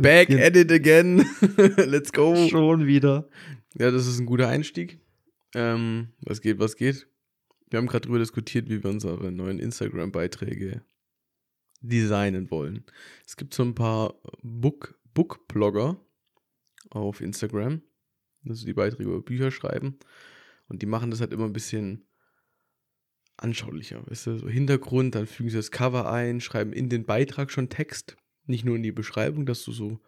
Back at it again. Let's go. Schon wieder. Ja, das ist ein guter Einstieg. Ähm, was geht, was geht? Wir haben gerade darüber diskutiert, wie wir unsere neuen Instagram-Beiträge designen wollen. Es gibt so ein paar Book, Book-Blogger auf Instagram, also die Beiträge über Bücher schreiben. Und die machen das halt immer ein bisschen anschaulicher. Weißt du, so Hintergrund, dann fügen sie das Cover ein, schreiben in den Beitrag schon Text, nicht nur in die Beschreibung, dass du so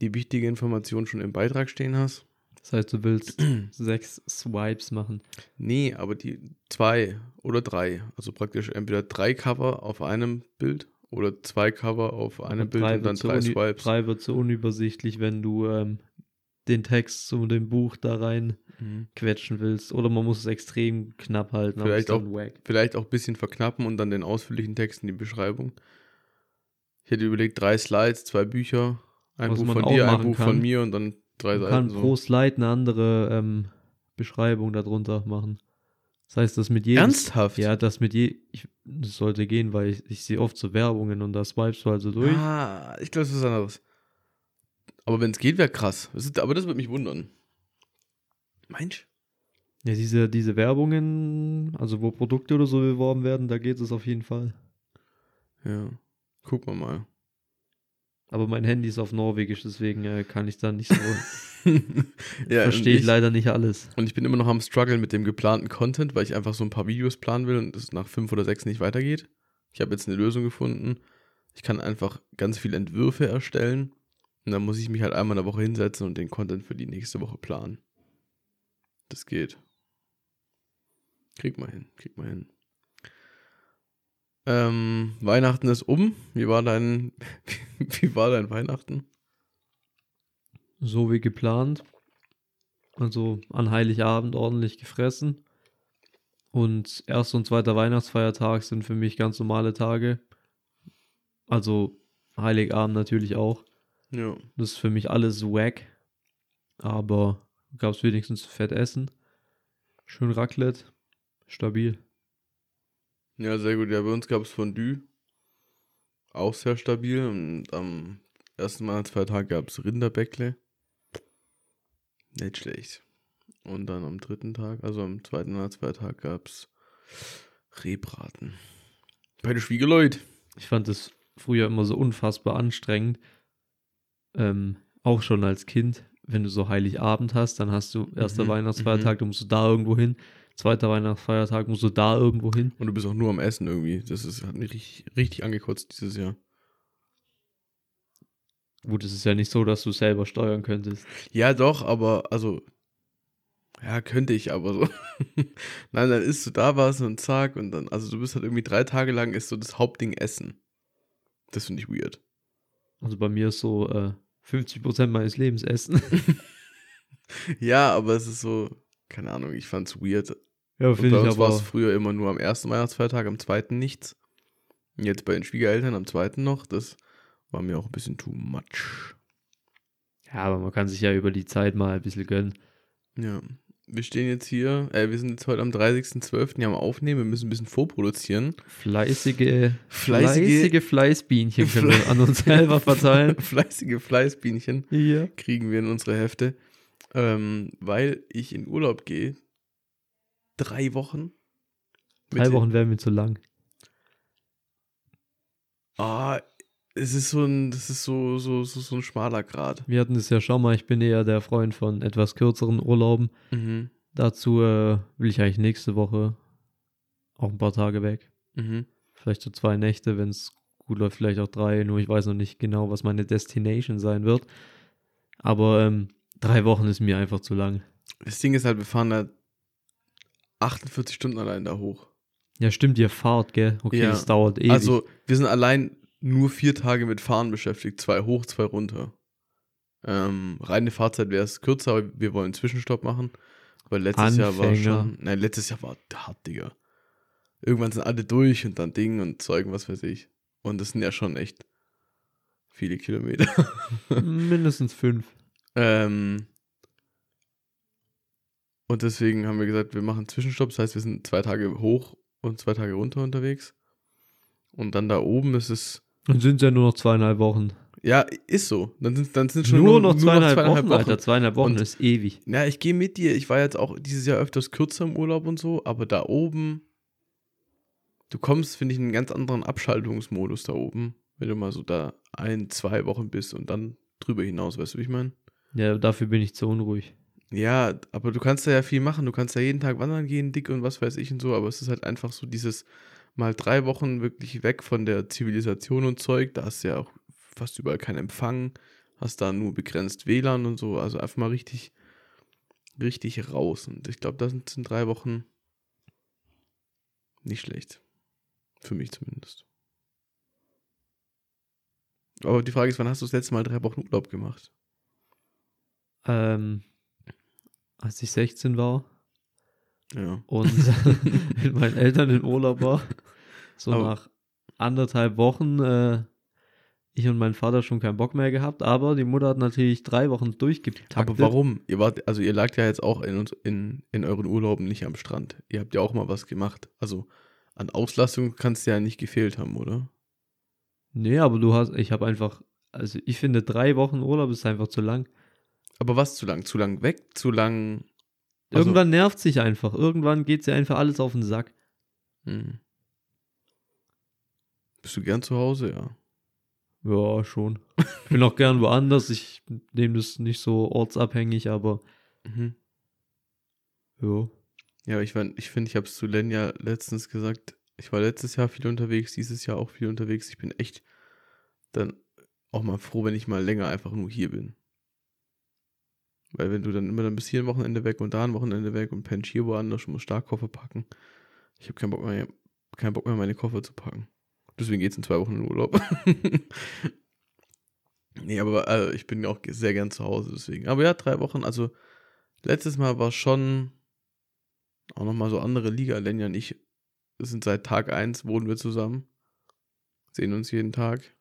die wichtige Information schon im Beitrag stehen hast. Das heißt, du willst sechs Swipes machen. Nee, aber die zwei oder drei. Also praktisch entweder drei Cover auf einem Bild oder zwei Cover auf einem Bild und dann drei Swipes. Drei wird so unübersichtlich, wenn du ähm, den Text zu dem Buch da rein Mhm. quetschen willst. Oder man muss es extrem knapp halten. Vielleicht wack. Vielleicht auch ein bisschen verknappen und dann den ausführlichen Text in die Beschreibung. Hätte überlegt, drei Slides, zwei Bücher, ein Was Buch von dir, ein Buch kann. von mir und dann drei Man Seiten. kann So. pro Slide eine andere ähm, Beschreibung darunter machen. Das heißt, das mit jedem. Ernsthaft? Ja, das mit je. Ich, das sollte gehen, weil ich, ich sehe oft so Werbungen und da swipest du halt so durch. Ah, ich glaube, das ist was anderes. Aber wenn es geht, wäre krass. Das ist, aber das würde mich wundern. Meinst Ja, diese, diese Werbungen, also wo Produkte oder so beworben werden, da geht es auf jeden Fall. Ja. Guck mal mal. Aber mein Handy ist auf Norwegisch, deswegen äh, kann ich da nicht so. ja, verstehe ich leider nicht alles. Und ich bin immer noch am struggeln mit dem geplanten Content, weil ich einfach so ein paar Videos planen will und es nach fünf oder sechs nicht weitergeht. Ich habe jetzt eine Lösung gefunden. Ich kann einfach ganz viele Entwürfe erstellen und dann muss ich mich halt einmal in der Woche hinsetzen und den Content für die nächste Woche planen. Das geht. Krieg mal hin, krieg mal hin. Ähm, Weihnachten ist um. Wie war dein, wie war dein Weihnachten? So wie geplant. Also an Heiligabend ordentlich gefressen. Und erster und zweiter Weihnachtsfeiertag sind für mich ganz normale Tage. Also Heiligabend natürlich auch. Ja. Das ist für mich alles wack. Aber gab es wenigstens fett essen. Schön Raclette. Stabil. Ja, sehr gut. Ja, bei uns gab es Fondue. Auch sehr stabil. Und am ersten Weihnachtsfeiertag gab es Rinderbäckle. Nicht schlecht. Und dann am dritten Tag, also am zweiten Weihnachtsfeiertag, gab es Rehbraten. Bei den Schwiegerleut. Ich fand das früher immer so unfassbar anstrengend. Ähm, auch schon als Kind, wenn du so Heiligabend hast, dann hast du erster Mhm, Weihnachtsfeiertag, du musst du da irgendwo hin. Zweiter Weihnachtsfeiertag musst du da irgendwo hin. Und du bist auch nur am Essen irgendwie. Das ist, hat mich richtig, richtig angekotzt dieses Jahr. Gut, es ist ja nicht so, dass du selber steuern könntest. Ja, doch, aber also. Ja, könnte ich aber so. Nein, dann isst du da was und zack und dann, also du bist halt irgendwie drei Tage lang ist so das Hauptding Essen. Das finde ich weird. Also bei mir ist so äh, 50% meines Lebens Essen. Ja, aber es ist so, keine Ahnung, ich fand's weird. ja, finde bei ich uns war aber. es früher immer nur am ersten Weihnachtsfeiertag, am zweiten nichts. Und jetzt bei den Schwiegereltern am zweiten noch, das war mir auch ein bisschen too much. Ja, aber man kann sich ja über die Zeit mal ein bisschen gönnen. Ja. Wir stehen jetzt hier, äh, wir sind jetzt heute am 30.12. hier am Aufnehmen, wir müssen ein bisschen vorproduzieren. Fleißige, Fleißige- fleißige Fleißbienchen können wir an uns selber verteilen. Fleißige Fleißbienchen Hier. kriegen wir in unsere Hefte. Ähm, weil ich in Urlaub gehe. Drei Wochen. Drei Wochen wären mir zu lang. Ah, es ist so ein, das ist so, so, so, so ein schmaler Grad. Wir hatten es ja schon mal, ich bin eher der Freund von etwas kürzeren Urlauben. Mhm. Dazu äh, will ich eigentlich nächste Woche auch ein paar Tage weg. Mhm. Vielleicht so zwei Nächte, wenn es gut läuft, vielleicht auch drei, nur ich weiß noch nicht genau, was meine Destination sein wird. Aber ähm, drei Wochen ist mir einfach zu lang. Das Ding ist halt, wir fahren da 48 Stunden allein da hoch. Ja, stimmt, ihr fahrt, gell? Okay, Ja. das dauert ewig. Also, wir sind allein nur vier Tage mit Fahren beschäftigt. Zwei hoch, zwei runter. Ähm, reine Fahrzeit wäre es kürzer, aber wir wollen einen Zwischenstopp machen. Weil letztes Jahr war Anfänger. schon. Nein, letztes Jahr war hart, Digga. Irgendwann sind alle durch und dann Ding und Zeug, was weiß ich. Und das sind ja schon echt viele Kilometer. mindestens fünf. Ähm, und deswegen haben wir gesagt, wir machen Zwischenstopp. Das heißt, wir sind zwei Tage hoch und zwei Tage runter unterwegs. Und dann da oben ist es, Und sind ja nur noch zweieinhalb Wochen. Ja, ist so. Dann sind, dann sind schon Nur, noch nur zweieinhalb, Wochen, Alter. Zweieinhalb Wochen Und- ist ewig. Ja, ich gehe mit dir. Ich war jetzt auch dieses Jahr öfters kürzer im Urlaub und so, aber da oben, du kommst, finde ich, in einen ganz anderen Abschaltungsmodus da oben, wenn du mal so da ein, zwei Wochen bist und dann drüber hinaus, weißt du, wie ich meine? Ja, dafür bin ich zu unruhig. Ja, aber du kannst da ja viel machen. Du kannst ja jeden Tag wandern gehen, dick und was weiß ich und so, aber es ist halt einfach so dieses mal drei Wochen wirklich weg von der Zivilisation und Zeug. Da hast du ja auch fast überall keinen Empfang, hast da nur begrenzt WLAN und so. Also einfach mal richtig, richtig raus. Und ich glaube, das sind, sind drei Wochen nicht schlecht. Für mich zumindest. Aber die Frage ist, wann hast du das letzte Mal drei Wochen Urlaub gemacht? Ähm, als ich 16 war Ja. und mit meinen Eltern im Urlaub war, so Aber- nach anderthalb Wochen, äh, ich und mein Vater schon keinen Bock mehr gehabt, aber die Mutter hat natürlich drei Wochen durchgetaktet. Aber warum? Ihr wart, also ihr lagt ja jetzt auch in, uns- in, in euren Urlauben nicht am Strand. Ihr habt ja auch mal was gemacht. Also an Auslastung kann es ja nicht gefehlt haben, oder? Nee, aber du hast, ich habe einfach, also ich finde drei Wochen Urlaub ist einfach zu lang. Aber was zu lang? Zu lang weg? Zu lang. Also- Irgendwann nervt sich einfach. Irgendwann geht sie einfach alles auf den Sack. Hm. Bist du gern zu Hause? Ja. Ja, schon. Ich bin auch gern woanders. Ich nehme das nicht so ortsabhängig, aber Mhm. ja. Ja, ich, war- ich finde, ich habe es zu Len ja letztens gesagt. Ich war letztes Jahr viel unterwegs, dieses Jahr auch viel unterwegs. Ich bin echt dann auch mal froh, wenn ich mal länger einfach nur hier bin. Weil wenn du dann immer dann bist hier ein Wochenende weg und da ein Wochenende weg und pennst hier woanders musst da Koffer packen. Ich habe keinen Bock mehr, keinen Bock mehr, meine Koffer zu packen. Deswegen geht's in zwei Wochen in Urlaub. nee, aber äh, ich bin ja auch sehr gern zu Hause, deswegen. Aber ja, drei Wochen, also letztes Mal war schon auch nochmal so andere Liga. Lenja und ich sind seit Tag 1 wohnen wir zusammen. Sehen uns jeden Tag.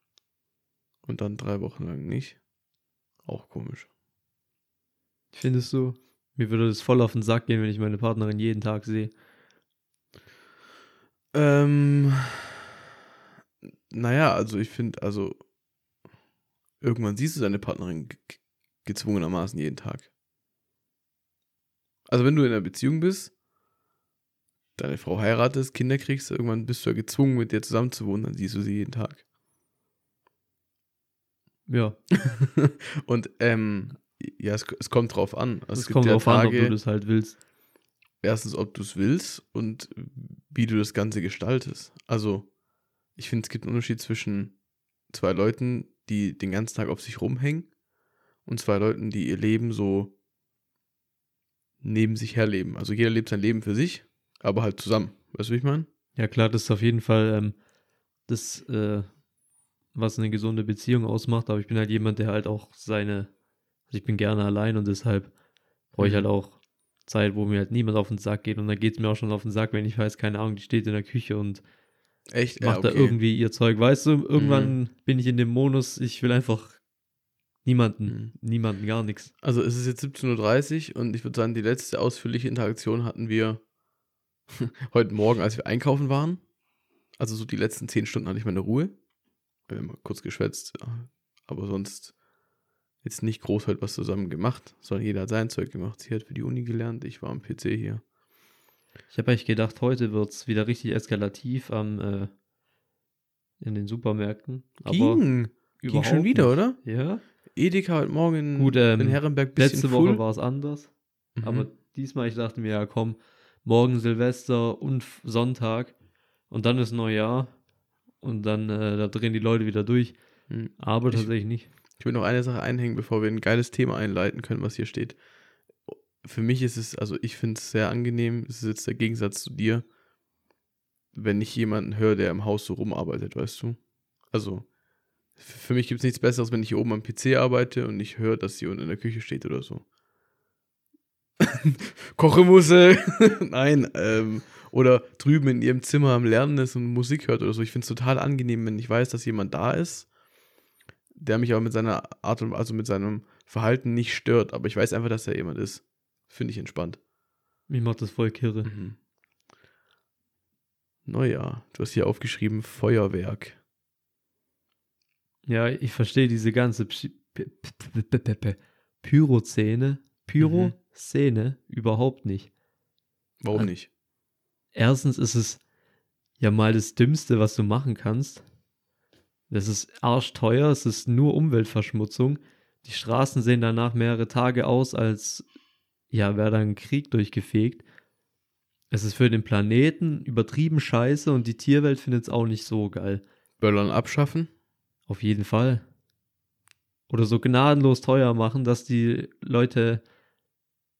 Und dann drei Wochen lang nicht. Auch komisch. Findest du? Mir würde das voll auf den Sack gehen, wenn ich meine Partnerin jeden Tag sehe. Ähm, naja, also ich finde, also irgendwann siehst du deine Partnerin ge- ge- gezwungenermaßen jeden Tag. Also wenn du in einer Beziehung bist, deine Frau heiratest, Kinder kriegst, irgendwann bist du ja gezwungen, mit dir zusammen zu wohnen, dann siehst du sie jeden Tag. Ja, Und ähm, ja, es, es kommt drauf an. Also es kommt ja drauf an, ob Tage- du das halt willst. erstens, ob du es willst und wie du das Ganze gestaltest. Also, ich finde, es gibt einen Unterschied zwischen zwei Leuten, die den ganzen Tag auf sich rumhängen und zwei Leuten, die ihr Leben so neben sich herleben. Also, jeder lebt sein Leben für sich, aber halt zusammen. Weißt du, wie ich meine? Ja, klar, das ist auf jeden Fall ähm, das, äh, was eine gesunde Beziehung ausmacht. Aber ich bin halt jemand, der halt auch seine, also ich bin gerne allein und deshalb brauche ich Mhm. halt auch Zeit, wo mir halt niemand auf den Sack geht. Und dann geht es mir auch schon auf den Sack, wenn ich weiß, keine Ahnung, die steht in der Küche und Echt? macht da irgendwie ihr Zeug. Weißt du, irgendwann Mhm. bin ich in dem Modus, ich will einfach niemanden, Mhm. niemanden, gar nichts. Also es ist jetzt 17.30 Uhr und ich würde sagen, die letzte ausführliche Interaktion hatten wir heute Morgen, als wir einkaufen waren. Also so die letzten 10 Stunden hatte ich meine Ruhe. Wir haben mal kurz geschwätzt, ja. aber sonst jetzt nicht groß halt was zusammen gemacht, sondern jeder hat sein Zeug gemacht. Sie hat für die Uni gelernt, ich war am PC hier. Ich habe eigentlich gedacht, heute wird es wieder richtig eskalativ am, äh, in den Supermärkten. Aber ging, ging schon wieder, nicht. oder? Ja. Edeka heute Morgen in, Gut, ähm, in Herrenberg bisschen Letzte full. Woche war es anders. Mhm. Aber diesmal, ich dachte mir, ja komm, morgen Silvester und Sonntag und dann ist Neujahr und dann äh, da drehen die Leute wieder durch. Mhm. Aber Ich- tatsächlich nicht. Ich will noch eine Sache einhängen, bevor wir ein geiles Thema einleiten können, was hier steht. Für mich ist es, also ich finde es sehr angenehm, es ist jetzt der Gegensatz zu dir, wenn ich jemanden höre, der im Haus so rumarbeitet, weißt du? Also, für mich gibt es nichts Besseres, wenn ich hier oben am PC arbeite und ich höre, dass sie unten in der Küche steht oder so. Kochemusse! Nein, ähm, oder drüben in ihrem Zimmer am Lernen ist und Musik hört oder so. Ich finde es total angenehm, wenn ich weiß, dass jemand da ist der mich aber mit seiner Art und also mit seinem Verhalten nicht stört, aber ich weiß einfach, dass er jemand ist. Finde ich entspannt. Mich macht das voll kirre. Mhm. Neujahr. Du hast hier aufgeschrieben Feuerwerk. Ja, ich verstehe diese ganze Pyro-Szene, Pyro-Szene überhaupt nicht. Warum Ah. nicht? Erstens ist es ja mal das Dümmste, was du machen kannst. Das ist arschteuer, es ist nur Umweltverschmutzung. Die Straßen sehen danach mehrere Tage aus, als ja, wäre da ein Krieg durchgefegt. Es ist für den Planeten übertrieben scheiße und die Tierwelt findet es auch nicht so geil. Böllern abschaffen? Auf jeden Fall. Oder so gnadenlos teuer machen, dass die Leute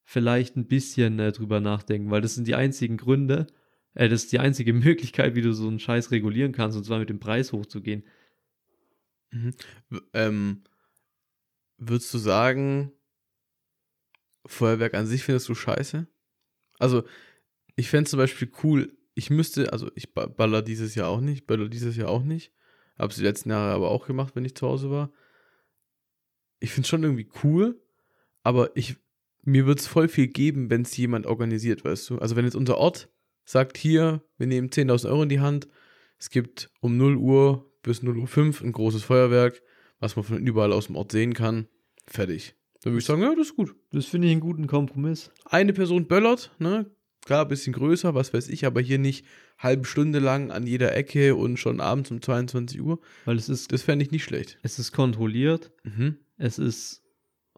vielleicht ein bisschen äh, drüber nachdenken, weil das sind die einzigen Gründe, äh, das ist die einzige Möglichkeit, wie du so einen Scheiß regulieren kannst, und zwar mit dem Preis hochzugehen. W- Ähm, würdest du sagen, Feuerwerk an sich findest du scheiße? Also, ich fände zum Beispiel cool, ich müsste, also ich ba- baller dieses Jahr auch nicht, baller dieses Jahr auch nicht. Hab's die letzten Jahre aber auch gemacht, wenn ich zu Hause war. Ich finde schon irgendwie cool, aber ich, mir würde es voll viel geben, wenn es jemand organisiert, weißt du? Also wenn jetzt unser Ort sagt, hier, wir nehmen 10.000 Euro in die Hand, es gibt um 0 Uhr bis 0 Uhr 5 ein großes Feuerwerk, was man von überall aus dem Ort sehen kann, fertig. Dann würde ich sagen, ja, das ist gut. Das finde ich einen guten Kompromiss. Eine Person böllert, ne? Klar, ein bisschen größer, was weiß ich, aber hier nicht halbe Stunde lang an jeder Ecke und schon abends um 22 Uhr. Weil es ist, Das fände ich nicht schlecht. es ist kontrolliert, Mhm. es ist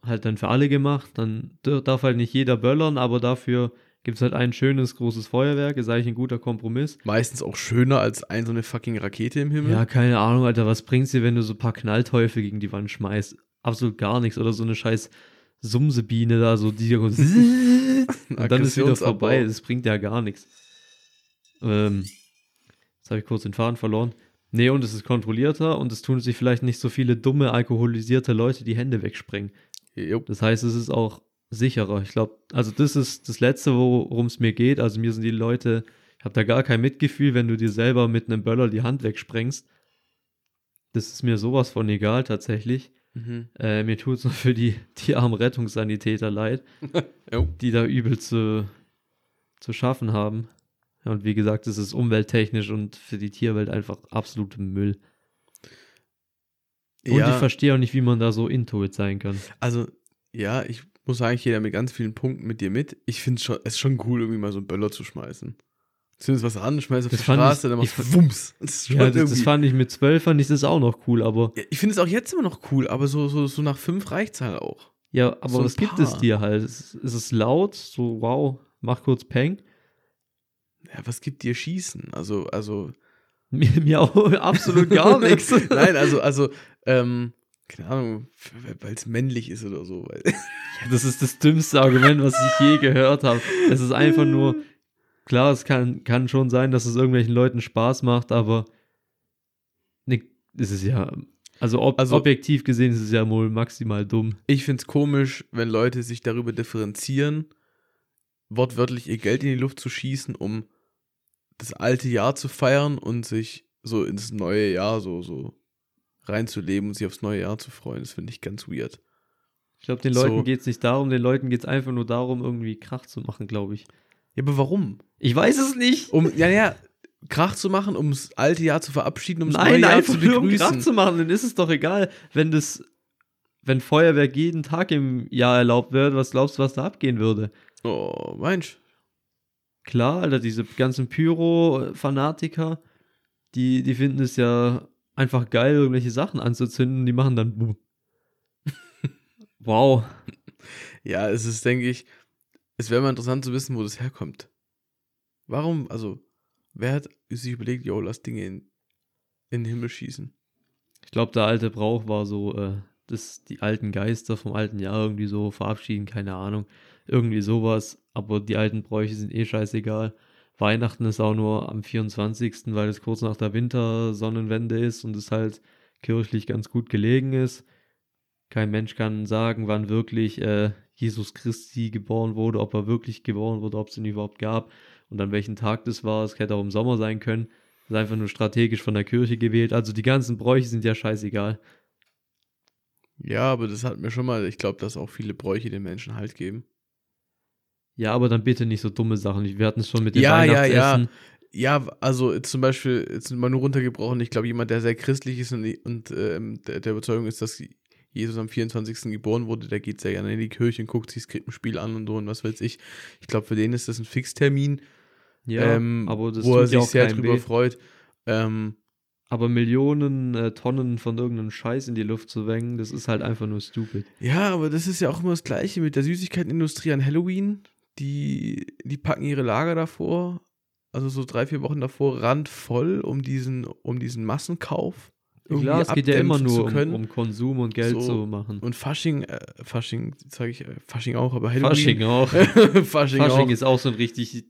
halt dann für alle gemacht, dann darf halt nicht jeder böllern, aber dafür gibt es halt ein schönes großes Feuerwerk, ist eigentlich ein guter Kompromiss. Meistens auch schöner als ein so eine fucking Rakete im Himmel. Ja, keine Ahnung, Alter, was bringt's dir, wenn du so ein paar Knallteufel gegen die Wand schmeißt? Absolut gar nichts. Oder so eine scheiß Sumsebiene da, so die und dann ist wieder vorbei. Das bringt ja gar nichts. Ähm, jetzt habe ich kurz den Faden verloren. Nee, und es ist kontrollierter und es tun sich vielleicht nicht so viele dumme, alkoholisierte Leute die Hände wegsprengen. Jo. Das heißt, es ist auch sicherer. Ich glaube, also das ist das Letzte, worum es mir geht. Also mir sind die Leute, ich habe da gar kein Mitgefühl, wenn du dir selber mit einem Böller die Hand wegsprengst. Das ist mir sowas von egal tatsächlich. Mhm. Äh, mir tut es nur für die, die armen Rettungssanitäter leid, die da übel zu, zu schaffen haben. Und wie gesagt, es ist umwelttechnisch und für die Tierwelt einfach absolut Müll. Und ich Ja, verstehe auch nicht, wie man da so intuit sein kann. also, ja, ich muss sagen, ich gehe da mit ganz vielen Punkten mit dir mit. Ich finde schon, es ist schon cool, irgendwie mal so einen Böller zu schmeißen. Zündest was an, schmeißt auf Das die Straße, ich- dann machst du Wumms. Das Ja, das, das fand ich mit zwölf, fand ich das auch noch cool, aber Ja, ich finde es auch jetzt immer noch cool, aber so, so, so nach fünf reicht's halt auch. ja, aber So was gibt es dir halt? Es, es ist laut, so wow, mach kurz Peng. Ja, was gibt dir Schießen? Also, also, Mir, mir auch absolut gar nichts. nein, also, also, ähm, keine Ahnung, weil es männlich ist oder so. Weil, Das ist das dümmste Argument, was ich je gehört habe. Es ist einfach nur, klar, es kann, kann schon sein, dass es irgendwelchen Leuten Spaß macht, aber ne, es ist ja, also, ob, Also- objektiv gesehen ist es ja wohl maximal dumm. ich finde es komisch, wenn Leute sich darüber differenzieren, wortwörtlich ihr Geld in die Luft zu schießen, um das alte Jahr zu feiern und sich so ins neue Jahr so, so reinzuleben und sich aufs neue Jahr zu freuen. Das finde ich ganz weird. Ich glaube, den So. Leuten geht es nicht darum, den Leuten geht es einfach nur darum, irgendwie Krach zu machen, glaube ich. Ja, aber warum? Ich weiß es nicht. Um, ja, ja, Krach zu machen, um das alte Jahr zu verabschieden, um das Nein, neue Jahr zu nur um Krach begrüßen. zu machen, dann ist es doch egal, wenn das, wenn Feuerwerk jeden Tag im Jahr erlaubt wird, was glaubst du, was da abgehen würde? oh, meinst Klar, Alter, diese ganzen Pyro-Fanatiker, die, die finden es ja einfach geil, irgendwelche Sachen anzuzünden, die machen dann boom. wow. Ja, es ist, denke ich, es wäre mal interessant zu wissen, wo das herkommt. Warum, also, wer hat sich überlegt, yo, lass Dinge in, in den Himmel schießen? Ich glaube, der alte Brauch war so, äh, dass die alten Geister vom alten Jahr irgendwie so verabschieden, keine Ahnung. Irgendwie sowas, aber die alten Bräuche sind eh scheißegal. Weihnachten ist auch nur am 24., weil es kurz nach der Wintersonnenwende ist und es halt kirchlich ganz gut gelegen ist. Kein Mensch kann sagen, wann wirklich äh, Jesus Christi geboren wurde, ob er wirklich geboren wurde, ob es ihn überhaupt gab und an welchem Tag das war. Es hätte auch im Sommer sein können. Das ist einfach nur strategisch von der Kirche gewählt. Also die ganzen Bräuche sind ja scheißegal. Ja, aber das hat mir schon mal, ich glaube, dass auch viele Bräuche den Menschen Halt geben. Ja, aber dann bitte nicht so dumme Sachen. Wir hatten es schon mit dem Ja, ja, Weihnachtsessen. Ja, also zum Beispiel, jetzt mal nur runtergebrochen, ich glaube, jemand, der sehr christlich ist und, und ähm, der, der Überzeugung ist, dass Jesus am 24. geboren wurde, der geht sehr gerne in die Kirche und guckt sich das Krippenspiel an und so und was weiß ich. Ich glaube, für den ist das ein Fixtermin, Ja, ähm, aber das wo er ja sich auch sehr drüber weh. freut. Ähm, Aber Millionen äh, Tonnen von irgendeinem Scheiß in die Luft zu wengen, das ist halt einfach nur stupid. ja, aber das ist ja auch immer das Gleiche mit der Süßigkeitenindustrie an Halloween. Die, die packen ihre Lager davor, also so drei, vier Wochen davor, randvoll, um diesen, um diesen Massenkauf. irgendwie Klar, es geht ja immer nur um, um Konsum und Geld So. zu machen. Und Fasching, äh, Fasching, sage ich, äh, Fasching auch, aber Halloween. Fasching auch. Fasching, Fasching auch. ist auch so ein richtig.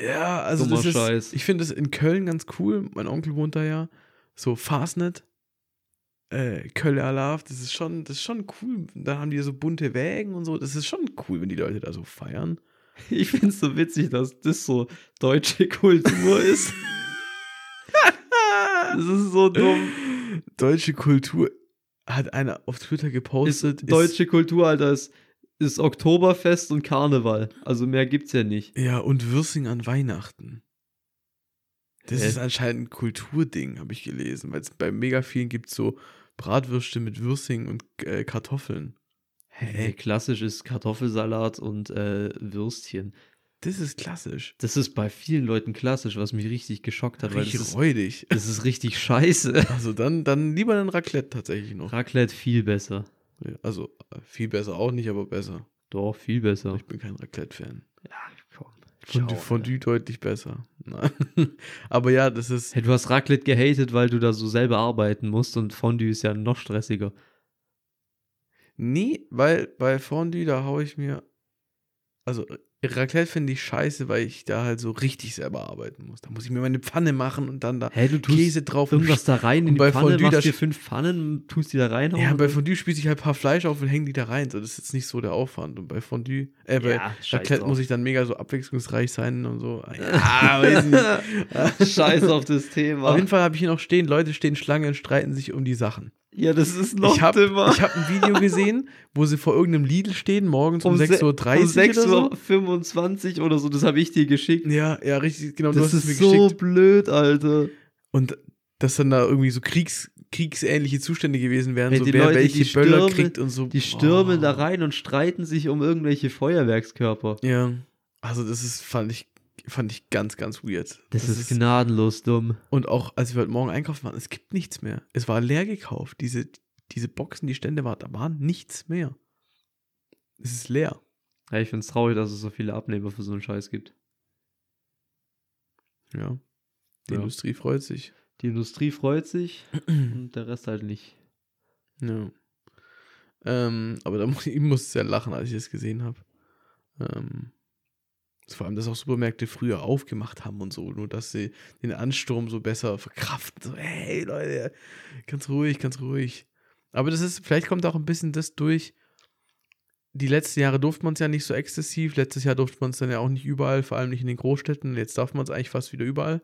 Ja, also das ist, Scheiß. ich finde das in Köln ganz cool. Mein Onkel wohnt da ja. So Fastnet. Äh, Köln Alarv, das ist schon, das ist schon cool. Da haben die so bunte Wägen und so. Das ist schon cool, wenn die Leute da so feiern. Ich finde es so witzig, dass das so deutsche Kultur ist. das ist so dumm. Deutsche Kultur hat einer auf Twitter gepostet. Ist, deutsche Kultur, Alter, ist, ist Oktoberfest und Karneval. Also mehr gibt's ja nicht. ja, und Würsing an Weihnachten. Das Hä? ist anscheinend ein Kulturding, habe ich gelesen. Weil es bei mega vielen gibt so Bratwürste mit Würsing und äh, Kartoffeln. Hey, klassisch ist Kartoffelsalat und äh, Würstchen. Das ist klassisch. Das ist bei vielen Leuten klassisch, was mich richtig geschockt hat, weil das Richtig ist, räudig. das ist richtig scheiße. Also dann, dann lieber ein Raclette tatsächlich noch. Raclette viel besser. Also äh, viel besser auch nicht, aber besser. Doch, viel besser. Ich bin kein Raclette-Fan. Ja, Fondue, Ciao, Fondue deutlich besser. Aber ja, das ist. Hey, du hast Raclette gehatet, weil du da so selber arbeiten musst und Fondue ist ja noch stressiger. Nee, weil bei Fondue, da hau ich mir. Also Raclette finde ich scheiße, weil ich da halt so richtig selber arbeiten muss. Da muss ich mir meine Pfanne machen und dann da Hey, du tust Käse drauf und irgendwas da rein und in die bei Pfanne, Fondue, machst dir fünf Pfannen, tust die da rein. Ja, bei Fondue spieße ich halt ein paar Fleisch auf und hänge die da rein. So, das ist jetzt nicht so der Aufwand. Und bei Fondue, äh, bei Ja, Raclette muss ich dann mega so abwechslungsreich sein und so. Ja, weiß nicht. Scheiß auf das Thema. Auf jeden Fall habe ich hier noch stehen, Leute stehen Schlange und streiten sich um die Sachen. Ja, das ist noch ich habe dümmer. hab ein Video gesehen, wo sie vor irgendeinem Lidl stehen, morgens um, se- 6.30 Uhr um oder so. 6.25 Uhr oder so, das habe ich dir geschickt. Ja, ja, richtig, genau, das ist so geschickt. blöd, Alter. Und dass dann da irgendwie so Kriegs, kriegsähnliche Zustände gewesen wären, Ey, so die wer Leute, welche die Böller kriegt und so. Die stürmen Oh. da rein und streiten sich um irgendwelche Feuerwerkskörper. Ja, also das ist, fand ich, fand ich ganz, ganz weird. Das, ist, gnadenlos dumm. Und auch, als wir heute Morgen einkaufen waren, es gibt nichts mehr. Es war leer gekauft. Diese, diese Boxen, die Stände waren, da war nichts mehr. Es ist leer. Ja, ich finde es traurig, dass es so viele Abnehmer für so einen Scheiß gibt. Ja. Die Ja. Industrie freut sich. Die Industrie freut sich und der Rest halt nicht. Ja. Ähm, aber da muss ich musste sehr lachen, als ich das gesehen habe. Ähm, vor allem, dass auch Supermärkte früher aufgemacht haben und so, nur dass sie den Ansturm so besser verkraften. So, hey Leute, ganz ruhig, ganz ruhig. Aber das ist, vielleicht kommt auch ein bisschen das durch. Die letzten Jahre durfte man es ja nicht so exzessiv. Letztes Jahr durfte man es dann ja auch nicht überall, vor allem nicht in den Großstädten. Jetzt darf man es eigentlich fast wieder überall.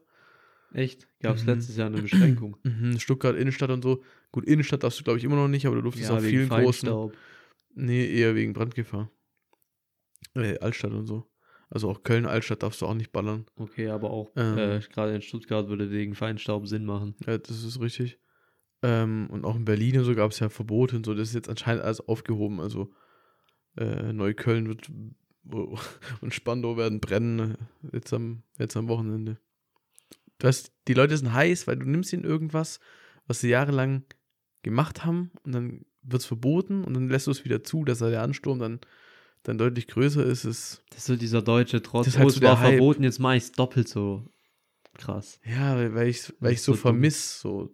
Echt? Gab es Mhm. letztes Jahr eine Beschränkung? Mhm, Stuttgart, Innenstadt und so. Gut, Innenstadt darfst du, glaube ich, immer noch nicht, aber du durftest auf vielen großen. Feinstaub. Nee, eher wegen Brandgefahr. Äh, Altstadt und so. Also auch Köln, Altstadt darfst du auch nicht ballern. Okay, aber auch Ähm. äh, gerade in Stuttgart würde wegen Feinstaub Sinn machen. Ja, das ist richtig. Ähm, und auch in Berlin und so gab es ja Verbote und so. Das ist jetzt anscheinend alles aufgehoben. Also äh, Neukölln wird oh, und Spandau werden brennen äh, jetzt am, jetzt am Wochenende. Du hast, die Leute sind heiß, weil du nimmst ihnen irgendwas, was sie jahrelang gemacht haben und dann wird es verboten und dann lässt du es wieder zu, dass der Ansturm dann, dann deutlich größer ist. ist Das ist so dieser deutsche Trotz. Das ist halt oh, so es war Hype. verboten, jetzt mache ich es doppelt so krass. Ja, weil, weil ich weil ich so so dumm. vermiss, so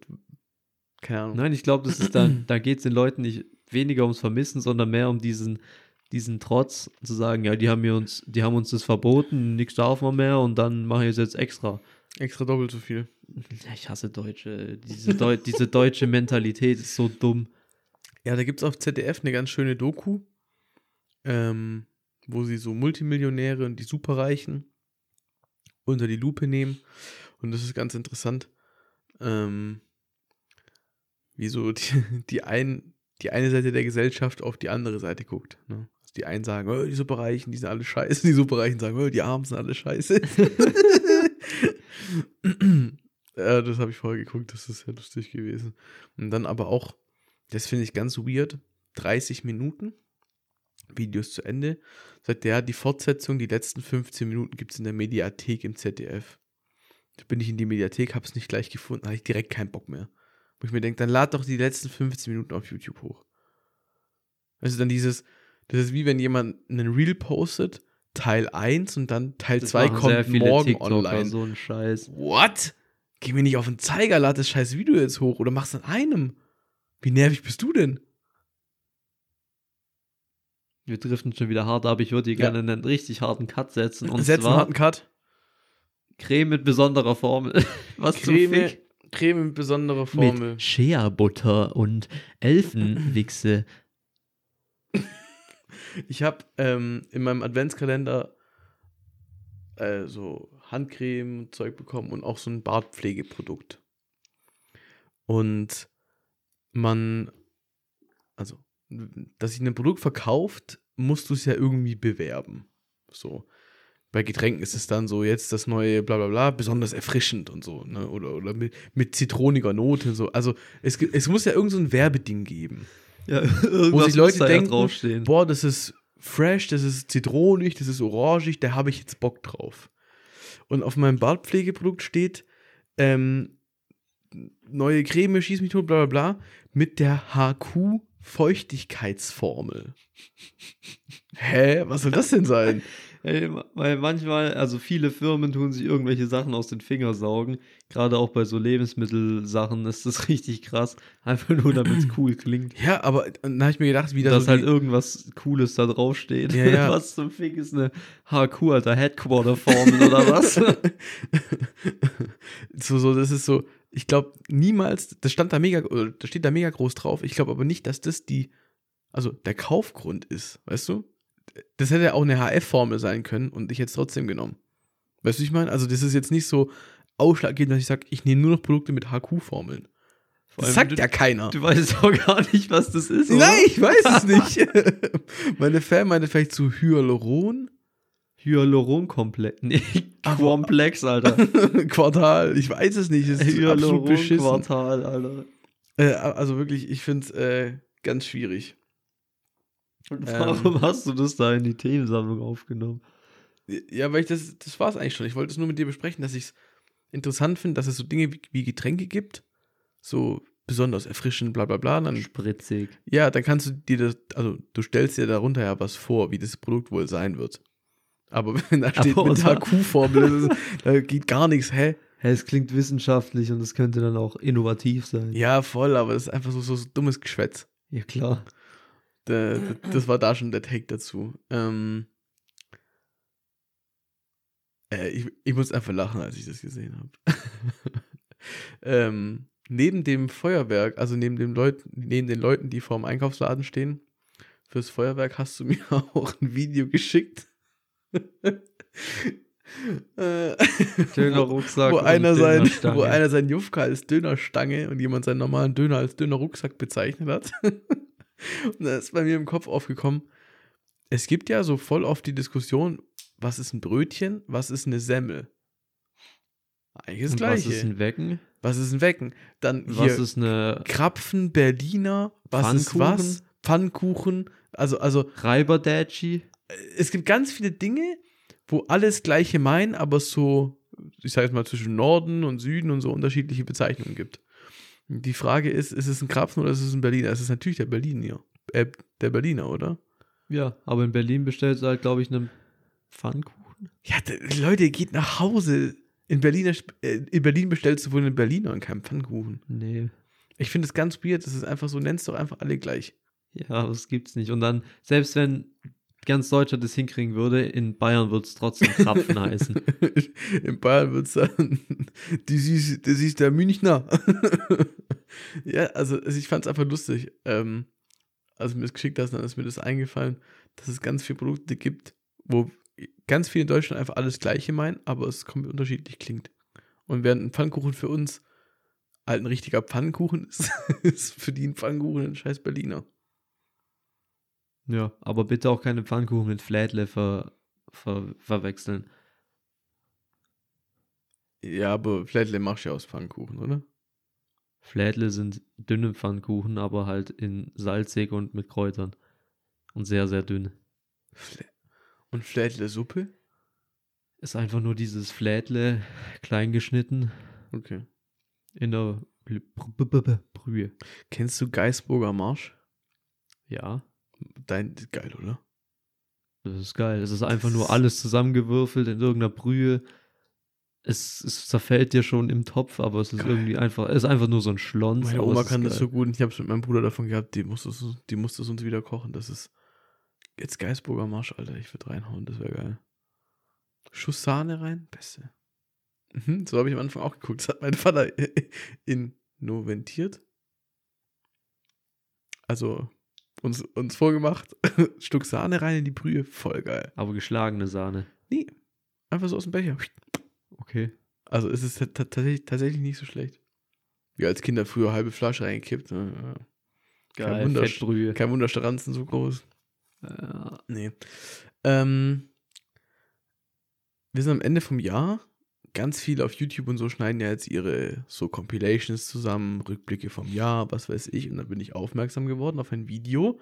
keine Ahnung. Nein, ich glaube, das ist dann, da geht es den Leuten nicht weniger ums Vermissen, sondern mehr um diesen, diesen Trotz zu sagen, ja, die haben mir uns, die haben uns das verboten, nichts darf man mehr und dann mache ich es jetzt extra. Extra doppelt so viel. Ja, ich hasse Deutsche. Diese, Deu diese deutsche Mentalität ist so dumm. Ja, da gibt es auf ZDF eine ganz schöne Doku, ähm, wo sie so Multimillionäre und die Superreichen unter die Lupe nehmen. Und das ist ganz interessant, ähm, wie so die, die, ein, die eine Seite der Gesellschaft auf die andere Seite guckt. Ne? Also die einen sagen, oh, die Superreichen, die sind alle scheiße. Die Superreichen sagen, oh, die Armen sind alle scheiße. ja, das habe ich vorher geguckt, das ist ja lustig gewesen. Und dann aber auch, das finde ich ganz weird, 30 Minuten, Videos zu Ende. Sagt der, die Fortsetzung, die letzten 15 Minuten gibt es in der Mediathek im ZDF. Da bin ich in die Mediathek, habe es nicht gleich gefunden, habe ich direkt keinen Bock mehr. Wo ich mir denke, dann lad doch die letzten 15 Minuten auf YouTube hoch. Also dann dieses, das ist wie wenn jemand einen Reel postet, Teil 1 und dann Teil Das 2 machen sehr kommt morgen TikToker, online. So ein Scheiß. What? Geh mir nicht auf den Zeiger, lad das scheiß Video jetzt hoch oder mach's an einem. Wie nervig bist du denn? Wir driften schon wieder hart ab. Ich würde hier Ja. gerne einen richtig harten Cut setzen. Und Setz einen harten Cut. Creme mit besonderer Formel. Was Creme, zum Fick? Creme mit besonderer Formel. Mit Shea-Butter und Elfenwichse. Ich habe ähm, in meinem Adventskalender äh, so Handcreme und Zeug bekommen und auch so ein Bartpflegeprodukt. Und man, dass sich ein Produkt verkauft, musst du es ja irgendwie bewerben. So. Bei Getränken ist es dann so, jetzt das neue bla bla bla, besonders erfrischend und so, ne? Oder, oder mit, mit zitroniger Note und so. Also es, es muss ja irgend so ein Werbeding geben. Ja, Wo sich Leute denken, ja draufstehen. boah, das ist fresh, das ist zitronig, das ist orangig, da habe ich jetzt Bock drauf. Und auf meinem Bartpflegeprodukt steht, ähm, neue Creme, schieß mich tot, bla bla bla, mit der HQ Feuchtigkeitsformel. Hä? Was soll das denn sein? Ey, weil manchmal, also viele Firmen tun sich irgendwelche Sachen aus den Fingern saugen. Gerade auch bei so Lebensmittelsachen ist das richtig krass. Einfach nur, damit es cool klingt. Ja, aber dann habe ich mir gedacht, wie das Dass so halt irgendwas Cooles da draufsteht. Ja, ja. Was zum Fick ist eine HQ, Alter? Headquarter-Formel oder was? so, so, das ist so, ich glaube niemals, das stand da mega, das steht da mega groß drauf. Ich glaube aber nicht, dass das die, also der Kaufgrund ist, weißt du? Das hätte ja auch eine HF-Formel sein können und ich hätte es trotzdem genommen. Weißt du, ich meine? Also, das ist jetzt nicht so ausschlaggebend, dass ich sage, ich nehme nur noch Produkte mit HQ-Formeln. Das sagt du, ja keiner. du weißt auch gar nicht, was das ist. Oder? Nein, ich weiß es nicht. Meine Fan meinte vielleicht zu Hyaluron, Hyaluron-Komplex. Nee, Komplex, Alter. Quartal, ich weiß es nicht. Es ist absolut beschissen. Hyaluron-Quartal, Alter. Äh, also wirklich, ich finde es äh, ganz schwierig. Und Ähm. warum hast du das da in die Themensammlung aufgenommen? Ja, weil ich das, das war es eigentlich schon. Ich wollte es nur mit dir besprechen, dass ich es interessant finde, dass es so Dinge wie, wie Getränke gibt, so besonders erfrischend, bla bla bla. Dann, Spritzig. ja, dann kannst du dir das, also du stellst dir darunter ja was vor, wie das Produkt wohl sein wird. Aber wenn da steht Aber mit HQ-Formel, da geht gar nichts, hä? Hä, es klingt wissenschaftlich und es könnte dann auch innovativ sein. Ja, voll, aber das ist einfach so, so, so dummes Geschwätz. Ja, klar. Da- da- das war da schon der Take dazu. Ähm, äh, ich, ich muss einfach lachen, als ich das gesehen habe. ähm, neben dem Feuerwerk, also neben, dem Leut, neben den Leuten, die vorm Einkaufsladen stehen, fürs Feuerwerk hast du mir auch ein Video geschickt. Äh, Döner-Rucksack wo, einer sein, wo einer sein Jufka als Dönerstange und jemand seinen normalen Döner als Dönerrucksack bezeichnet hat. und da ist bei mir im Kopf aufgekommen, es gibt ja so voll oft die Diskussion, was ist ein Brötchen, was ist eine Semmel? Eigentlich das Und Gleiche. was ist ein Wecken? was ist ein Wecken? Dann hier Was ist eine Krapfen, Berliner, was ist was? Pfannkuchen. Also, also Reiberdatschi? Es gibt ganz viele Dinge, wo alles Gleiche meinen, aber es so, ich sage jetzt mal, zwischen Norden und Süden und so unterschiedliche Bezeichnungen gibt. Die Frage ist, ist es ein Krapfen oder ist es ein Berliner? Es ist natürlich der Berliner. Äh, der Berliner, oder? Ja, aber in Berlin bestellt du halt, glaube ich, einen Pfannkuchen. Ja, Leute, geht nach Hause. In, Berliner, äh, in Berlin bestellst du wohl einen Berliner und keinen Pfannkuchen. Nee. Ich finde es ganz weird. Das ist einfach so, nennst doch einfach alle gleich. Ja, das gibt's nicht. Und dann, selbst wenn ganz Deutschland das hinkriegen würde, in Bayern würde es trotzdem Krapfen heißen. In Bayern wird es dann, das ist, das ist der Münchner. ja, also, also ich fand es einfach lustig. Ähm, als du mir das geschickt hast, dann ist mir das eingefallen, dass es ganz viele Produkte gibt, wo ganz viele in Deutschland einfach alles Gleiche meinen, aber es komplett unterschiedlich klingt. Und während ein Pfannkuchen für uns halt ein richtiger Pfannkuchen ist, ist für die ein Pfannkuchen ein scheiß Berliner. Ja, aber bitte auch keine Pfannkuchen mit Flädle ver, ver, verwechseln. Ja, aber Flädle machst du ja aus Pfannkuchen, oder? Flädle sind dünne Pfannkuchen, aber halt in salzig und mit Kräutern. Und sehr, sehr dünn. Flä Und Flädle Suppe? Ist einfach nur dieses Flädle klein geschnitten Okay. in der Brühe. Kennst du Geisburger Marsch? Ja, Dein, geil, oder? das ist geil. Es ist einfach nur alles zusammengewürfelt in irgendeiner Brühe. Es, es zerfällt dir schon im Topf, aber es ist Geil. irgendwie einfach, es ist einfach nur so ein Schlons. Meine Oma kann das so gut und ich habe es mit meinem Bruder davon gehabt, die musste es, die musste es uns wieder kochen. Das ist jetzt Geisburger Marsch, Alter. Ich würde reinhauen, das wäre geil. Schuss Sahne rein, beste. Mhm, so habe ich am Anfang auch geguckt. Das hat mein Vater innoventiert. Also uns, uns vorgemacht. Stück Sahne rein in die Brühe, voll geil. Aber geschlagene Sahne. Nee, einfach so aus dem Becher. Okay. Also es ist ta- tatsächlich, tatsächlich nicht so schlecht. Wie als Kinder früher halbe Flasche reingekippt. ne? Ja. Kein Geil, Wunder- Fettbrühe. Kein Wunder, Staranzen so groß. Ja. Nee. Ähm, wir sind am Ende vom Jahr. Ganz viele auf YouTube und so schneiden ja jetzt ihre so Compilations zusammen, Rückblicke vom Jahr, was weiß ich. Und dann bin ich aufmerksam geworden auf ein Video.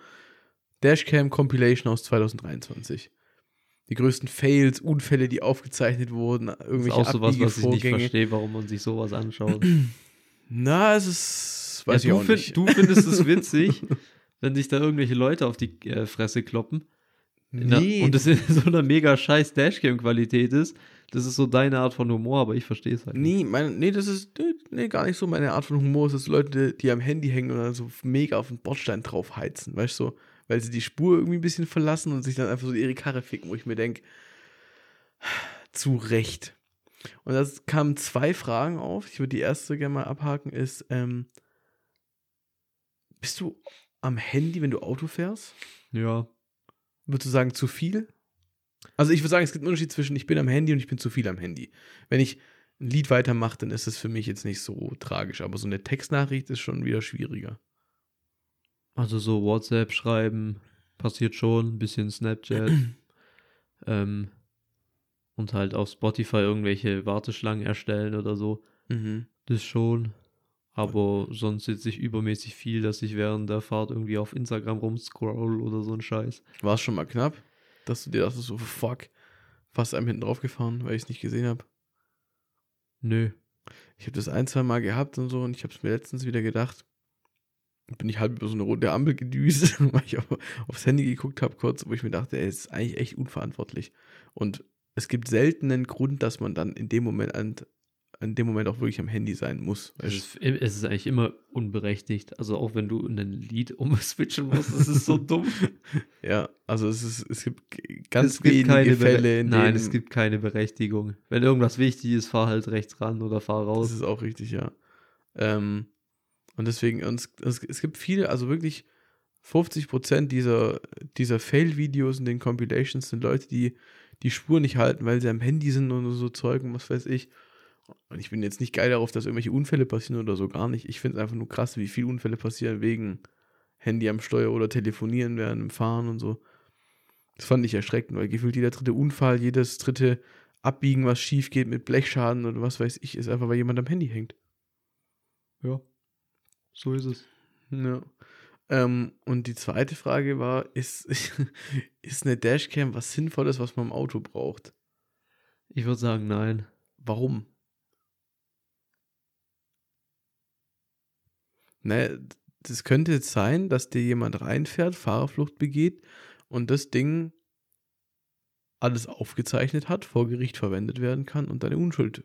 Dashcam Compilation aus 2023. Die größten Fails, Unfälle, die aufgezeichnet wurden, Das ist irgendwelche auch sowas, was ich nicht verstehe, warum man sich sowas anschaut. Na, es ist, weiß ja, ich du, auch find- nicht. du findest es witzig, wenn sich da irgendwelche Leute auf die äh, Fresse kloppen. In der- Nee, Und es in so einer mega scheiß Dashcam-Qualität ist. Das ist so deine Art von Humor, aber ich verstehe es halt nicht. Nee, mein, nee, das ist nee, gar nicht so meine Art von Humor. Es ist Leute, die, am Handy hängen und dann so mega auf den Bordstein drauf heizen, weißt du, so, weil sie die Spur irgendwie ein bisschen verlassen und sich dann einfach so ihre Karre ficken, wo ich mir denke, zu Recht. Und da kamen zwei Fragen auf. Ich würde die erste gerne mal abhaken, ist, ähm, bist du am Handy, wenn du Auto fährst? Ja. Würdest du sagen, zu viel? Also ich würde sagen, es gibt einen Unterschied zwischen ich bin am Handy und ich bin zu viel am Handy. Wenn ich ein Lied weitermache, dann ist es für mich jetzt nicht so tragisch. Aber so eine Textnachricht ist schon wieder schwieriger. Also so WhatsApp schreiben passiert schon, ein bisschen Snapchat. ähm, und halt auf Spotify irgendwelche Warteschlangen erstellen oder so. Mhm. Das schon. Aber sonst sitze ich übermäßig viel, dass ich während der Fahrt irgendwie auf Instagram rumscroll oder so ein Scheiß. War es schon mal knapp, dass du dir dachtest, so fuck, fast einem hinten drauf gefahren, weil ich es nicht gesehen habe. Nö. Ich habe das ein, zwei Mal gehabt und so und ich habe es mir letztens wieder gedacht. Bin ich halb über so eine rote Ampel gedüst, weil ich auf, aufs Handy geguckt habe kurz, wo ich mir dachte, ey, es ist eigentlich echt unverantwortlich. Und es gibt selten einen Grund, dass man dann in dem Moment an, an dem Moment auch wirklich am Handy sein muss. Es Weißt ist, es ist eigentlich immer unberechtigt. Also auch wenn du ein Lied umswitchen musst, das ist so dumm. du? Ja, also es ist, es gibt ganz es gibt wenige Fälle, in Nein, denen es gibt keine Berechtigung. Wenn irgendwas wichtig ist, fahr halt rechts ran oder fahr Das raus. ist auch richtig, ja. Ähm, und deswegen, und es, es, gibt viele, also wirklich 50% dieser, dieser Fail-Videos in den Compilations sind Leute, die die Spur nicht halten, weil sie am Handy sind und so Zeug und was weiß ich. Und ich bin jetzt nicht geil darauf, dass irgendwelche Unfälle passieren oder so, gar nicht. Ich finde es einfach nur krass, wie viele Unfälle passieren wegen Handy am Steuer oder telefonieren während dem Fahren und so. Das fand ich erschreckend, weil gefühlt jeder dritte Unfall, jedes dritte Abbiegen, was schief geht mit Blechschaden oder was weiß ich, ist einfach, weil jemand am Handy hängt. Ja, so ist es. Ja. Ähm, und die zweite Frage war, ist, ist eine Dashcam was Sinnvolles, was man im Auto braucht? Ich würde sagen, nein. Warum? Ne, das könnte jetzt sein, dass dir jemand reinfährt, Fahrerflucht begeht und das Ding alles aufgezeichnet hat, vor Gericht verwendet werden kann und deine Unschuld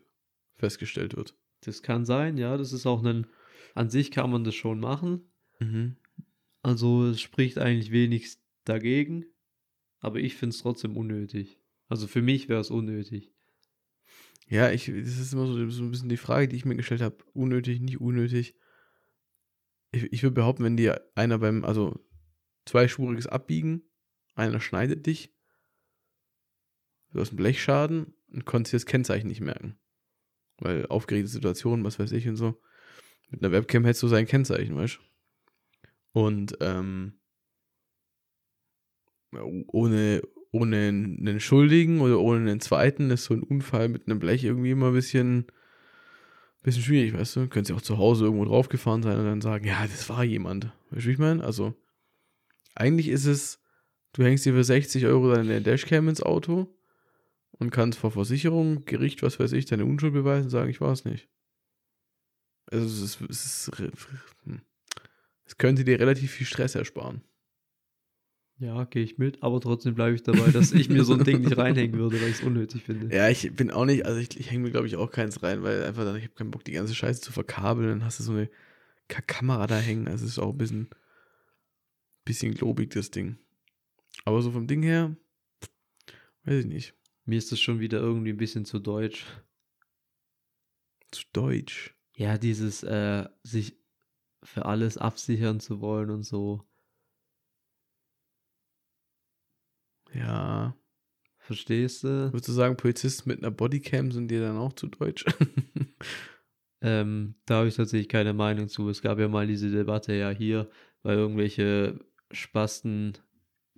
festgestellt wird. Das kann sein, ja. Das ist auch ein. An sich kann man das schon machen. Mhm. Also es spricht eigentlich wenig dagegen. Aber ich finde es trotzdem unnötig. Also für mich wäre es unnötig. Ja, ich, das ist immer so, so ein bisschen die Frage, die ich mir gestellt habe. Unnötig, nicht unnötig. Ich, ich würde behaupten, wenn dir einer beim, also zweispuriges Abbiegen, einer schneidet dich, du hast einen Blechschaden und konntest dir das Kennzeichen nicht merken. Weil aufgeregte Situationen, was weiß ich und so. Mit einer Webcam hättest du sein Kennzeichen, weißt du? Und, ähm, ohne, ohne einen Schuldigen oder ohne einen zweiten ist so ein Unfall mit einem Blech irgendwie immer ein bisschen bisschen schwierig, weißt du? Können sie auch zu Hause irgendwo draufgefahren sein und dann sagen, ja, das war jemand. Weißt du, wie ich meine? Also, eigentlich ist es, du hängst dir für 60 Euro deine Dashcam ins Auto und kannst vor Versicherung, Gericht, was weiß ich, deine Unschuld beweisen und sagen, ich war es nicht. Also, es ist, es ist, hm. es könnte dir relativ viel Stress ersparen. Ja, gehe ich mit, aber trotzdem bleibe ich dabei, dass ich mir so ein Ding nicht reinhängen würde, weil ich es unnötig finde. Ja, ich bin auch nicht, also ich, ich hänge mir, glaube ich, auch keins rein, weil einfach dann, ich habe keinen Bock, die ganze Scheiße zu verkabeln, dann hast du so eine Ka Kamera da hängen, also es ist auch ein bisschen, bisschen globig, das Ding. Aber so vom Ding her, weiß ich nicht. Mir ist das schon wieder irgendwie ein bisschen zu deutsch. Zu deutsch. Ja, dieses, äh, sich für alles absichern zu wollen und so. Ja. Verstehst du? Würdest du sagen, Polizisten mit einer Bodycam sind dir dann auch zu deutsch? ähm, da habe ich tatsächlich keine Meinung zu. Es gab ja mal diese Debatte ja hier, weil irgendwelche Spasten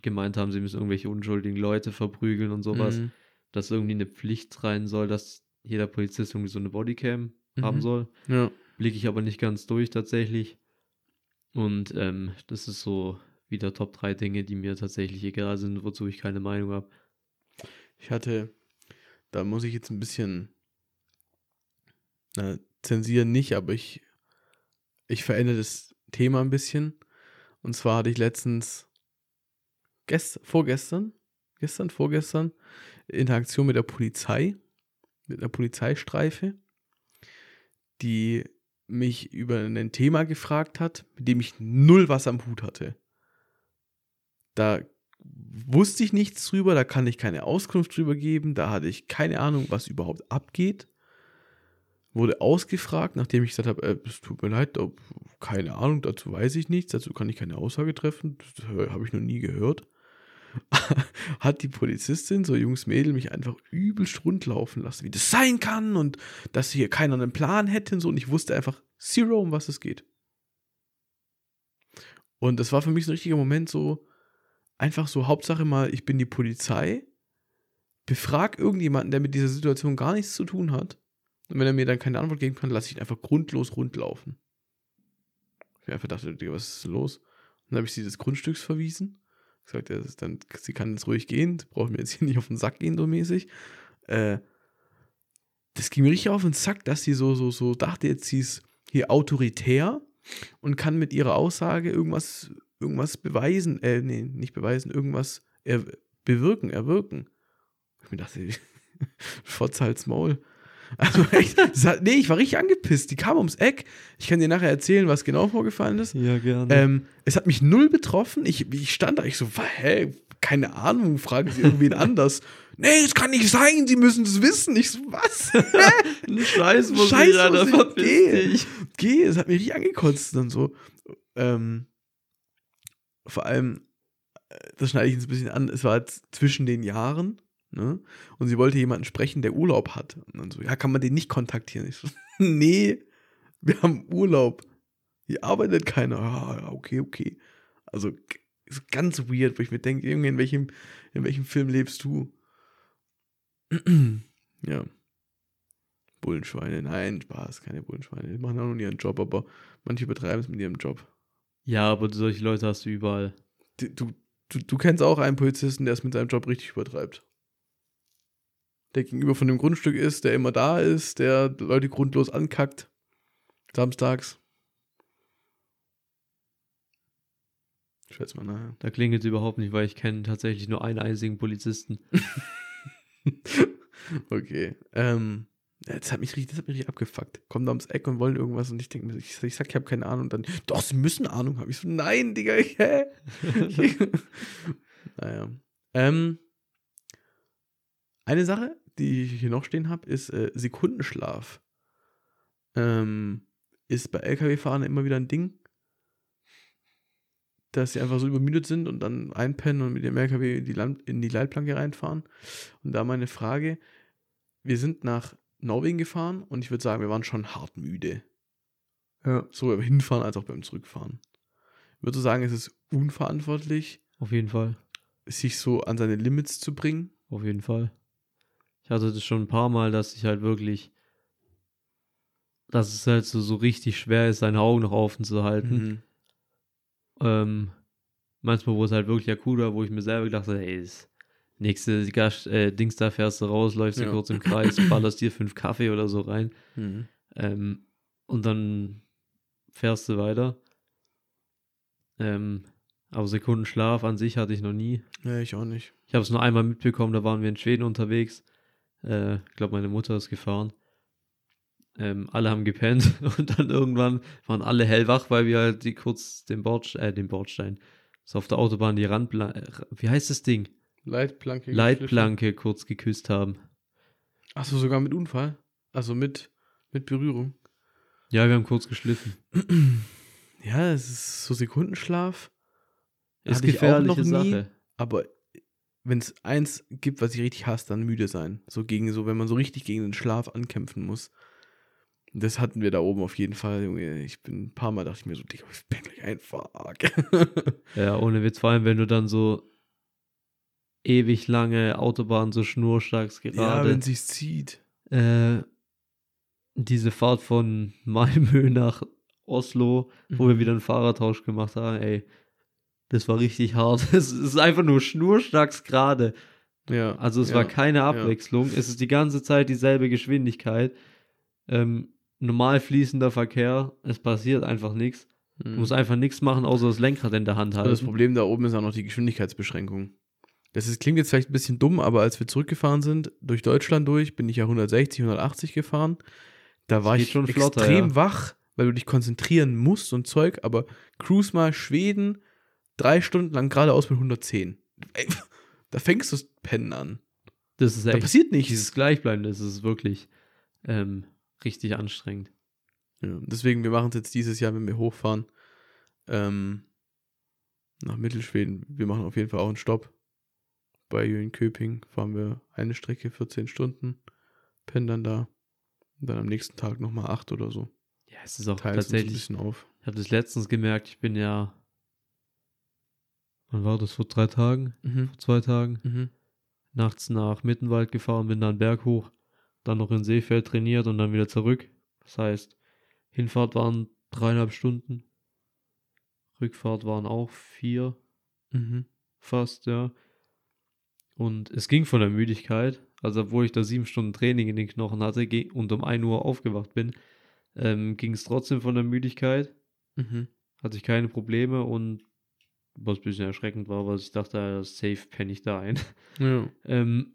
gemeint haben, sie müssen irgendwelche unschuldigen Leute verprügeln und sowas, Mhm. dass irgendwie eine Pflicht rein soll, dass jeder Polizist irgendwie so eine Bodycam haben Mhm. soll. Ja. Blicke ich aber nicht ganz durch tatsächlich. Und ähm, das ist so wieder Top 3 Dinge, die mir tatsächlich egal sind, wozu ich keine Meinung habe. Ich hatte, da muss ich jetzt ein bisschen na, zensieren nicht, aber ich, ich verändere das Thema ein bisschen. Und zwar hatte ich letztens, gest, vorgestern, gestern, vorgestern, Interaktion mit der Polizei, mit einer Polizeistreife, die mich über ein Thema gefragt hat, mit dem ich null was am Hut hatte. Da wusste ich nichts drüber, da kann ich keine Auskunft drüber geben, da hatte ich keine Ahnung, was überhaupt abgeht. Wurde ausgefragt, nachdem ich gesagt habe, äh, es tut mir leid, keine Ahnung, dazu weiß ich nichts, dazu kann ich keine Aussage treffen, das habe ich noch nie gehört. Hat die Polizistin, so junges Mädel, mich einfach übelst rundlaufen lassen, wie das sein kann und dass hier keiner einen Plan hätte und so. Und ich wusste einfach zero, um was es geht. Und das war für mich so ein richtiger Moment, so, einfach so, Hauptsache mal, ich bin die Polizei, befrag irgendjemanden, der mit dieser Situation gar nichts zu tun hat. Und wenn er mir dann keine Antwort geben kann, lasse ich ihn einfach grundlos rundlaufen. Ich einfach dachte, was ist los? Und dann habe ich sie des Grundstücks verwiesen. Gesagt, ja, dann, sie kann jetzt ruhig gehen, sie braucht mir jetzt hier nicht auf den Sack gehen, so mäßig. Äh, das ging mir richtig auf den Sack, dass sie so, so, so dachte, jetzt sie ist hier autoritär und kann mit ihrer Aussage irgendwas, irgendwas beweisen, äh, nee, nicht beweisen, irgendwas er, bewirken, erwirken. Ich mir dachte, Fotz halt's Maul. Also echt, hat, nee, ich war richtig angepisst. Die kam ums Eck. Ich kann dir nachher erzählen, was genau vorgefallen ist. Ja, gerne. Ähm, es hat mich null betroffen. Ich, ich stand da, ich so, hä, keine Ahnung, fragen Sie irgendwen anders. Nee, das kann nicht sein, Sie müssen das wissen. Ich so, was? Scheiß muss Scheiß wieder, muss da ich dich. Geh, es hat mich richtig angekotzt dann so. Ähm, vor allem, äh, das schneide ich jetzt ein bisschen an, es war jetzt zwischen den Jahren, ne? Und sie wollte jemanden sprechen, der Urlaub hat. Und dann so, ja, kann man den nicht kontaktieren? Ich so, nee, wir haben Urlaub. Hier arbeitet keiner. Ja, okay, okay. Also ganz weird, wo ich mir denke, Junge, in welchem, in welchem Film lebst du? ja. Bullenschweine, nein, Spaß, keine Bullenschweine. Die machen auch nur ihren Job, aber manche übertreiben es mit ihrem Job. Ja, aber solche Leute hast du überall. Du, du, du, kennst auch einen Polizisten, der es mit seinem Job richtig übertreibt. Der gegenüber von dem Grundstück ist, der immer da ist, der Leute grundlos ankackt. Samstags. Ich schätze mal nachher. Da klingelt es überhaupt nicht, weil ich kenne tatsächlich nur einen einzigen Polizisten. okay. Ähm, das hat mich richtig, das hat mich richtig abgefuckt. Kommen da ums Eck und wollen irgendwas und ich denke mir, ich, ich sag, ich habe keine Ahnung. Und dann, doch, sie müssen Ahnung haben. Ich so, nein, Digga, hä? naja. Ähm, eine Sache, die ich hier noch stehen habe, ist äh, Sekundenschlaf. Ähm, ist bei LKW-Fahrern immer wieder ein Ding, dass sie einfach so übermüdet sind und dann einpennen und mit dem LKW in die, Land in die Leitplanke reinfahren. Und da meine Frage, wir sind nach Norwegen gefahren und ich würde sagen, wir waren schon hart müde. Ja. Sowohl beim Hinfahren als auch beim Zurückfahren. Ich würde sagen, es ist unverantwortlich, Auf jeden Fall. sich so an seine Limits zu bringen. Auf jeden Fall. Ich hatte das schon ein paar Mal, dass ich halt wirklich dass es halt so, so richtig schwer ist, seine Augen noch offen zu halten. Mhm. Ähm, manchmal, wo es halt wirklich akut war, wo ich mir selber gedacht habe, ey, das nächste äh, Dings da fährst du raus, läufst du Ja. kurz im Kreis, ballerst dir fünf Kaffee oder so rein. Mhm. Ähm, und dann fährst du weiter. Ähm, aber Sekundenschlaf an sich hatte ich noch nie. Ja, ich auch nicht. Ich habe es nur einmal mitbekommen, da waren wir in Schweden unterwegs. Äh, ich glaube, meine Mutter ist gefahren. Ähm, alle haben gepennt und dann irgendwann waren alle hellwach, weil wir halt die kurz den Bordstein, äh, den Bordstein, so auf der Autobahn die Randplanke, wie heißt das Ding? Leitplanke. Leitplanke kurz geküsst haben. Achso, sogar mit Unfall. Also mit, mit Berührung. Ja, wir haben kurz geschliffen. Ja, es ist so Sekundenschlaf. Ist Hatte ich auch gefährliche noch nie. Sache. Aber wenn es eins gibt, was ich richtig hasse, dann müde sein. So gegen so, wenn man so richtig gegen den Schlaf ankämpfen muss. Das hatten wir da oben auf jeden Fall, Junge. Ich bin ein paar Mal dachte ich mir so, Digga, ich bin gleich einfach. Ja, ohne Witz, vor allem wenn du dann so ewig lange Autobahn so schnurstracks ja, gerade. wenn sich's zieht. äh, diese Fahrt von Malmö nach Oslo, wo Mhm. wir wieder einen Fahrertausch gemacht haben, ey, das war richtig hart. Es ist einfach nur schnurstracks gerade. Ja. Also es ja. war keine Abwechslung. Es ist die ganze Zeit dieselbe Geschwindigkeit. Ähm, normal fließender Verkehr. Es passiert einfach nichts. Du Mhm. musst einfach nichts machen, außer das Lenkrad in der Hand Aber das halten. Problem da oben ist auch noch die Geschwindigkeitsbeschränkung. Das ist, klingt jetzt vielleicht ein bisschen dumm, aber als wir zurückgefahren sind, durch Deutschland durch, bin ich ja 160, 180 gefahren. Da war ich schon flotter, extrem ja. wach, weil du dich konzentrieren musst und Zeug, aber cruise mal Schweden drei Stunden lang geradeaus mit 110. Ey, da fängst du das Pennen an. Das ist Da echt, passiert nichts. dieses Gleichbleiben, das ist wirklich ähm, richtig anstrengend. Ja, deswegen, wir machen es jetzt dieses Jahr, wenn wir hochfahren, ähm, nach Mittelschweden. Wir machen auf jeden Fall auch einen Stopp. Bei Jönköping fahren wir eine Strecke 14 Stunden, pennen dann da. Und dann am nächsten Tag nochmal acht oder so. Ja, es ist auch Teilen uns ein tatsächlich bisschen auf. Ich habe das letztens gemerkt, ich bin ja. Wann war das? Vor drei Tagen? Mhm. Vor zwei Tagen? Mhm. Nachts nach Mittenwald gefahren, bin dann einen Berg hoch, dann noch in Seefeld trainiert und dann wieder zurück. Das heißt, Hinfahrt waren dreieinhalb Stunden. Rückfahrt waren auch vier, Mhm. fast, ja. Und es ging von der Müdigkeit, also obwohl ich da sieben Stunden Training in den Knochen hatte und um 1 Uhr aufgewacht bin, ähm, ging es trotzdem von der Müdigkeit. Mhm. hatte ich keine Probleme und was ein bisschen erschreckend war, was ich dachte, safe penne ich da ein. Ja. ähm,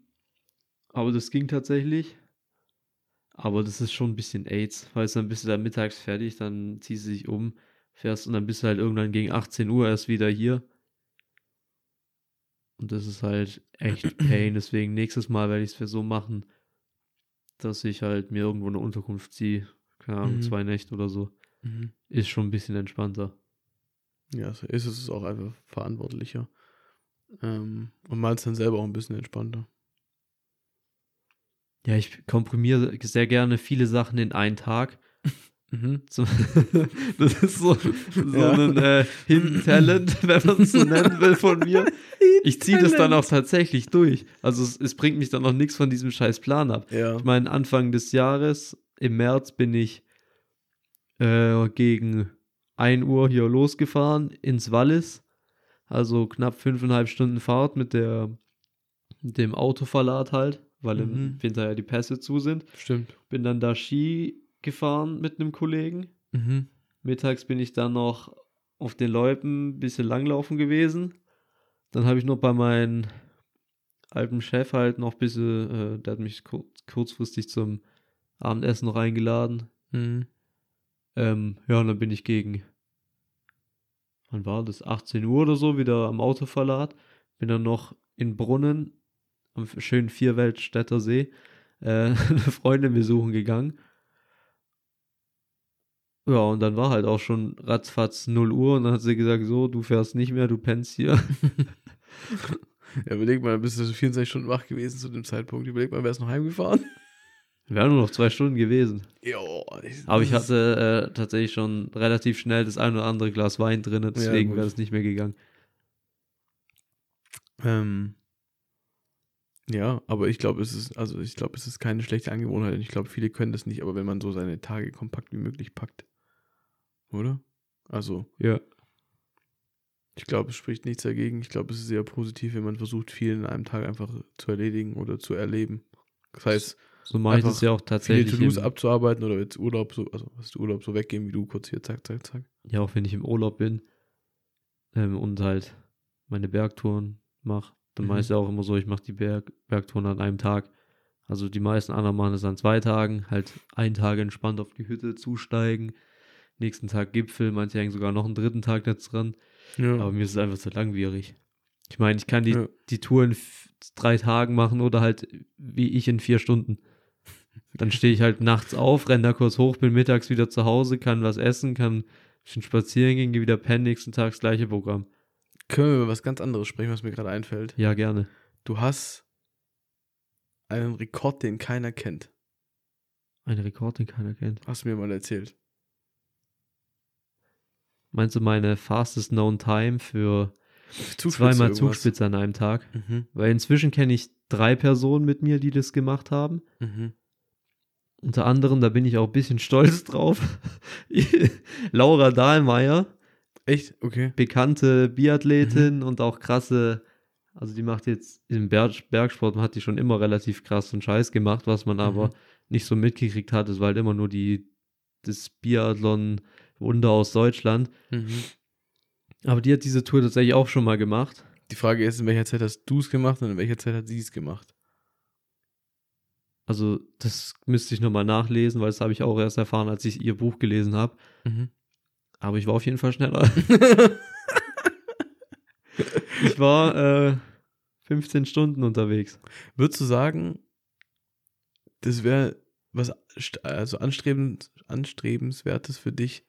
aber das ging tatsächlich. Aber das ist schon ein bisschen AIDS, weil dann bist du da mittags fertig, dann ziehst du dich um, fährst und dann bist du halt irgendwann gegen 18 Uhr erst wieder hier. Und das ist halt echt Pain. Deswegen nächstes Mal werde ich es für so machen, dass ich halt mir irgendwo eine Unterkunft ziehe. Keine Ahnung, Mhm. zwei Nächte oder so. Mhm. Ist schon ein bisschen entspannter. Ja, so ist es auch einfach verantwortlicher. Ähm, und man ist dann selber auch ein bisschen entspannter. Ja, ich komprimiere sehr gerne viele Sachen in einen Tag. Mhm. Das ist so, so Ja. ein äh, Hidden Talent, wenn man es so nennen will von mir. Ich ziehe das dann auch tatsächlich durch. Also es, es bringt mich dann noch nichts von diesem scheiß Plan ab. Ja. Ich meine, Anfang des Jahres, im März, bin ich äh, gegen 1 Uhr hier losgefahren ins Wallis. Also knapp fünfeinhalb Stunden Fahrt mit der mit dem Autoverlad halt, weil im Mhm. Winter ja die Pässe zu sind. Stimmt. Bin dann da Ski gefahren mit einem Kollegen. Mhm. Mittags bin ich dann noch auf den Loipen ein bisschen langlaufen gewesen. Dann habe ich noch bei meinem alten Chef halt noch ein bisschen, äh, der hat mich kur kurzfristig zum Abendessen noch eingeladen. Mhm. Ähm, ja, und dann bin ich gegen, wann war das, 18 Uhr oder so, wieder am Autoverlad. Bin dann noch in Brunnen, am schönen Vierweltstädter See, äh, eine Freundin besuchen gegangen. Ja, und dann war halt auch schon ratzfatz 0 Uhr und dann hat sie gesagt, so, du fährst nicht mehr, du pennst hier. Ja, überleg mal, bist du so 24 Stunden wach gewesen zu dem Zeitpunkt. Überleg mal, wärst noch heimgefahren? Wären nur noch zwei Stunden gewesen. Ja. Aber ich hatte äh, tatsächlich schon relativ schnell das ein oder andere Glas Wein drin, deswegen gut. wäre es nicht mehr gegangen. Ähm, Ja, aber ich glaube, es ist, also ich glaube, es ist keine schlechte Angewohnheit. Und ich glaube, viele können das nicht, aber wenn man so seine Tage kompakt wie möglich packt. Oder? Also, Ja. Ich glaube, es spricht nichts dagegen. Ich glaube, es ist sehr positiv, wenn man versucht, viel in einem Tag einfach zu erledigen oder zu erleben. Das heißt, So mache ich das ja auch viele tatsächlich. To-Dos im- abzuarbeiten oder jetzt Urlaub so, also was du Urlaub so weggehen, wie du kurz hier, zack, zack, zack. ja, auch wenn ich im Urlaub bin ähm, und halt meine Bergtouren mache, dann Mhm. mache ich es ja auch immer so, ich mache die Berg Bergtouren an einem Tag. Also die meisten anderen machen es an zwei Tagen, halt einen Tag entspannt auf die Hütte zusteigen, nächsten Tag Gipfel, manche hängen sogar noch einen dritten Tag jetzt dran, Ja. aber mir ist es einfach zu langwierig. Ich meine, ich kann die, Ja. die Tour in drei Tagen machen oder halt wie ich in vier Stunden. Dann stehe ich halt nachts auf, renne da kurz hoch, bin mittags wieder zu Hause, kann was essen, kann ein bisschen spazieren gehen, gehe wieder pennen, nächsten Tag das gleiche Programm. Können wir über was ganz anderes sprechen, was mir gerade einfällt? Ja, gerne. Du hast einen Rekord, den keiner kennt. Ein Rekord, den keiner kennt. Hast du mir mal erzählt. Meinst du meine fastest known time für Zugspitze zweimal irgendwas. Zugspitze an einem Tag? Mhm. Weil inzwischen kenne ich drei Personen mit mir, die das gemacht haben. Mhm. Unter anderem, da bin ich auch ein bisschen stolz drauf, Laura Dahlmeier, Echt? Okay. bekannte Biathletin und auch krasse, also die macht jetzt im Berg, Bergsport, hat die schon immer relativ krassen Scheiß gemacht, was man aber Mhm. nicht so mitgekriegt hat. Es war halt immer nur die, das Biathlon-Wunder aus Deutschland. Mhm. Aber die hat diese Tour tatsächlich auch schon mal gemacht. Die Frage ist, in welcher Zeit hast du es gemacht und in welcher Zeit hat sie es gemacht? Also, das müsste ich nochmal nachlesen, weil das habe ich auch erst erfahren, als ich ihr Buch gelesen habe. Mhm. Aber ich war auf jeden Fall schneller. ich war äh, 15 Stunden unterwegs. Würdest du sagen, das wäre was also anstrebend, anstrebenswertes für dich,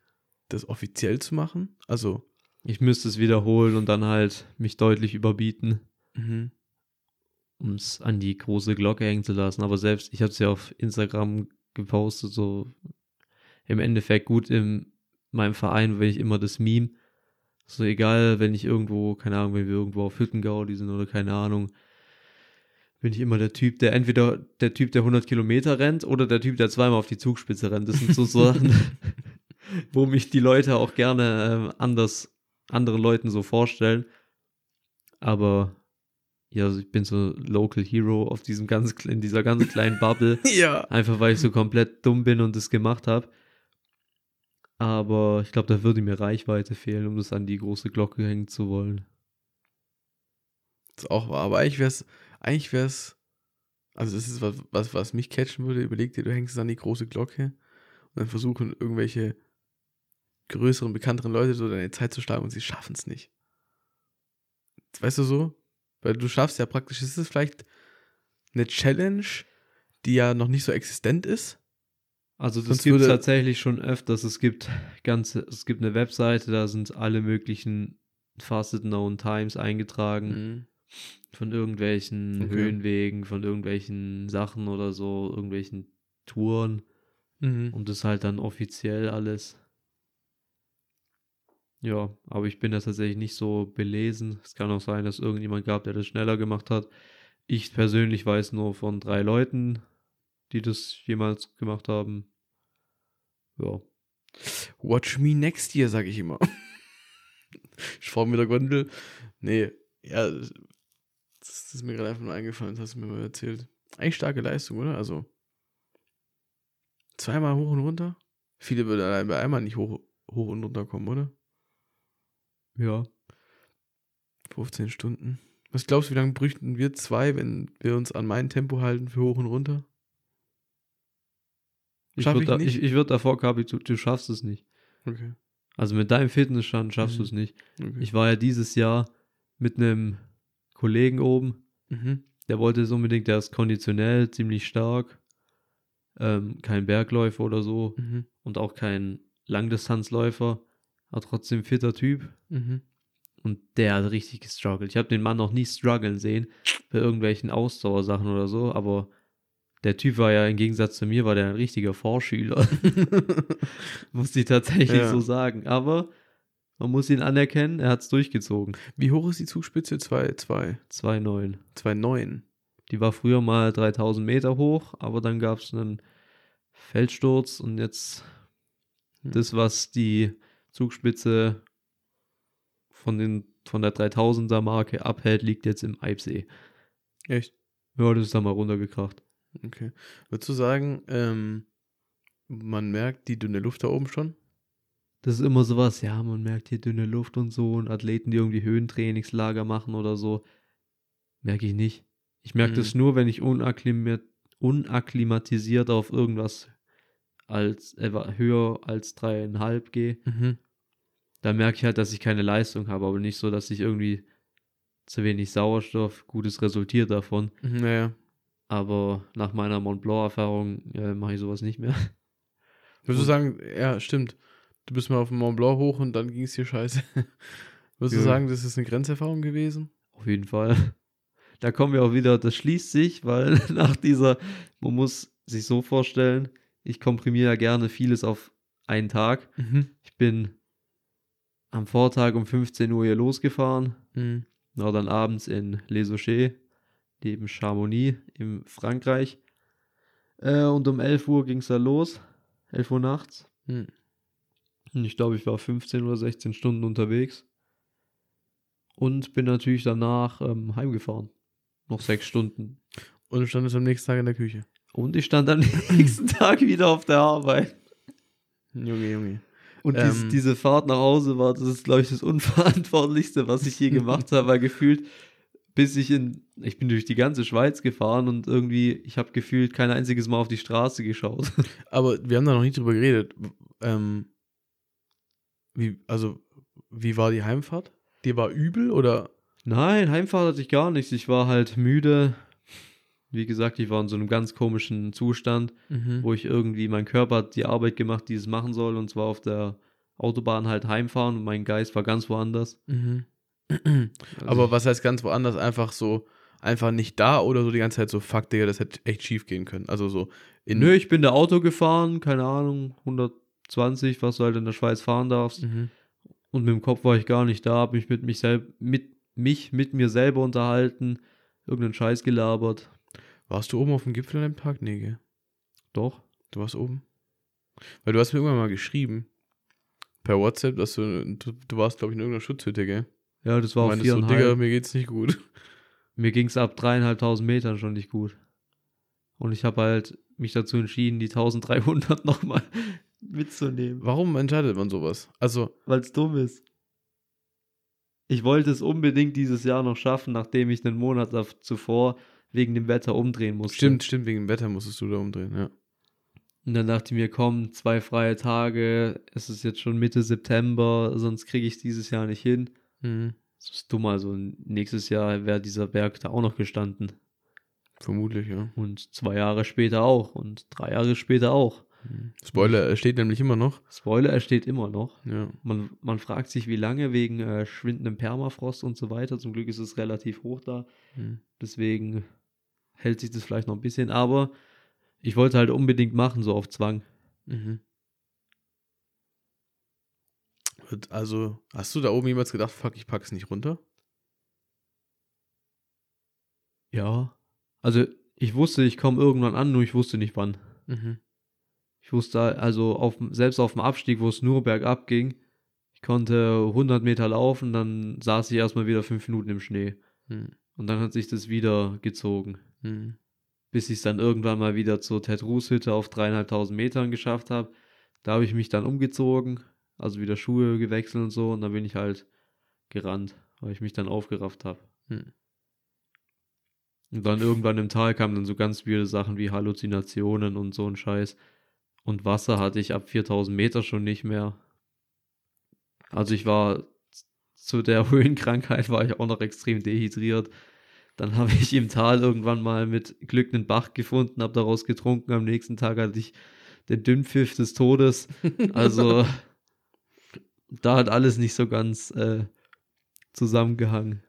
das offiziell zu machen? Also, Ich müsste es wiederholen und dann halt mich deutlich überbieten, mhm. um es an die große Glocke hängen zu lassen. Aber selbst, ich habe es ja auf Instagram gepostet, so im Endeffekt gut in meinem Verein, wenn ich immer das Meme, so egal, wenn ich irgendwo, keine Ahnung, wenn wir irgendwo auf Hüttengaudi sind oder keine Ahnung, bin ich immer der Typ, der entweder der Typ, der 100 Kilometer rennt oder der Typ, der zweimal auf die Zugspitze rennt. Das sind so Sachen, wo mich die Leute auch gerne ähm, anders, anderen Leuten so vorstellen. Aber ja, also ich bin so Local Hero auf diesem ganz, in dieser ganz kleinen Bubble. Ja. Einfach weil ich so komplett dumm bin und das gemacht habe. Aber ich glaube, da würde mir Reichweite fehlen, um das an die große Glocke hängen zu wollen. Das ist auch wahr. Aber eigentlich wäre es, eigentlich wäre es, also das ist was, was, was mich catchen würde. Überleg dir, du hängst es an die große Glocke und dann versuchen irgendwelche größeren, bekannteren Leute so deine Zeit zu schlagen und sie schaffen es nicht. Weißt du so? Weil du schaffst ja praktisch, ist es vielleicht eine Challenge, die ja noch nicht so existent ist. Also das gibt es tatsächlich schon öfters. Es gibt ganze, es gibt eine Webseite, da sind alle möglichen Fastest Known Times eingetragen. Von irgendwelchen Okay. Höhenwegen, von irgendwelchen Sachen oder so, irgendwelchen Touren. Mhm. Und das halt dann offiziell alles. Ja, aber ich bin da tatsächlich nicht so belesen. Es kann auch sein, dass irgendjemand gab, der das schneller gemacht hat. Ich persönlich weiß nur von drei Leuten, die das jemals gemacht haben. Ja. Watch me next year, sag ich immer. ich fahre mit der Gondel. Nee, ja, das ist mir gerade einfach nur eingefallen, das hast du mir mal erzählt. Eigentlich starke Leistung, oder? Also, zweimal hoch und runter? Viele würden allein bei einmal nicht hoch, hoch und runter kommen, oder? Ja. 15 Stunden. Was glaubst du, wie lange bräuchten wir zwei, wenn wir uns an mein Tempo halten für hoch und runter? Ich Schaff würde ich da, nicht? ich, ich würd davor, Kapi, du, du schaffst es nicht. Okay. Also mit deinem Fitnessstand schaffst Mhm. du es nicht. okay. Ich war ja dieses Jahr mit einem Kollegen oben, mhm. der wollte es unbedingt, der ist konditionell ziemlich stark. Ähm, kein Bergläufer oder so Mhm. und auch kein Langdistanzläufer, aber trotzdem fitter Typ. Mhm. Und der hat richtig gestruggelt. Ich habe den Mann noch nie strugglen sehen bei irgendwelchen Ausdauersachen oder so, aber der Typ war ja im Gegensatz zu mir, war der ein richtiger Vorschüler. Muss ich tatsächlich Ja. so sagen. Aber man muss ihn anerkennen, er hat es durchgezogen. Wie hoch ist die Zugspitze? 2, 2, 2,9. 2, 9. Die war früher mal 3000 Meter hoch, aber dann gab es einen Felssturz und jetzt Hm. das, was die Zugspitze von, den, von der 3000er Marke abhält, liegt jetzt im Eibsee. Echt? Ja, das ist da mal runtergekracht. Okay. Würdest du sagen, ähm, man merkt die dünne Luft da oben schon? Das ist immer sowas, ja, man merkt hier dünne Luft und so und Athleten, die irgendwie Höhentrainingslager machen oder so. Merke ich nicht. Ich merke Mhm. das nur, wenn ich unakklimat unakklimatisiert auf irgendwas als äh, höher als dreieinhalb gehe. Mhm. Da merke ich halt, dass ich keine Leistung habe, aber nicht so, dass ich irgendwie zu wenig Sauerstoff, gutes resultiert davon. Naja. Aber nach meiner Mont Blanc-Erfahrung äh, mache ich sowas nicht mehr. Würdest du sagen, ja, stimmt. Du bist mal auf dem Mont Blanc hoch und dann ging es dir scheiße. Würdest du Ja. sagen, das ist eine Grenzerfahrung gewesen? Auf jeden Fall. Da kommen wir auch wieder, das schließt sich, weil nach dieser, man muss sich so vorstellen, ich komprimiere ja gerne vieles auf einen Tag. Mhm. Ich bin am Vortag um 15 Uhr hier losgefahren, Mhm. war dann abends in Les Auchers, neben Chamonix in Frankreich. Äh, und um 11 Uhr ging es dann los, 11 Uhr nachts. Mhm. Und ich glaube, ich war 15 oder 16 Stunden unterwegs. Und bin natürlich danach ähm, heimgefahren. Noch sechs Stunden. Und du standest am nächsten Tag in der Küche. Und ich stand am nächsten Tag wieder auf der Arbeit. Junge, Junge. Und dies, Ähm. diese Fahrt nach Hause war, das ist, glaube ich, das Unverantwortlichste, was ich je gemacht habe, weil gefühlt, bis ich in, ich bin durch die ganze Schweiz gefahren und irgendwie, ich habe gefühlt kein einziges Mal auf die Straße geschaut. Aber wir haben da noch nicht drüber geredet. Ähm, wie, also, wie war die Heimfahrt? Die war übel oder? Nein, Heimfahrt hatte ich gar nichts. Ich war halt müde. Wie gesagt, ich war in so einem ganz komischen Zustand, Mhm. wo ich irgendwie, mein Körper hat die Arbeit gemacht, die es machen soll, und zwar auf der Autobahn halt heimfahren und mein Geist war ganz woanders. Mhm. Also Aber was heißt ganz woanders? Einfach so, einfach nicht da oder so die ganze Zeit so, fuck, Digga, das hätte echt schief gehen können. Also so in. Nö, ich bin der Auto gefahren, keine Ahnung, 120, was du halt in der Schweiz fahren darfst. Mhm. Und mit dem Kopf war ich gar nicht da, habe mich mit mich selber, mit mich, mit mir selber unterhalten, irgendeinen Scheiß gelabert. Warst du oben auf dem Gipfel an dem Tag? Nee, gell? Doch. Du warst oben? Weil du hast mir irgendwann mal geschrieben, per WhatsApp, dass du, du, du warst, glaube ich, in irgendeiner Schutzhütte, gell? Ja, das war auf meintest so. Digga, mir geht's nicht gut. Mir ging es ab dreieinhalbtausend Metern schon nicht gut. Und ich habe halt mich dazu entschieden, die 1300 nochmal mitzunehmen. Warum entscheidet man sowas? Also, Weil es dumm ist. Ich wollte es unbedingt dieses Jahr noch schaffen, nachdem ich einen Monat zuvor wegen dem Wetter umdrehen musste. stimmt, stimmt, wegen dem Wetter musstest du da umdrehen, ja. Und dann dachte ich mir, komm, zwei freie Tage, es ist jetzt schon Mitte September, sonst kriege ich dieses Jahr nicht hin. Mhm. Das ist dumm, also nächstes Jahr wäre dieser Berg da auch noch gestanden. Vermutlich, ja. Und zwei Jahre später auch und drei Jahre später auch. Mhm. Spoiler, er steht nämlich immer noch. Spoiler, er steht immer noch. Ja. Man, man fragt sich, wie lange wegen äh, schwindendem Permafrost und so weiter. Zum Glück ist es relativ hoch da. Mhm. Deswegen hält sich das vielleicht noch ein bisschen. Aber ich wollte halt unbedingt machen, so auf Zwang. Mhm. Also, hast du da oben jemals gedacht, fuck, ich pack's nicht runter? Ja. Also ich wusste, ich komme irgendwann an, nur ich wusste nicht wann. Mhm. Ich wusste also auf, selbst auf dem Abstieg, wo es nur bergab ging, ich konnte 100 Meter laufen, dann saß ich erstmal wieder fünf Minuten im Schnee. Mhm. Und dann hat sich das wieder gezogen. Mhm. bis ich es dann irgendwann mal wieder zur Ted-Ruß-Hütte auf dreieinhalbtausend Metern geschafft habe. Da habe ich mich dann umgezogen, also wieder Schuhe gewechselt und so, und dann bin ich halt gerannt, weil ich mich dann aufgerafft habe. Hm. Und dann irgendwann im Tal kamen dann so ganz weirde Sachen wie Halluzinationen und so ein Scheiß. Und Wasser hatte ich ab 4000 Meter schon nicht mehr. Also ich war zu der Höhenkrankheit war ich auch noch extrem dehydriert. Dann habe ich im Tal irgendwann mal mit Glück einen Bach gefunden, habe daraus getrunken. Am nächsten Tag hatte ich den Dünnpfiff des Todes. Also da hat alles nicht so ganz äh, zusammengehangen.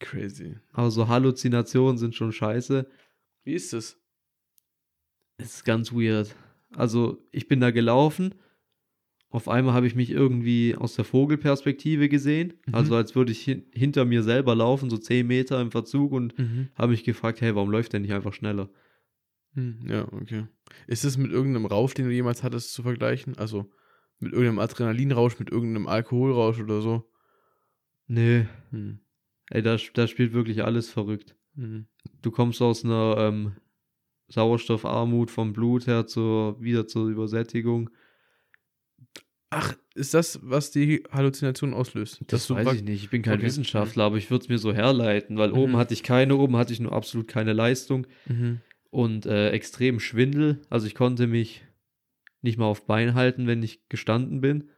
Crazy. Aber so Halluzinationen sind schon scheiße. Wie ist es? Es ist ganz weird. Also ich bin da gelaufen auf einmal habe ich mich irgendwie aus der Vogelperspektive gesehen, Mhm. also als würde ich hin hinter mir selber laufen, so 10 Meter im Verzug und Mhm. habe mich gefragt, hey, warum läuft der nicht einfach schneller? Hm, Ja, okay. Ist es mit irgendeinem Rausch, den du jemals hattest, zu vergleichen? Also mit irgendeinem Adrenalinrausch, mit irgendeinem Alkoholrausch oder so? Nee, Hm. ey, da, da spielt wirklich alles verrückt. Mhm. Du kommst aus einer ähm, Sauerstoffarmut vom Blut her zur, wieder zur Übersättigung. Ach, ist das, was die Halluzination auslöst? Das weiß ich nicht. Ich bin kein Okay. Wissenschaftler, aber ich würde es mir so herleiten, weil Mhm. oben hatte ich keine, oben hatte ich nur absolut keine Leistung Mhm. und äh, extrem Schwindel. Also ich konnte mich nicht mal auf Bein halten, wenn ich gestanden bin.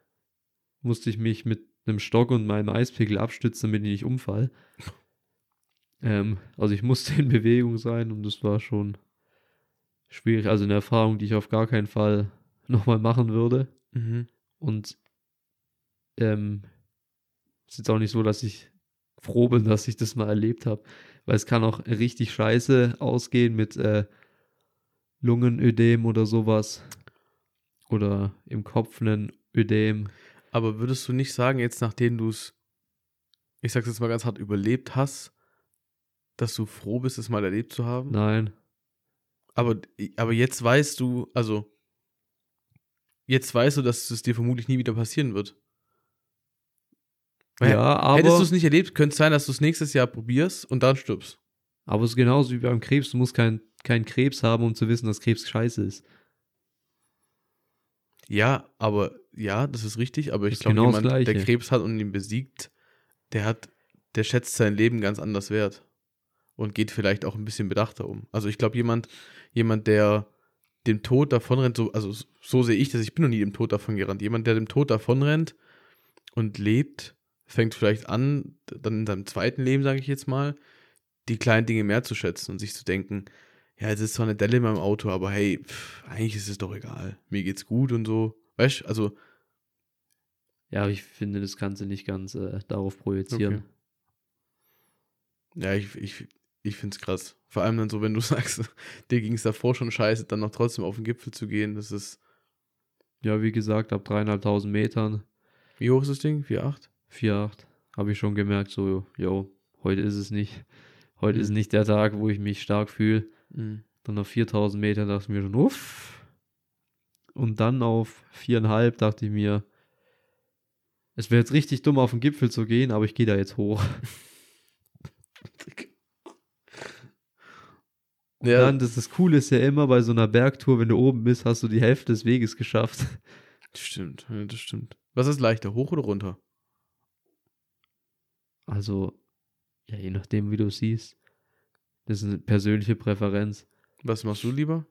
Musste ich mich mit einem Stock und meinem Eispickel abstützen, damit ich nicht umfall. Ähm, also ich musste in Bewegung sein und das war schon schwierig. Also eine Erfahrung, die ich auf gar keinen Fall nochmal machen würde. Mhm. Und ähm, es ist jetzt auch nicht so, dass ich froh bin, dass ich das mal erlebt habe. Weil es kann auch richtig scheiße ausgehen mit äh, Lungenödem oder sowas. Oder im Kopf einen Ödem. Aber würdest du nicht sagen, jetzt nachdem du es, ich sag's jetzt mal ganz hart, überlebt hast, dass du froh bist, es mal erlebt zu haben? Nein. Aber, aber jetzt weißt du, also, jetzt weißt du, dass es dir vermutlich nie wieder passieren wird. Weil ja, Hättest du aber, es nicht erlebt, könnte es sein, dass du es nächstes Jahr probierst und dann stirbst. aber es ist genauso wie beim Krebs. Du musst keinen kein Krebs haben, um zu wissen, dass Krebs scheiße ist. Ja, aber ja, das ist richtig, aber ich glaube, genau jemand, der. Krebs hat und ihn besiegt, der hat, der schätzt sein Leben ganz anders wert und geht vielleicht auch ein bisschen bedachter um. Also ich glaube, jemand, jemand, der dem Tod davonrennt, so, also so sehe ich das, ich bin noch nie dem Tod davon gerannt. Jemand, der dem Tod davonrennt und lebt, fängt vielleicht an, dann in seinem zweiten Leben, sage ich jetzt mal, die kleinen Dinge mehr zu schätzen und sich zu denken, ja, es ist zwar eine Delle in meinem Auto, aber hey, pff, eigentlich ist es doch egal. Mir geht's gut und so. Weißt du, also, Ja, aber ich finde, das kannst du nicht ganz äh, darauf projizieren. Okay. ja, ich, ich, ich finde es krass. Vor allem dann so, wenn du sagst, dir ging es davor schon scheiße, dann noch trotzdem auf den Gipfel zu gehen, das ist, Ja, wie gesagt, ab dreieinhalbtausend Metern, wie hoch ist das Ding? 4,8? 4,8, habe ich schon gemerkt, so, jo, heute ist es nicht. Heute Mhm. ist nicht der Tag, wo ich mich stark fühle. Mhm. Dann auf 4000 Meter dachte ich mir schon, uff. Und dann auf viereinhalb dachte ich mir, es wäre jetzt richtig dumm, auf den Gipfel zu gehen, aber ich gehe da jetzt hoch. Ja, dann, das, das Coole ist ja immer bei so einer Bergtour, wenn du oben bist, hast du die Hälfte des Weges geschafft. das stimmt, ja, das stimmt. Was ist leichter, hoch oder runter? Also, ja, je nachdem, wie du es siehst. Das ist eine persönliche Präferenz. Was machst du lieber?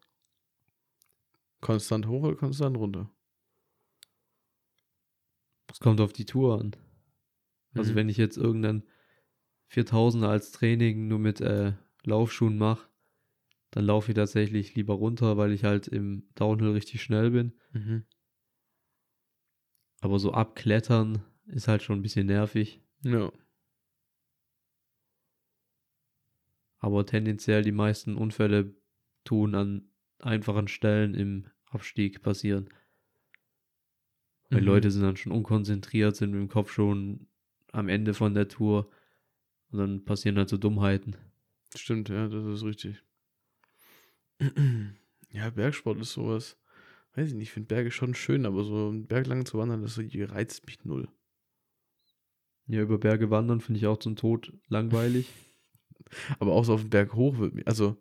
Konstant hoch oder konstant runter? Es kommt auf die Tour an. Also Mhm. wenn ich jetzt irgendeinen 4000er als Training nur mit äh, Laufschuhen mache, dann laufe ich tatsächlich lieber runter, weil ich halt im Downhill richtig schnell bin. Mhm. Aber so abklettern ist halt schon ein bisschen nervig. Ja. Aber tendenziell die meisten Unfälle tun an einfachen Stellen im Abstieg passieren. Weil Mhm. Leute sind dann schon unkonzentriert, sind mit dem Kopf schon am Ende von der Tour. Und dann passieren halt so Dummheiten. Stimmt, ja, das ist richtig. Ja, Bergsport ist sowas. Weiß ich nicht, ich finde Berge schon schön, aber so einen Berg lang zu wandern, das so, reizt mich null. Ja, über Berge wandern finde ich auch zum Tod langweilig. Aber auch so auf den Berg hoch wird mir, also,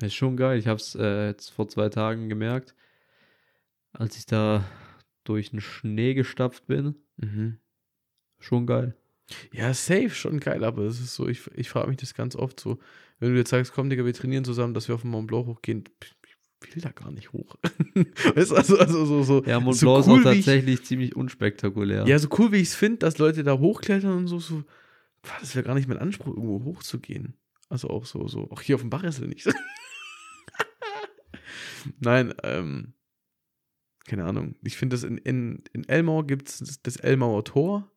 ist schon geil. Ich habe es äh, jetzt vor zwei Tagen gemerkt, als ich da durch den Schnee gestapft bin. mhm. Schon geil. Ja, safe, schon geil, aber es ist so, ich, ich frage mich das ganz oft so, wenn du jetzt sagst, komm, Digga, wir trainieren zusammen, dass wir auf den Mont Blanc hochgehen, ich will da gar nicht hoch. weißt also, also so, so, Ja, Mont so Blanc cool, ist auch wie ich- tatsächlich ziemlich unspektakulär. Ja, so cool wie ich es finde, dass Leute da hochklettern und so, so, boah, das wäre gar nicht mein Anspruch, irgendwo hochzugehen. Also auch so, so, auch hier auf dem Bach ist es nicht. Nein, ähm, keine Ahnung. Ich finde, das in, in, in Elmau gibt es das Elmauer Tor.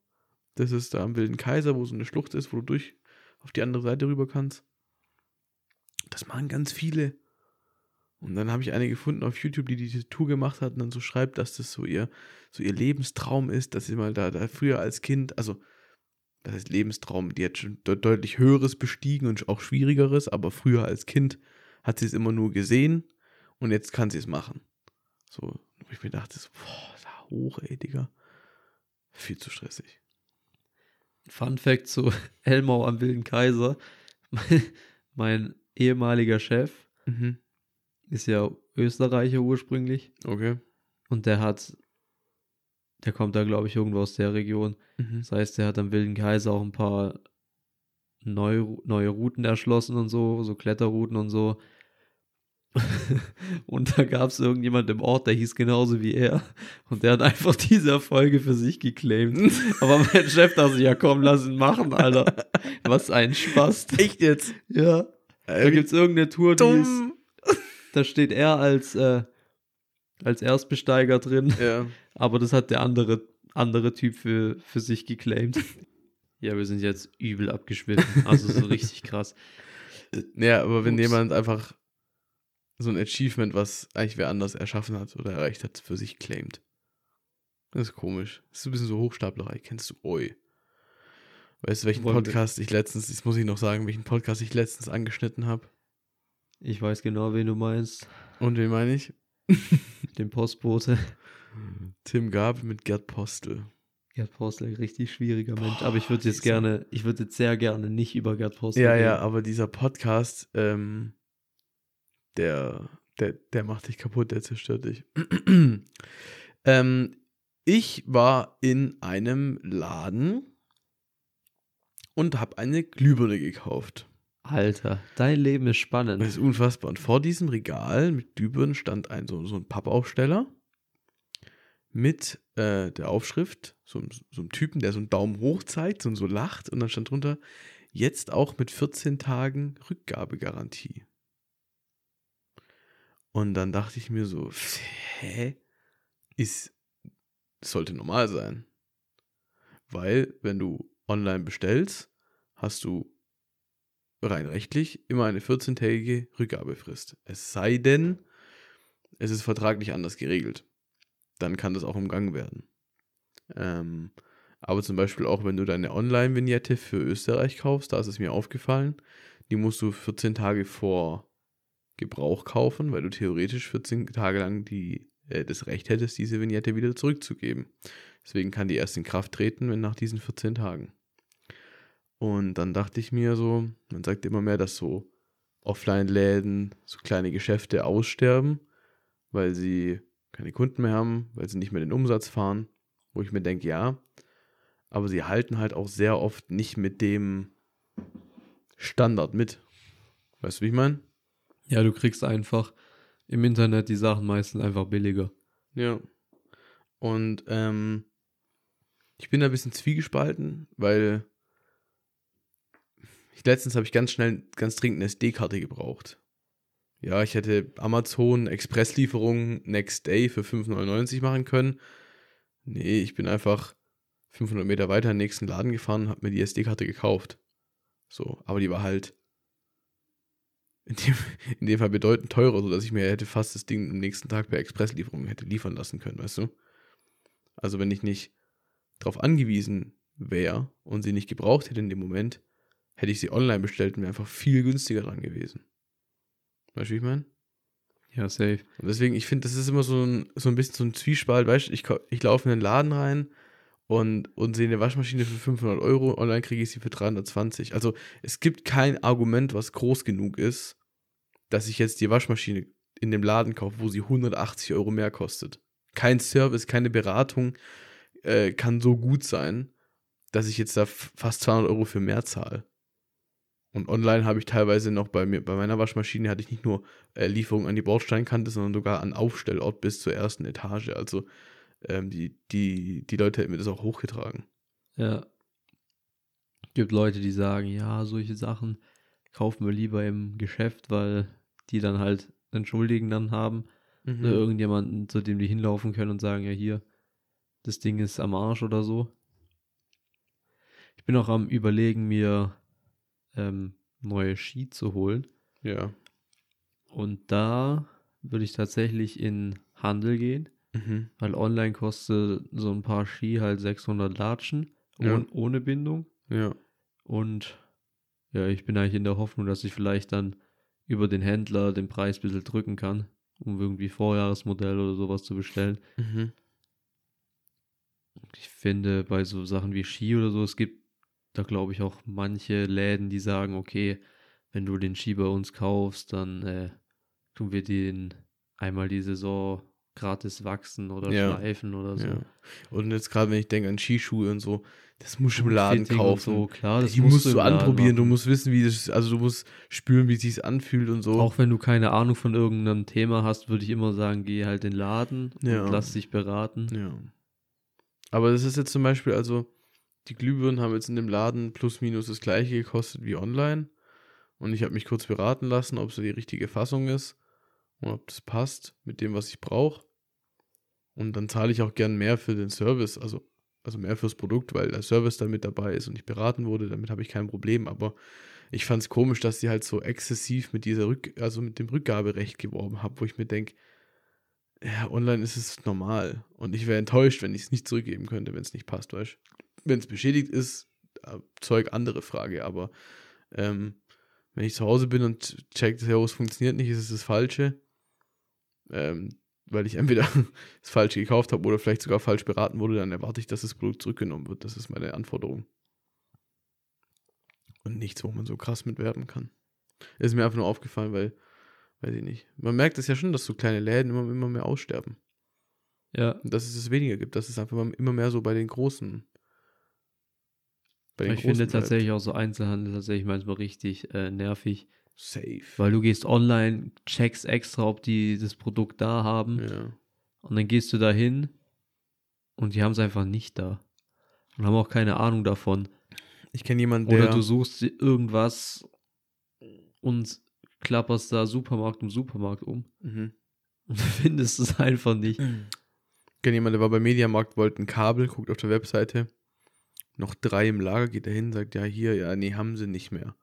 Das ist da am Wilden Kaiser, wo so eine Schlucht ist, wo du durch auf die andere Seite rüber kannst. Das machen ganz viele. Und dann habe ich eine gefunden auf YouTube, die diese Tour gemacht hat und dann so schreibt, dass das so ihr, so ihr Lebenstraum ist, dass sie mal da, da früher als Kind, also das heißt Lebenstraum, die hat schon de deutlich höheres bestiegen und auch schwierigeres, aber früher als Kind hat sie es immer nur gesehen und jetzt kann sie es machen. So, wo ich mir dachte, so, boah, da hoch, ey, Digga. Viel zu stressig. Fun Fact zu Elmau am Wilden Kaiser. Mein, mein ehemaliger Chef Mhm. ist ja Österreicher ursprünglich Okay. und der hat, der kommt da glaube ich irgendwo aus der Region. Mhm. Das heißt, der hat am Wilden Kaiser auch ein paar neue, neue Routen erschlossen und so, so Kletterrouten und so. Und da gab es irgendjemand im Ort, der hieß genauso wie er. Und der hat einfach diese Erfolge für sich geclaimed. Aber mein Chef dachte sich, ja komm, lass ihn machen, Alter. Was ein Spaß. Echt jetzt? Ja. Da gibt es irgendeine Tour, die ist, da steht er als, äh, als Erstbesteiger drin. Ja. Aber das hat der andere, andere Typ für, für sich geclaimed. Ja, wir sind jetzt übel abgeschwiffen. Also so richtig krass. Ja, aber wenn Ups. jemand einfach so ein Achievement, was eigentlich wer anders erschaffen hat oder erreicht hat, für sich claimt. Das ist komisch. Das ist ein bisschen so Hochstaplerei. Kennst du Oi? Weißt du, welchen Wollen wir- Podcast ich letztens, das muss ich noch sagen, welchen Podcast ich letztens angeschnitten habe? Ich weiß genau, wen du meinst. Und wen meine ich? Den Postbote. Tim Gabel mit Gerd Postel. Gerd Postel, richtig schwieriger Mensch. Aber ich würde jetzt gerne, ich würde jetzt sehr gerne nicht über Gerd Postel Ja, reden. ja, aber dieser Podcast, ähm, der, der, der macht dich kaputt, der zerstört dich. ähm, ich war in einem Laden und habe eine Glühbirne gekauft. Alter, dein Leben ist Das spannend. ist unfassbar. Und vor diesem Regal mit Glühbirnen stand ein so, so ein Pappaufsteller mit äh, der Aufschrift, so, so einem Typen, der so einen Daumen hoch zeigt und so lacht. Und dann stand drunter, jetzt auch mit 14 Tagen Rückgabegarantie. Und dann dachte ich mir so, hä? Ist, sollte normal sein. Weil, wenn du online bestellst, hast du rein rechtlich immer eine 14-tägige Rückgabefrist. Es sei denn, es ist vertraglich anders geregelt. Dann kann das auch umgangen werden. Ähm, aber zum Beispiel auch, wenn du deine Online-Vignette für Österreich kaufst, da ist es mir aufgefallen, die musst du 14 Tage vor Gebrauch kaufen, weil du theoretisch 14 Tage lang die, äh, das Recht hättest, diese Vignette wieder zurückzugeben. Deswegen kann die erst in Kraft treten, wenn nach diesen 14 Tagen. Und dann dachte ich mir so, man sagt immer mehr, dass so Offline-Läden, so kleine Geschäfte aussterben, weil sie keine Kunden mehr haben, weil sie nicht mehr den Umsatz fahren. Wo ich mir denke, ja, aber sie halten halt auch sehr oft nicht mit dem Standard mit. Weißt du, wie ich meine? Ja, du kriegst einfach im Internet die Sachen meistens einfach billiger. Ja. Und ähm, ich bin da ein bisschen zwiegespalten, weil ich, letztens habe ich ganz schnell, ganz dringend eine SD-Karte gebraucht. Ja, ich hätte Amazon Expresslieferung Next Day für 5,99 machen können. Nee, ich bin einfach 500 Meter weiter in den nächsten Laden gefahren und habe mir die SD-Karte gekauft. So, aber die war halt in dem, in dem Fall bedeutend teurer, sodass ich mir hätte fast das Ding am nächsten Tag per Expresslieferung hätte liefern lassen können, weißt du? Also wenn ich nicht darauf angewiesen wäre und sie nicht gebraucht hätte in dem Moment, hätte ich sie online bestellt und wäre einfach viel günstiger dran gewesen. Weißt du, wie ich meine? Ja, safe. Und deswegen, ich finde, das ist immer so ein, so ein bisschen so ein Zwiespalt, weißt du, ich, ich laufe in den Laden rein und, und sehe eine Waschmaschine für 500 Euro, online kriege ich sie für 320. Also es gibt kein Argument, was groß genug ist, dass ich jetzt die Waschmaschine in dem Laden kaufe, wo sie 180 Euro mehr kostet. Kein Service, keine Beratung äh, kann so gut sein, dass ich jetzt da fast 200 Euro für mehr zahle. Und online habe ich teilweise noch bei mir, bei meiner Waschmaschine hatte ich nicht nur äh, Lieferung an die Bordsteinkante, sondern sogar an Aufstellort bis zur ersten Etage. Also ähm, die, die, die Leute hätten mir das auch hochgetragen. Ja. Gibt Leute, die sagen, ja, solche Sachen kaufen wir lieber im Geschäft, weil die dann halt einen Schuldigen dann haben. Mhm. Oder irgendjemanden, zu dem die hinlaufen können und sagen, ja, hier, das Ding ist am Arsch oder so. Ich bin auch am überlegen, mir ähm, neue Ski zu holen. Ja. Und da würde ich tatsächlich in Handel gehen, Mhm. weil online kostet so ein paar Ski halt 600 Latschen Ja. ohn, ohne Bindung. Ja. Und ja, ich bin eigentlich in der Hoffnung, dass ich vielleicht dann über den Händler den Preis ein bisschen drücken kann, um irgendwie Vorjahresmodell oder sowas zu bestellen. Mhm. Ich finde, bei so Sachen wie Ski oder so, es gibt da glaube ich auch manche Läden, die sagen, okay, wenn du den Ski bei uns kaufst, dann äh, tun wir den einmal die Saison gratis wachsen oder Ja. schleifen oder so. Ja. Und jetzt gerade, wenn ich denke an Skischuhe und so, das musst du im Laden Fitting kaufen. So, klar, das die musst im du anprobieren, du machen. musst wissen, wie das, also du musst spüren, wie es sich anfühlt und so. Auch wenn du keine Ahnung von irgendeinem Thema hast, würde ich immer sagen, geh halt in den Laden Ja. und lass dich beraten. Ja. Aber das ist jetzt zum Beispiel, also, die Glühbirnen haben jetzt in dem Laden plus minus das gleiche gekostet wie online. Und ich habe mich kurz beraten lassen, ob es die richtige Fassung ist und ob das passt mit dem, was ich brauche. Und dann zahle ich auch gern mehr für den Service, also, also mehr fürs Produkt, weil der Service dann mit dabei ist und ich beraten wurde, damit habe ich kein Problem. Aber ich fand es komisch, dass die halt so exzessiv mit dieser Rück, also mit dem Rückgaberecht geworben haben, wo ich mir denke, ja, online ist es normal. Und ich wäre enttäuscht, wenn ich es nicht zurückgeben könnte, wenn es nicht passt, weißt Wenn es beschädigt ist, äh, Zeug andere Frage, aber ähm, wenn ich zu Hause bin und check, das es funktioniert nicht, ist es das Falsche. Ähm, weil ich entweder das Falsche gekauft habe oder vielleicht sogar falsch beraten wurde, dann erwarte ich, dass das Produkt zurückgenommen wird. Das ist meine Anforderung. Und nichts, wo man so krass mitwerben kann. Ist mir einfach nur aufgefallen, weil, weiß ich nicht. Man merkt es ja schon, dass so kleine Läden immer, immer mehr aussterben. Ja, Und dass es es weniger gibt. Das ist einfach immer mehr so bei den großen. Bei ich finde bleibt. tatsächlich auch so Einzelhandel tatsächlich manchmal richtig äh, nervig, Safe. weil du gehst online, checkst extra, ob die das Produkt da haben Ja. und dann gehst du da hin und die haben es einfach nicht da und haben auch keine Ahnung davon. Ich kenne jemanden, der. Oder du suchst irgendwas und klapperst da Supermarkt um Supermarkt um Mhm. und findest es einfach nicht. Ich kenne jemanden, der war bei Mediamarkt, wollte ein Kabel, guckt auf der Webseite. Noch drei im Lager, geht er hin, sagt, ja, hier, ja, nee, haben sie nicht mehr.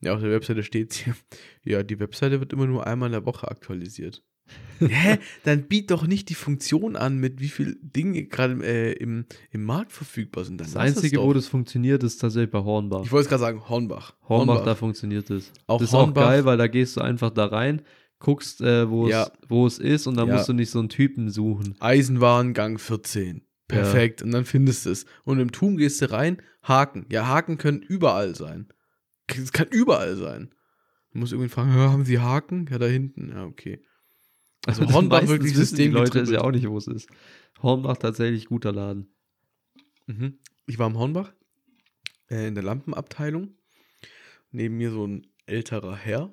Ja, auf der Webseite steht hier, ja, die Webseite wird immer nur einmal in der Woche aktualisiert. Hä? Dann biet doch nicht die Funktion an, mit wie viel Dinge gerade äh, im, im Markt verfügbar sind. Dann Das Einzige, doch. wo das funktioniert, ist tatsächlich bei Hornbach. Ich wollte es gerade sagen, Hornbach. Hornbach, da funktioniert es. Auch das ist Hornbach- auch geil, weil da gehst du einfach da rein, guckst, äh, wo, Ja. es, wo es ist und dann Ja. musst du nicht so einen Typen suchen. Eisenwarengang 14. Perfekt. Und dann findest du es. Und im Tum gehst du rein, Haken. Ja, Haken können überall sein. Es kann überall sein. Du musst irgendwie fragen, "Ja, haben Sie Haken? Ja, da hinten. Ja, okay. Also Hornbach Meistens wirklich wissen die System Leute getribbelt. ja auch nicht, wo es ist. Hornbach tatsächlich guter Laden. Mhm. Ich war im Hornbach, äh, in der Lampenabteilung. Neben mir so ein älterer Herr.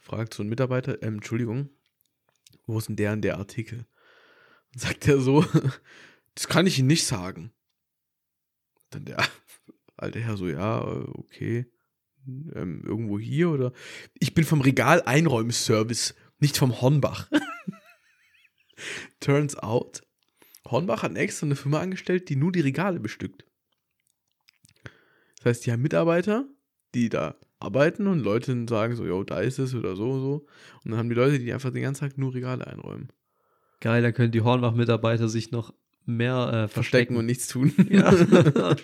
Fragt so ein Mitarbeiter, ähm, Entschuldigung, wo ist denn der und der Artikel? Und sagt er so, das kann ich Ihnen nicht sagen. Dann der alte Herr so, ja, äh, okay. Ähm, irgendwo hier oder? Ich bin vom Regal-Einräumservice, nicht vom Hornbach. Turns out, Hornbach hat extra eine Firma angestellt, die nur die Regale bestückt. Das heißt, die haben Mitarbeiter, die da arbeiten und Leute sagen so, jo, da ist es oder so und so. Und dann haben die Leute, die einfach den ganzen Tag nur Regale einräumen. Geil, da können die Hornbach-Mitarbeiter sich noch mehr äh, Verstecken verstecken. und nichts tun. Ja.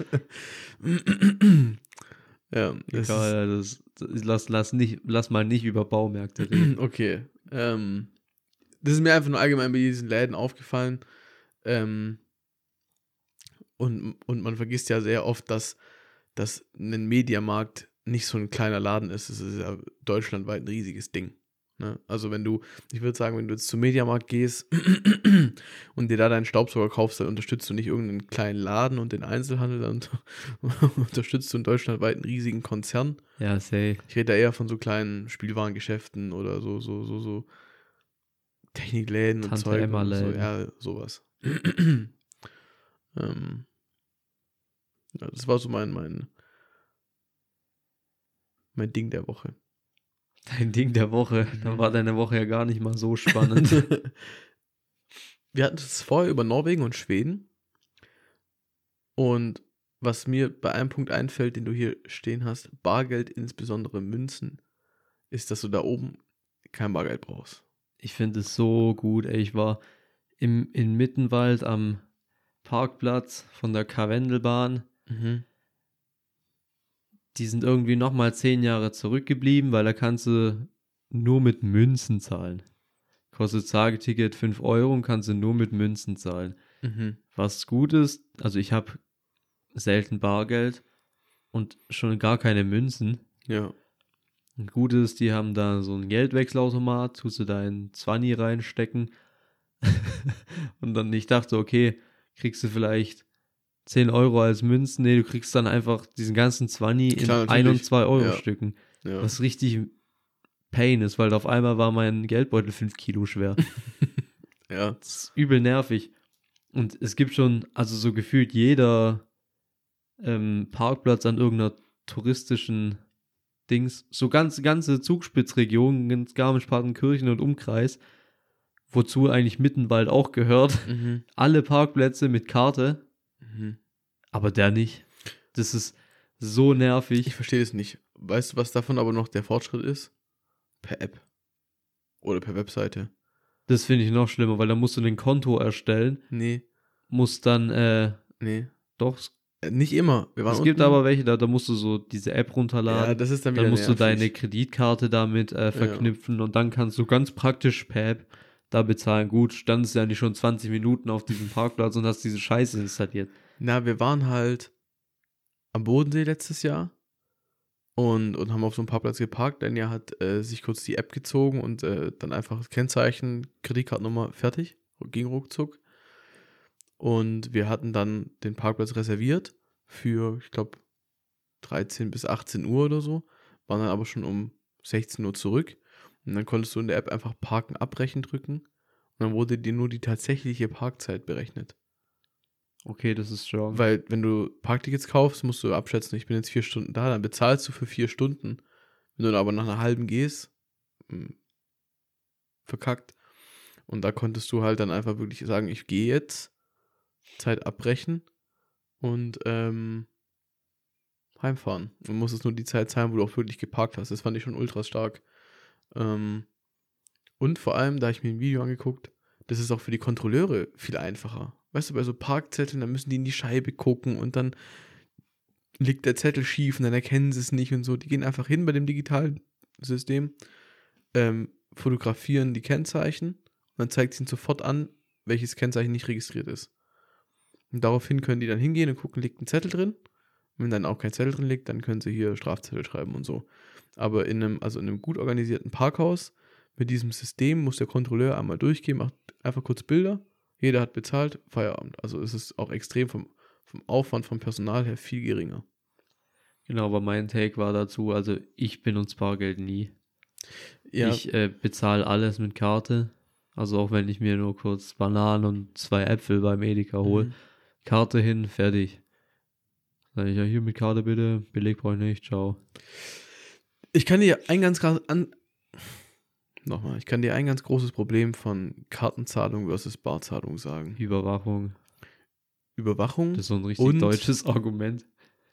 ja, Egal, das, das, lass, lass, nicht, lass mal nicht über Baumärkte reden. okay. Ähm, das ist mir einfach nur allgemein bei diesen Läden aufgefallen. Ähm, und, und man vergisst ja sehr oft, dass, dass ein Mediamarkt nicht so ein kleiner Laden ist. Es ist ja deutschlandweit ein riesiges Ding. Ne? Also wenn du, ich würde sagen, wenn du jetzt zum Mediamarkt gehst und dir da deinen Staubsauger kaufst, dann unterstützt du nicht irgendeinen kleinen Laden und den Einzelhandel, dann unterstützt du in Deutschland einen riesigen Konzern. Ja, say. Ich rede da eher von so kleinen Spielwarengeschäften oder so, so, so, so Technikläden und Tante Zeug. Emma und so, ja, sowas. ähm, ja, das war so mein, mein, mein Ding der Woche. Dein Ding der Woche. Dann war deine Woche ja gar nicht mal so spannend. Wir hatten es vorher über Norwegen und Schweden. Und was mir bei einem Punkt einfällt, den du hier stehen hast, Bargeld, insbesondere Münzen, ist, dass du da oben kein Bargeld brauchst. Ich finde es so gut. Ey, ich war im, in Mittenwald am Parkplatz von der Karwendelbahn. Mhm. Die sind irgendwie nochmal zehn Jahre zurückgeblieben, weil da kannst du nur mit Münzen zahlen. Kostet Tageticket 5 Euro und kannst du nur mit Münzen zahlen. Mhm. Was gut ist, also ich habe selten Bargeld und schon gar keine Münzen. Ja. Und gut ist, die haben da so einen Geldwechselautomat, tust du da in 20 reinstecken. und dann, ich dachte, okay, kriegst du vielleicht 10 Euro als Münzen. Nee, du kriegst dann einfach diesen ganzen 20 in Klar, 1 und natürlich. 2 Euro Ja. Stücken. Ja. Was richtig Pain ist, weil auf einmal war mein Geldbeutel 5 Kilo schwer. ja. Das ist übel nervig. Und es gibt schon, also so gefühlt jeder ähm, Parkplatz an irgendeiner touristischen Dings, so ganz, ganze Zugspitzregionen, ganz Garmisch-Partenkirchen und Umkreis, wozu eigentlich Mittenwald auch gehört. Mhm. Alle Parkplätze mit Karte, Mhm. aber der nicht. Das ist so nervig. Ich verstehe das nicht. Weißt du, was davon aber noch der Fortschritt ist? Per App. Oder per Webseite. Das finde ich noch schlimmer, weil da musst du ein Konto erstellen, Nee, musst dann, äh, nee. doch, es, Äh, Nicht immer. Es gibt unten- aber welche, da, da musst du so diese App runterladen. Ja, das ist dann wieder Dann musst du deine nervig. Kreditkarte damit äh, verknüpfen und dann kannst du ganz praktisch per App da bezahlen. Gut, standest ja nicht schon 20 Minuten auf diesem Parkplatz und hast diese Scheiße installiert. Na, wir waren halt am Bodensee letztes Jahr und, und haben auf so einem Parkplatz geparkt. Daniel hat äh, sich kurz die App gezogen und äh, dann einfach das Kennzeichen, Kreditkartennummer fertig, ging ruckzuck. Und wir hatten dann den Parkplatz reserviert für, ich glaube, 13 bis 18 Uhr oder so, waren dann aber schon um 16 Uhr zurück. Und dann konntest du in der App einfach Parken abbrechen drücken und dann wurde dir nur die tatsächliche Parkzeit berechnet. Okay, das ist strong. Weil, wenn du Parktickets kaufst, musst du abschätzen, ich bin jetzt vier Stunden da, dann bezahlst du für vier Stunden. Wenn du dann aber nach einer halben gehst, hm, verkackt. Und da konntest du halt dann einfach wirklich sagen, ich gehe jetzt, Zeit abbrechen und ähm, heimfahren. Und musstest nur die Zeit zahlen, wo du auch wirklich geparkt hast. Das fand ich schon ultra stark. Ähm, und vor allem, da ich mir ein Video angeguckt, das ist auch für die Kontrolleure viel einfacher. Weißt du, bei so Parkzetteln, da müssen die in die Scheibe gucken und dann liegt der Zettel schief und dann erkennen sie es nicht und so. Die gehen einfach hin bei dem digitalen System, ähm, fotografieren die Kennzeichen und dann zeigt es ihnen sofort an, welches Kennzeichen nicht registriert ist. Und daraufhin können die dann hingehen und gucken, liegt ein Zettel drin. Wenn dann auch kein Zettel drin liegt, dann können sie hier Strafzettel schreiben und so. Aber in einem, also in einem gut organisierten Parkhaus mit diesem System muss der Kontrolleur einmal durchgehen, macht einfach kurz Bilder. Jeder hat bezahlt, Feierabend. Also es ist auch extrem vom, vom Aufwand vom Personal her viel geringer. Genau, aber mein Take war dazu, also ich benutze Bargeld nie. Ja, Ich äh, bezahle alles mit Karte. Also auch wenn ich mir nur kurz Bananen und zwei Äpfel beim Edeka hole. Mhm. Karte hin, fertig. Sag ich ja hier mit Karte bitte, Beleg brauche ich nicht, ciao. Ich kann dir ein ganz an. Nochmal, ich kann dir ein ganz großes Problem von Kartenzahlung versus Barzahlung sagen. Überwachung. Überwachung Das ist so ein richtig deutsches Argument.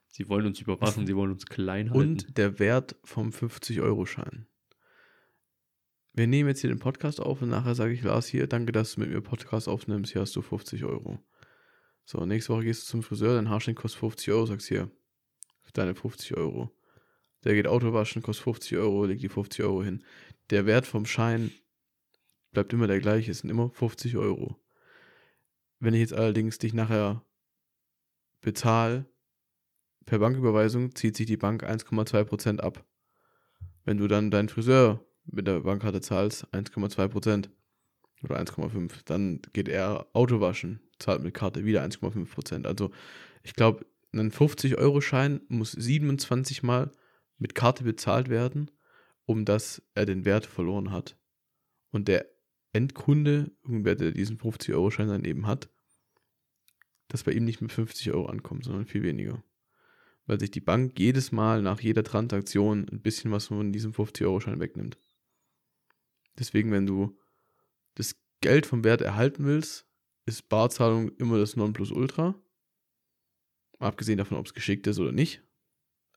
Sie wollen uns überwachen, sie wollen uns klein halten. und der Wert vom 50-Euro-Schein. Wir nehmen jetzt hier den Podcast auf und nachher sage ich Lars hier, danke, dass du mit mir Podcast aufnimmst, hier hast du 50 Euro. So, nächste Woche gehst du zum Friseur, dein Haarschnitt kostet 50 Euro, sagst hier, deine 50 Euro. Der geht Auto waschen, kostet 50 Euro, leg die 50 Euro hin. Der Wert vom Schein bleibt immer der gleiche, es sind immer 50 Euro. Wenn ich jetzt allerdings dich nachher bezahle, per Banküberweisung zieht sich die Bank 1,2% ab. Wenn du dann deinen Friseur mit der Bankkarte zahlst, 1,2% oder 1,5%, dann geht er Auto waschen, zahlt mit Karte wieder 1,5%. Also ich glaube, ein 50-Euro-Schein muss 27 Mal mit Karte bezahlt werden, um dass er den Wert verloren hat. Und der Endkunde, irgendwer, der diesen 50-Euro-Schein dann eben hat, dass bei ihm nicht mit 50 Euro ankommt, sondern viel weniger weil sich die Bank jedes Mal nach jeder Transaktion ein bisschen was von diesem 50-Euro-Schein wegnimmt. Deswegen, wenn du das Geld vom Wert erhalten willst, ist Barzahlung immer das Nonplusultra. Abgesehen davon, ob es geschickt ist oder nicht.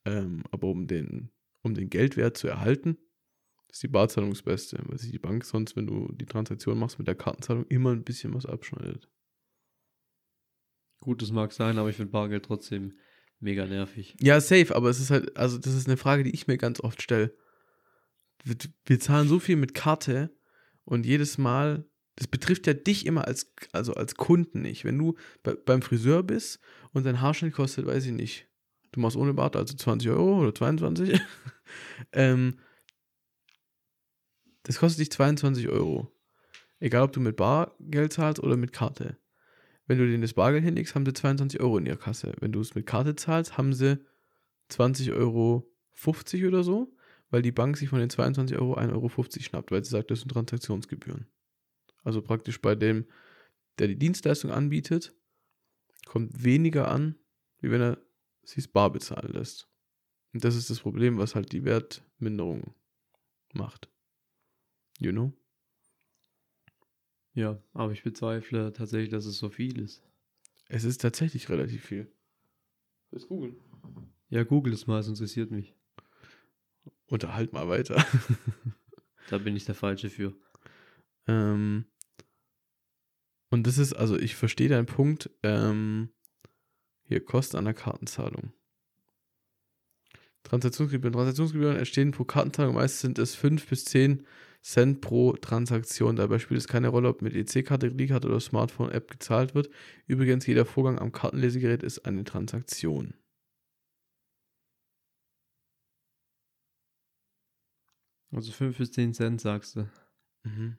Ähm, aber um den, um den Geldwert zu erhalten, ist die Barzahlung das Beste, weil sich die Bank sonst, wenn du die Transaktion machst mit der Kartenzahlung, immer ein bisschen was abschneidet. Gut, das mag sein, aber ich finde Bargeld trotzdem mega nervig. Ja, safe, aber es ist halt, also das ist eine Frage, die ich mir ganz oft stelle. Wir, wir zahlen so viel mit Karte und jedes Mal, das betrifft ja dich immer als, also als Kunden nicht. Wenn du bei, beim Friseur bist und dein Haarschnitt kostet, weiß ich nicht, du machst ohne Bart, also 20 Euro oder 22, ähm, das kostet dich 22 Euro. Egal, ob du mit Bargeld zahlst oder mit Karte. Wenn du denen das Bargeld hinlegst, haben sie 22 Euro in ihrer Kasse. Wenn du es mit Karte zahlst, haben sie 20,50 Euro oder so, weil die Bank sich von den 22 Euro 1,50 Euro schnappt, weil sie sagt, das sind Transaktionsgebühren. Also praktisch bei dem, der die Dienstleistung anbietet, kommt weniger an, wie wenn er sich bar bezahlen lässt. Und das ist das Problem, was halt die Wertminderung macht. You know? Ja, aber ich bezweifle tatsächlich, dass es so viel ist. Es ist tatsächlich relativ viel. Das googeln. Ja, google es mal, es interessiert mich. Unterhalt mal weiter. da bin ich der Falsche für. Ähm, und das ist, also ich verstehe deinen Punkt. Ähm, hier, Kosten einer Kartenzahlung. Transaktionsgebühren. Transaktionsgebühren entstehen pro Kartenzahlung. Meist sind es 5 bis 10 Cent pro Transaktion. Dabei spielt es keine Rolle, ob mit EC-Karte, Kreditkarte oder Smartphone-App gezahlt wird. Übrigens, jeder Vorgang am Kartenlesegerät ist eine Transaktion. Also 5 bis 10 Cent, sagst du. Mhm.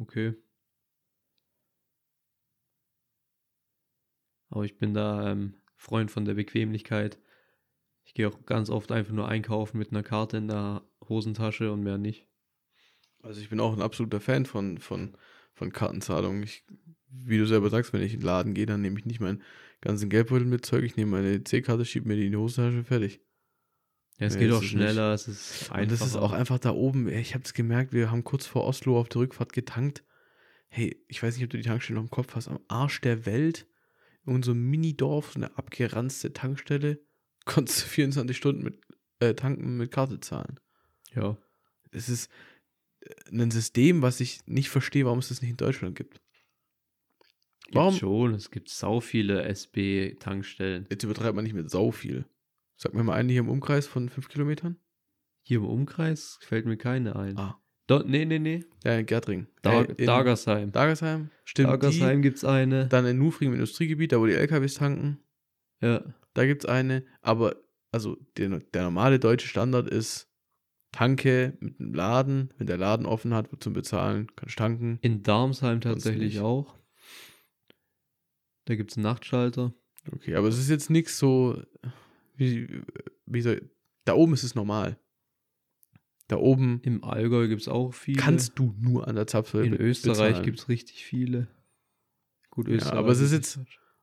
Okay. Aber ich bin da ähm, Freund von der Bequemlichkeit. Ich gehe auch ganz oft einfach nur einkaufen mit einer Karte in der Hosentasche und mehr nicht. Also ich bin auch ein absoluter Fan von, von, von Kartenzahlungen. Ich, wie du selber sagst, wenn ich in den Laden gehe, dann nehme ich nicht meinen ganzen Geldbeutel mit Zeug, ich nehme meine C-Karte, schiebe mir die in die Hosentasche, fertig. Ja, es nee, geht auch schneller, es ist einfacher. Und das ist auch einfach da oben, ich habe es gemerkt, wir haben kurz vor Oslo auf der Rückfahrt getankt. Hey, ich weiß nicht, ob du die Tankstelle noch im Kopf hast, am Arsch der Welt, in so einem Mini-Dorf, so eine abgeranzte Tankstelle, konntest du 24 Stunden mit äh, tanken mit Karte zahlen. Ja. Es ist äh, ein System, was ich nicht verstehe, warum es das nicht in Deutschland gibt. Warum? Gibt schon, es gibt sau viele SB-Tankstellen. Jetzt übertreibt man nicht mit sau viel. Sag mir mal eine hier im Umkreis von fünf Kilometern. Hier im Umkreis fällt mir keine ein. Ah. Do, nee, nee, nee. Ja, in Gärtring. Da, äh, Dagersheim. Dagersheim, stimmt. Dagersheim gibt es eine. Dann in Nufring im Industriegebiet, da wo die LKWs tanken. Ja. Da gibt es eine. Aber, also, der, der normale deutsche Standard ist Tanke mit einem Laden. Wenn der Laden offen hat zum Bezahlen, kannst du tanken. In Darmsheim tatsächlich auch. Da gibt es einen Nachtschalter. Okay, aber es ist jetzt nichts so, wie, wie soll, da oben ist es normal. Da oben. Im Allgäu gibt es auch viele. Kannst du nur an der Zapfsäule In Österreich gibt es richtig viele. Gut, Österreich. Ja, aber es ist jetzt,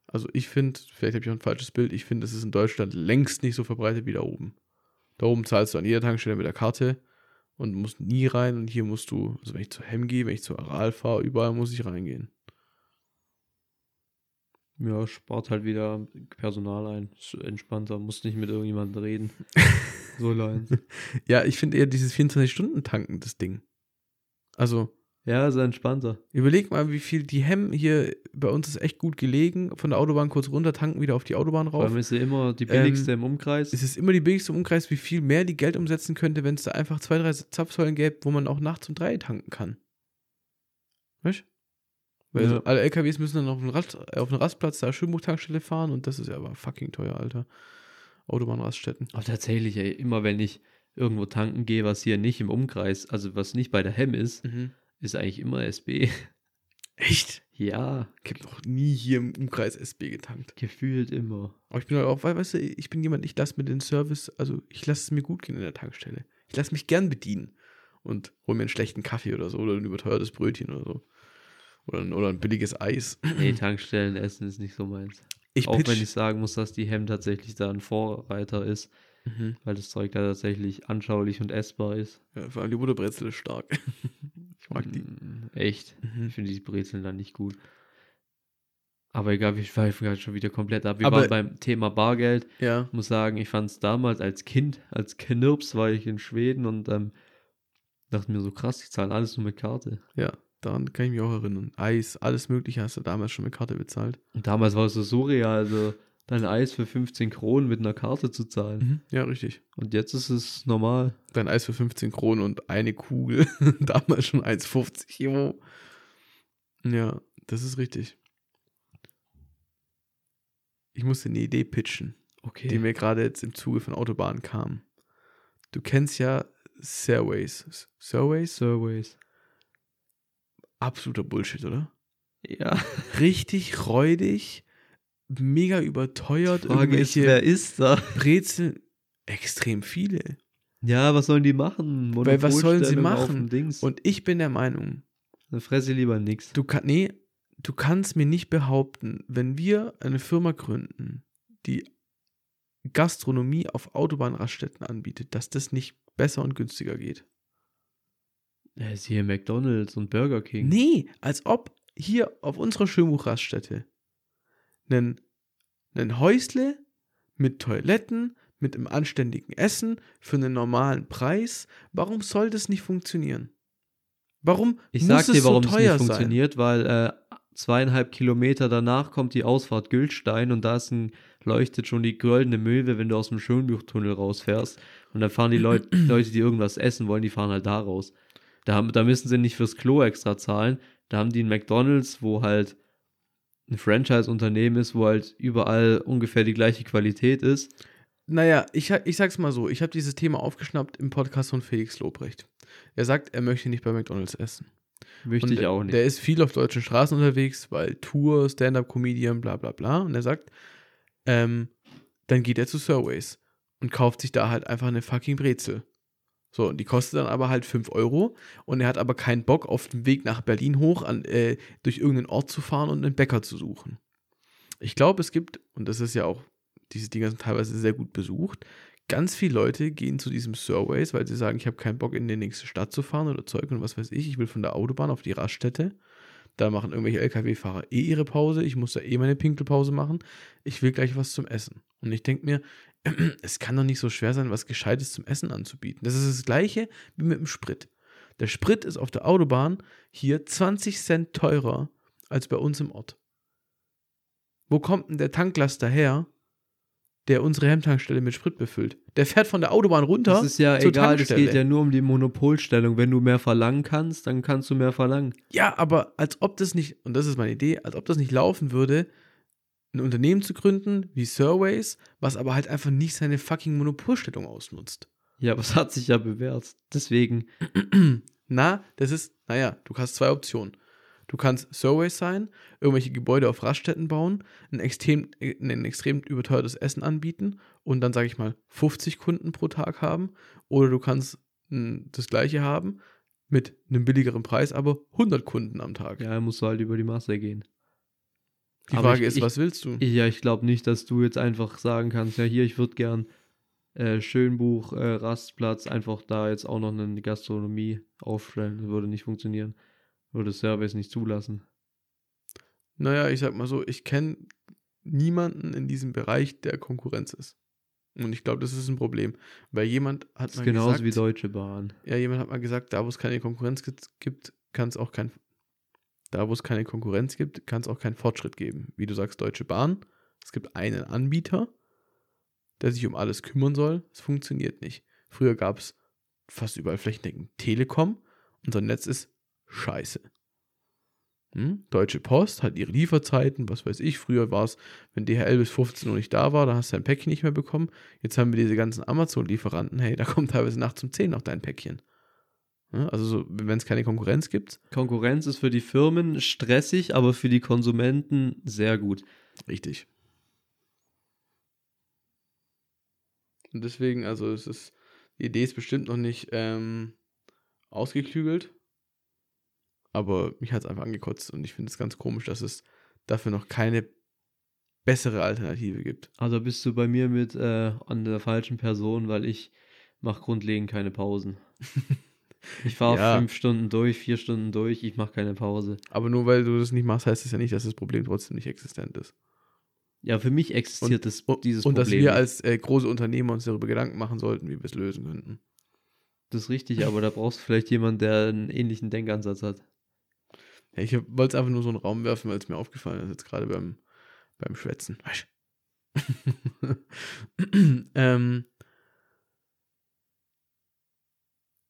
also ich finde, vielleicht habe ich auch ein falsches Bild, ich finde, es ist in Deutschland längst nicht so verbreitet wie da oben. Da oben zahlst du an jeder Tankstelle mit der Karte und musst nie rein und hier musst du, also wenn ich zu Hem gehe, wenn ich zu Aral fahre, überall muss ich reingehen. Ja, spart halt wieder Personal ein. Ist entspannter, muss nicht mit irgendjemandem reden. so leid. ja, ich finde eher dieses 24-Stunden-Tanken, das Ding. Also. Ja, ist entspannter. Überleg mal, wie viel die Hemm hier bei uns ist echt gut gelegen. Von der Autobahn kurz runter, tanken, wieder auf die Autobahn rauf. Vor allem ist sie immer die billigste ähm, im Umkreis. Es ist immer die billigste im Umkreis, wie viel mehr die Geld umsetzen könnte, wenn es da einfach zwei, drei Zapfsäulen gäbe, wo man auch nachts um drei tanken kann. Weißt du? Weil ja. alle LKWs müssen dann auf einen, Rast, auf einen Rastplatz der Schönbuch-Tankstelle fahren und das ist ja aber fucking teuer, Alter. Autobahnraststätten. Aber tatsächlich, ey, immer wenn ich irgendwo tanken gehe, was hier nicht im Umkreis, also was nicht bei der Hemm ist, mhm. ist eigentlich immer SB. Echt? Ja. Ich habe noch nie hier im Umkreis SB getankt. Gefühlt immer. Aber ich bin halt auch, weißt du, ich bin jemand, ich lasse mir den Service, also ich lasse es mir gut gehen in der Tankstelle. Ich lasse mich gern bedienen und hol mir einen schlechten Kaffee oder so oder ein überteuertes Brötchen oder so. Oder, oder ein billiges Eis. Nee, Tankstellen essen ist nicht so meins. Ich Auch wenn ich sagen muss, dass die Hem tatsächlich da ein Vorreiter ist. Mhm. Weil das Zeug da tatsächlich anschaulich und essbar ist. Ja, vor allem die Butterbrezel ist stark. ich mag die. Mm, echt? Mhm. Ich finde die Brezeln dann nicht gut. Aber egal, wir schweifen gerade schon wieder komplett ab. Wir Aber- waren beim Thema Bargeld. Ja. Ich muss sagen, ich fand es damals als Kind, als Knirps war ich in Schweden und ähm, dachte mir so krass, ich zahle alles nur mit Karte. Ja, daran kann ich mich auch erinnern. Eis, alles Mögliche hast du damals schon mit Karte bezahlt. Und damals war es so surreal, also dein Eis für 15 Kronen mit einer Karte zu zahlen. Ja, richtig. Und jetzt ist es normal. Dein Eis für 15 Kronen und eine Kugel. damals schon 1,50 Jo. Ja, das ist richtig. Ich musste eine Idee pitchen, Okay. die mir gerade jetzt im Zuge von Autobahnen kam. Du kennst ja Stairways. Stairways? Surveys. Absoluter Bullshit, oder? Ja. Richtig räudig, mega überteuert, Frage ist, irgendwelche wer ist da? Brezeln. Extrem viele. Ja, was sollen die machen? Weil was sollen sie machen? Und ich bin der Meinung, Dann fresse lieber nix. du kann, nee, du kannst mir nicht behaupten, wenn wir eine Firma gründen, die Gastronomie auf Autobahnraststätten anbietet, dass das nicht besser und günstiger geht. Ja, ist hier McDonalds und Burger King. Nee, als ob hier auf unserer Schönbuch-Raststätte ein, Häusle mit Toiletten, mit einem anständigen Essen für einen normalen Preis, warum soll das nicht funktionieren? Warum Ich muss sag es dir, warum so es teuer nicht sein? funktioniert, weil äh, zweieinhalb Kilometer danach kommt die Ausfahrt Gültstein und da ist ein, leuchtet schon die goldene Möwe, wenn du aus dem Schönbuchtunnel rausfährst. Und dann fahren die Leut, Leute, die irgendwas essen wollen, die fahren halt da raus. Da, haben, da müssen sie nicht fürs Klo extra zahlen. Da haben die ein McDonalds, wo halt ein Franchise-Unternehmen ist, wo halt überall ungefähr die gleiche Qualität ist. Naja, ich, ich sag's mal so, ich habe dieses Thema aufgeschnappt im Podcast von Felix Lobrecht. Er sagt, er möchte nicht bei McDonalds essen. Möchte ich auch nicht. Der ist viel auf deutschen Straßen unterwegs, weil Tour, Stand-Up-Comedian, bla bla bla. Und er sagt, ähm, dann geht er zu Surveys und kauft sich da halt einfach eine fucking Brezel. So, und die kostet dann aber halt 5 Euro. Und er hat aber keinen Bock, auf dem Weg nach Berlin hoch an, äh, durch irgendeinen Ort zu fahren und einen Bäcker zu suchen. Ich glaube, es gibt, und das ist ja auch, diese Dinger sind teilweise sehr gut besucht, ganz viele Leute gehen zu diesem Surveys, weil sie sagen, ich habe keinen Bock, in die nächste Stadt zu fahren oder Zeug und was weiß ich. Ich will von der Autobahn auf die Raststätte. Da machen irgendwelche LKW-Fahrer eh ihre Pause. Ich muss da eh meine Pinkelpause machen. Ich will gleich was zum Essen. Und ich denke mir, es kann doch nicht so schwer sein, was Gescheites zum Essen anzubieten. Das ist das Gleiche wie mit dem Sprit. Der Sprit ist auf der Autobahn hier 20 Cent teurer als bei uns im Ort. Wo kommt denn der Tanklaster her, der unsere Hemdtankstelle mit Sprit befüllt? Der fährt von der Autobahn runter. Das ist ja egal, Tankstelle. geht ja nur um die Monopolstellung. Wenn du mehr verlangen kannst, dann kannst du mehr verlangen. Ja, aber als ob das nicht, und das ist meine Idee, als ob das nicht laufen würde, ein Unternehmen zu gründen wie Surveys, was aber halt einfach nicht seine fucking Monopolstellung ausnutzt. Ja, aber es hat sich ja bewährt. Deswegen, Na, das ist, naja, du hast zwei Optionen. Du kannst Surveys sein, irgendwelche Gebäude auf Raststätten bauen, ein extrem, ein extrem überteuertes Essen anbieten und dann, sage ich mal, 50 Kunden pro Tag haben. Oder du kannst mh, das gleiche haben mit einem billigeren Preis, aber 100 Kunden am Tag. ja, musst du halt über die Masse gehen. Die aber Frage ich- ist, ich- was willst du? Ja, ich glaube nicht, dass du jetzt einfach sagen kannst, ja, hier, ich würde gern äh, Schönbuch, äh, Rastplatz, einfach da jetzt auch noch eine Gastronomie aufstellen. Das würde nicht funktionieren. Würde Service nicht zulassen. Naja, ich sag mal so, ich kenne niemanden in diesem Bereich, der Konkurrenz ist. Und ich glaube, das ist ein Problem. Weil jemand hat Das ist mal genauso gesagt, wie Deutsche Bahn. ja, jemand hat mal gesagt, da wo es keine Konkurrenz gibt, kann es auch kein, da wo es keine Konkurrenz gibt, kann es auch keinen Fortschritt geben. Wie du sagst, Deutsche Bahn, es gibt einen Anbieter, der sich um alles kümmern soll. Es funktioniert nicht. Früher gab es fast überall flächendeckend Telekom. Unser Netz ist scheiße. Hm? Deutsche Post hat ihre Lieferzeiten, was weiß ich. Früher war es, wenn DHL bis 15 Uhr nicht da war, dann hast du dein Päckchen nicht mehr bekommen. Jetzt haben wir diese ganzen Amazon-Lieferanten. Hey, da kommt teilweise nachts um 10 noch dein Päckchen. Ja, also, so, wenn es keine Konkurrenz gibt, Konkurrenz ist für die Firmen stressig, aber für die Konsumenten sehr gut. richtig. Und deswegen, also, es ist, die Idee ist bestimmt noch nicht ähm, ausgeklügelt. Aber mich hat es einfach angekotzt und ich finde es ganz komisch, dass es dafür noch keine bessere Alternative gibt. Also bist du bei mir mit äh, an der falschen Person, weil ich mache grundlegend keine Pausen. Ich fahre Ja. fünf Stunden durch, vier Stunden durch, ich mache keine Pause. Aber nur weil du das nicht machst, heißt es ja nicht, dass das Problem trotzdem nicht existent ist. Ja, für mich existiert das, Und, dieses und Problem. dass wir als äh, große Unternehmer uns darüber Gedanken machen sollten, wie wir es lösen könnten. das ist richtig, aber da brauchst du vielleicht jemanden, der einen ähnlichen Denkansatz hat. Ja, ich wollte es einfach nur so in den Raum werfen, weil es mir aufgefallen ist, jetzt gerade beim, beim Schwätzen. Ähm,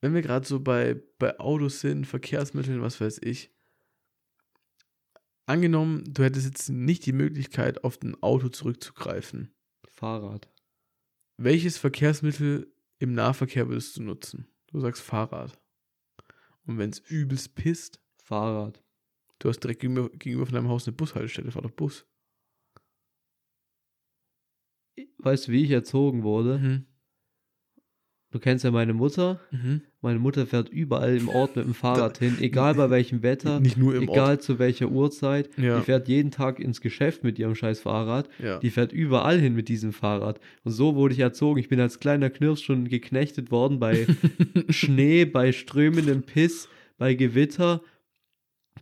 wenn wir gerade so bei, bei Autos sind, Verkehrsmitteln, was weiß ich. Angenommen, du hättest jetzt nicht die Möglichkeit, auf ein Auto zurückzugreifen. Fahrrad. Welches Verkehrsmittel im Nahverkehr würdest du nutzen? Du sagst Fahrrad. Und wenn es übelst pisst, Fahrrad. du hast direkt gegenüber, gegenüber von deinem Haus eine Bushaltestelle, fahr doch Bus. Weißt du, wie ich erzogen wurde? Mhm. Du kennst ja meine Mutter. Mhm. Meine Mutter fährt überall im Ort mit dem Fahrrad hin, egal bei welchem Wetter, Nicht nur im egal Ort. zu welcher Uhrzeit. Ja. Die fährt jeden Tag ins Geschäft mit ihrem scheiß Fahrrad. Ja. Die fährt überall hin mit diesem Fahrrad. Und so wurde ich erzogen. Ich bin als kleiner Knirps schon geknechtet worden bei Schnee, bei strömendem Piss, bei Gewitter,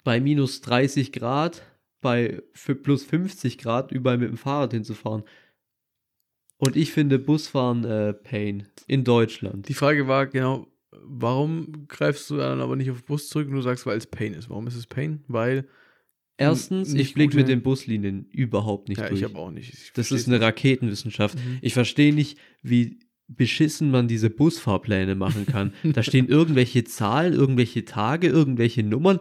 bei minus 30 Grad, bei plus 50 Grad überall mit dem Fahrrad hinzufahren. Und ich finde Busfahren äh, Pain in Deutschland. Die Frage war genau, warum greifst du dann aber nicht auf Bus zurück und du sagst, weil es Pain ist. Warum ist es Pain? Weil, Erstens, ich blicke mit den Buslinien überhaupt nicht ja, durch. ich habe auch nicht. Ich das ist eine. Raketenwissenschaft. Mhm. Ich verstehe nicht, wie beschissen man diese Busfahrpläne machen kann. da stehen irgendwelche Zahlen, irgendwelche Tage, irgendwelche Nummern.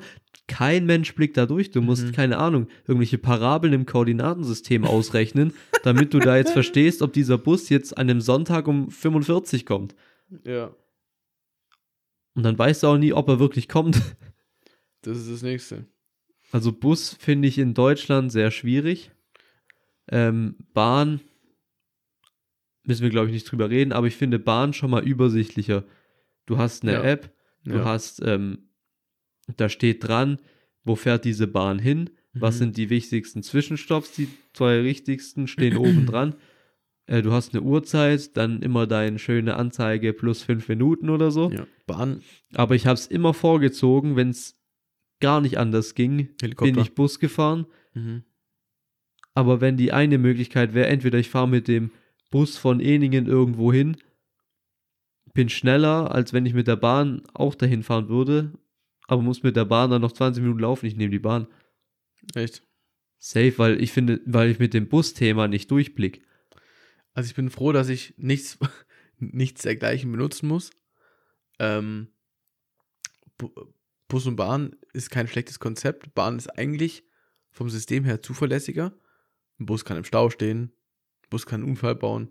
Kein Mensch blickt da durch. Du musst, Mhm. keine Ahnung, irgendwelche Parabeln im Koordinatensystem ausrechnen, damit du da jetzt verstehst, ob dieser Bus jetzt an einem Sonntag um 45 kommt. Ja, Und dann weißt du auch nie, ob er wirklich kommt. das ist das Nächste. Also Bus finde ich in Deutschland sehr schwierig. Ähm, Bahn müssen wir, glaube ich, nicht drüber reden, aber ich finde Bahn schon mal übersichtlicher. Du hast eine Ja. App, du Ja. hast, ähm, da steht dran, wo fährt diese Bahn hin, was Mhm. sind die wichtigsten Zwischenstopps, die zwei richtigsten stehen oben dran. Äh, du hast eine Uhrzeit, dann immer deine schöne Anzeige plus fünf Minuten oder so. Ja. Bahn, Aber ich habe es immer vorgezogen, wenn es gar nicht anders ging, Helikopter. bin ich Bus gefahren. Mhm. Aber wenn die eine Möglichkeit wäre, entweder ich fahre mit dem Bus von Eningen irgendwo hin, bin schneller, als wenn ich mit der Bahn auch dahin fahren würde, aber muss mit der Bahn dann noch 20 Minuten laufen, ich nehme die Bahn. Echt. Safe, weil ich finde, weil ich mit dem Busthema nicht durchblick. Also ich bin froh, dass ich nichts, nichts dergleichen benutzen muss. Ähm, Bu Bus und Bahn ist kein schlechtes Konzept. Bahn ist eigentlich vom System her zuverlässiger. Ein Bus kann im Stau stehen, Bus kann einen Unfall bauen.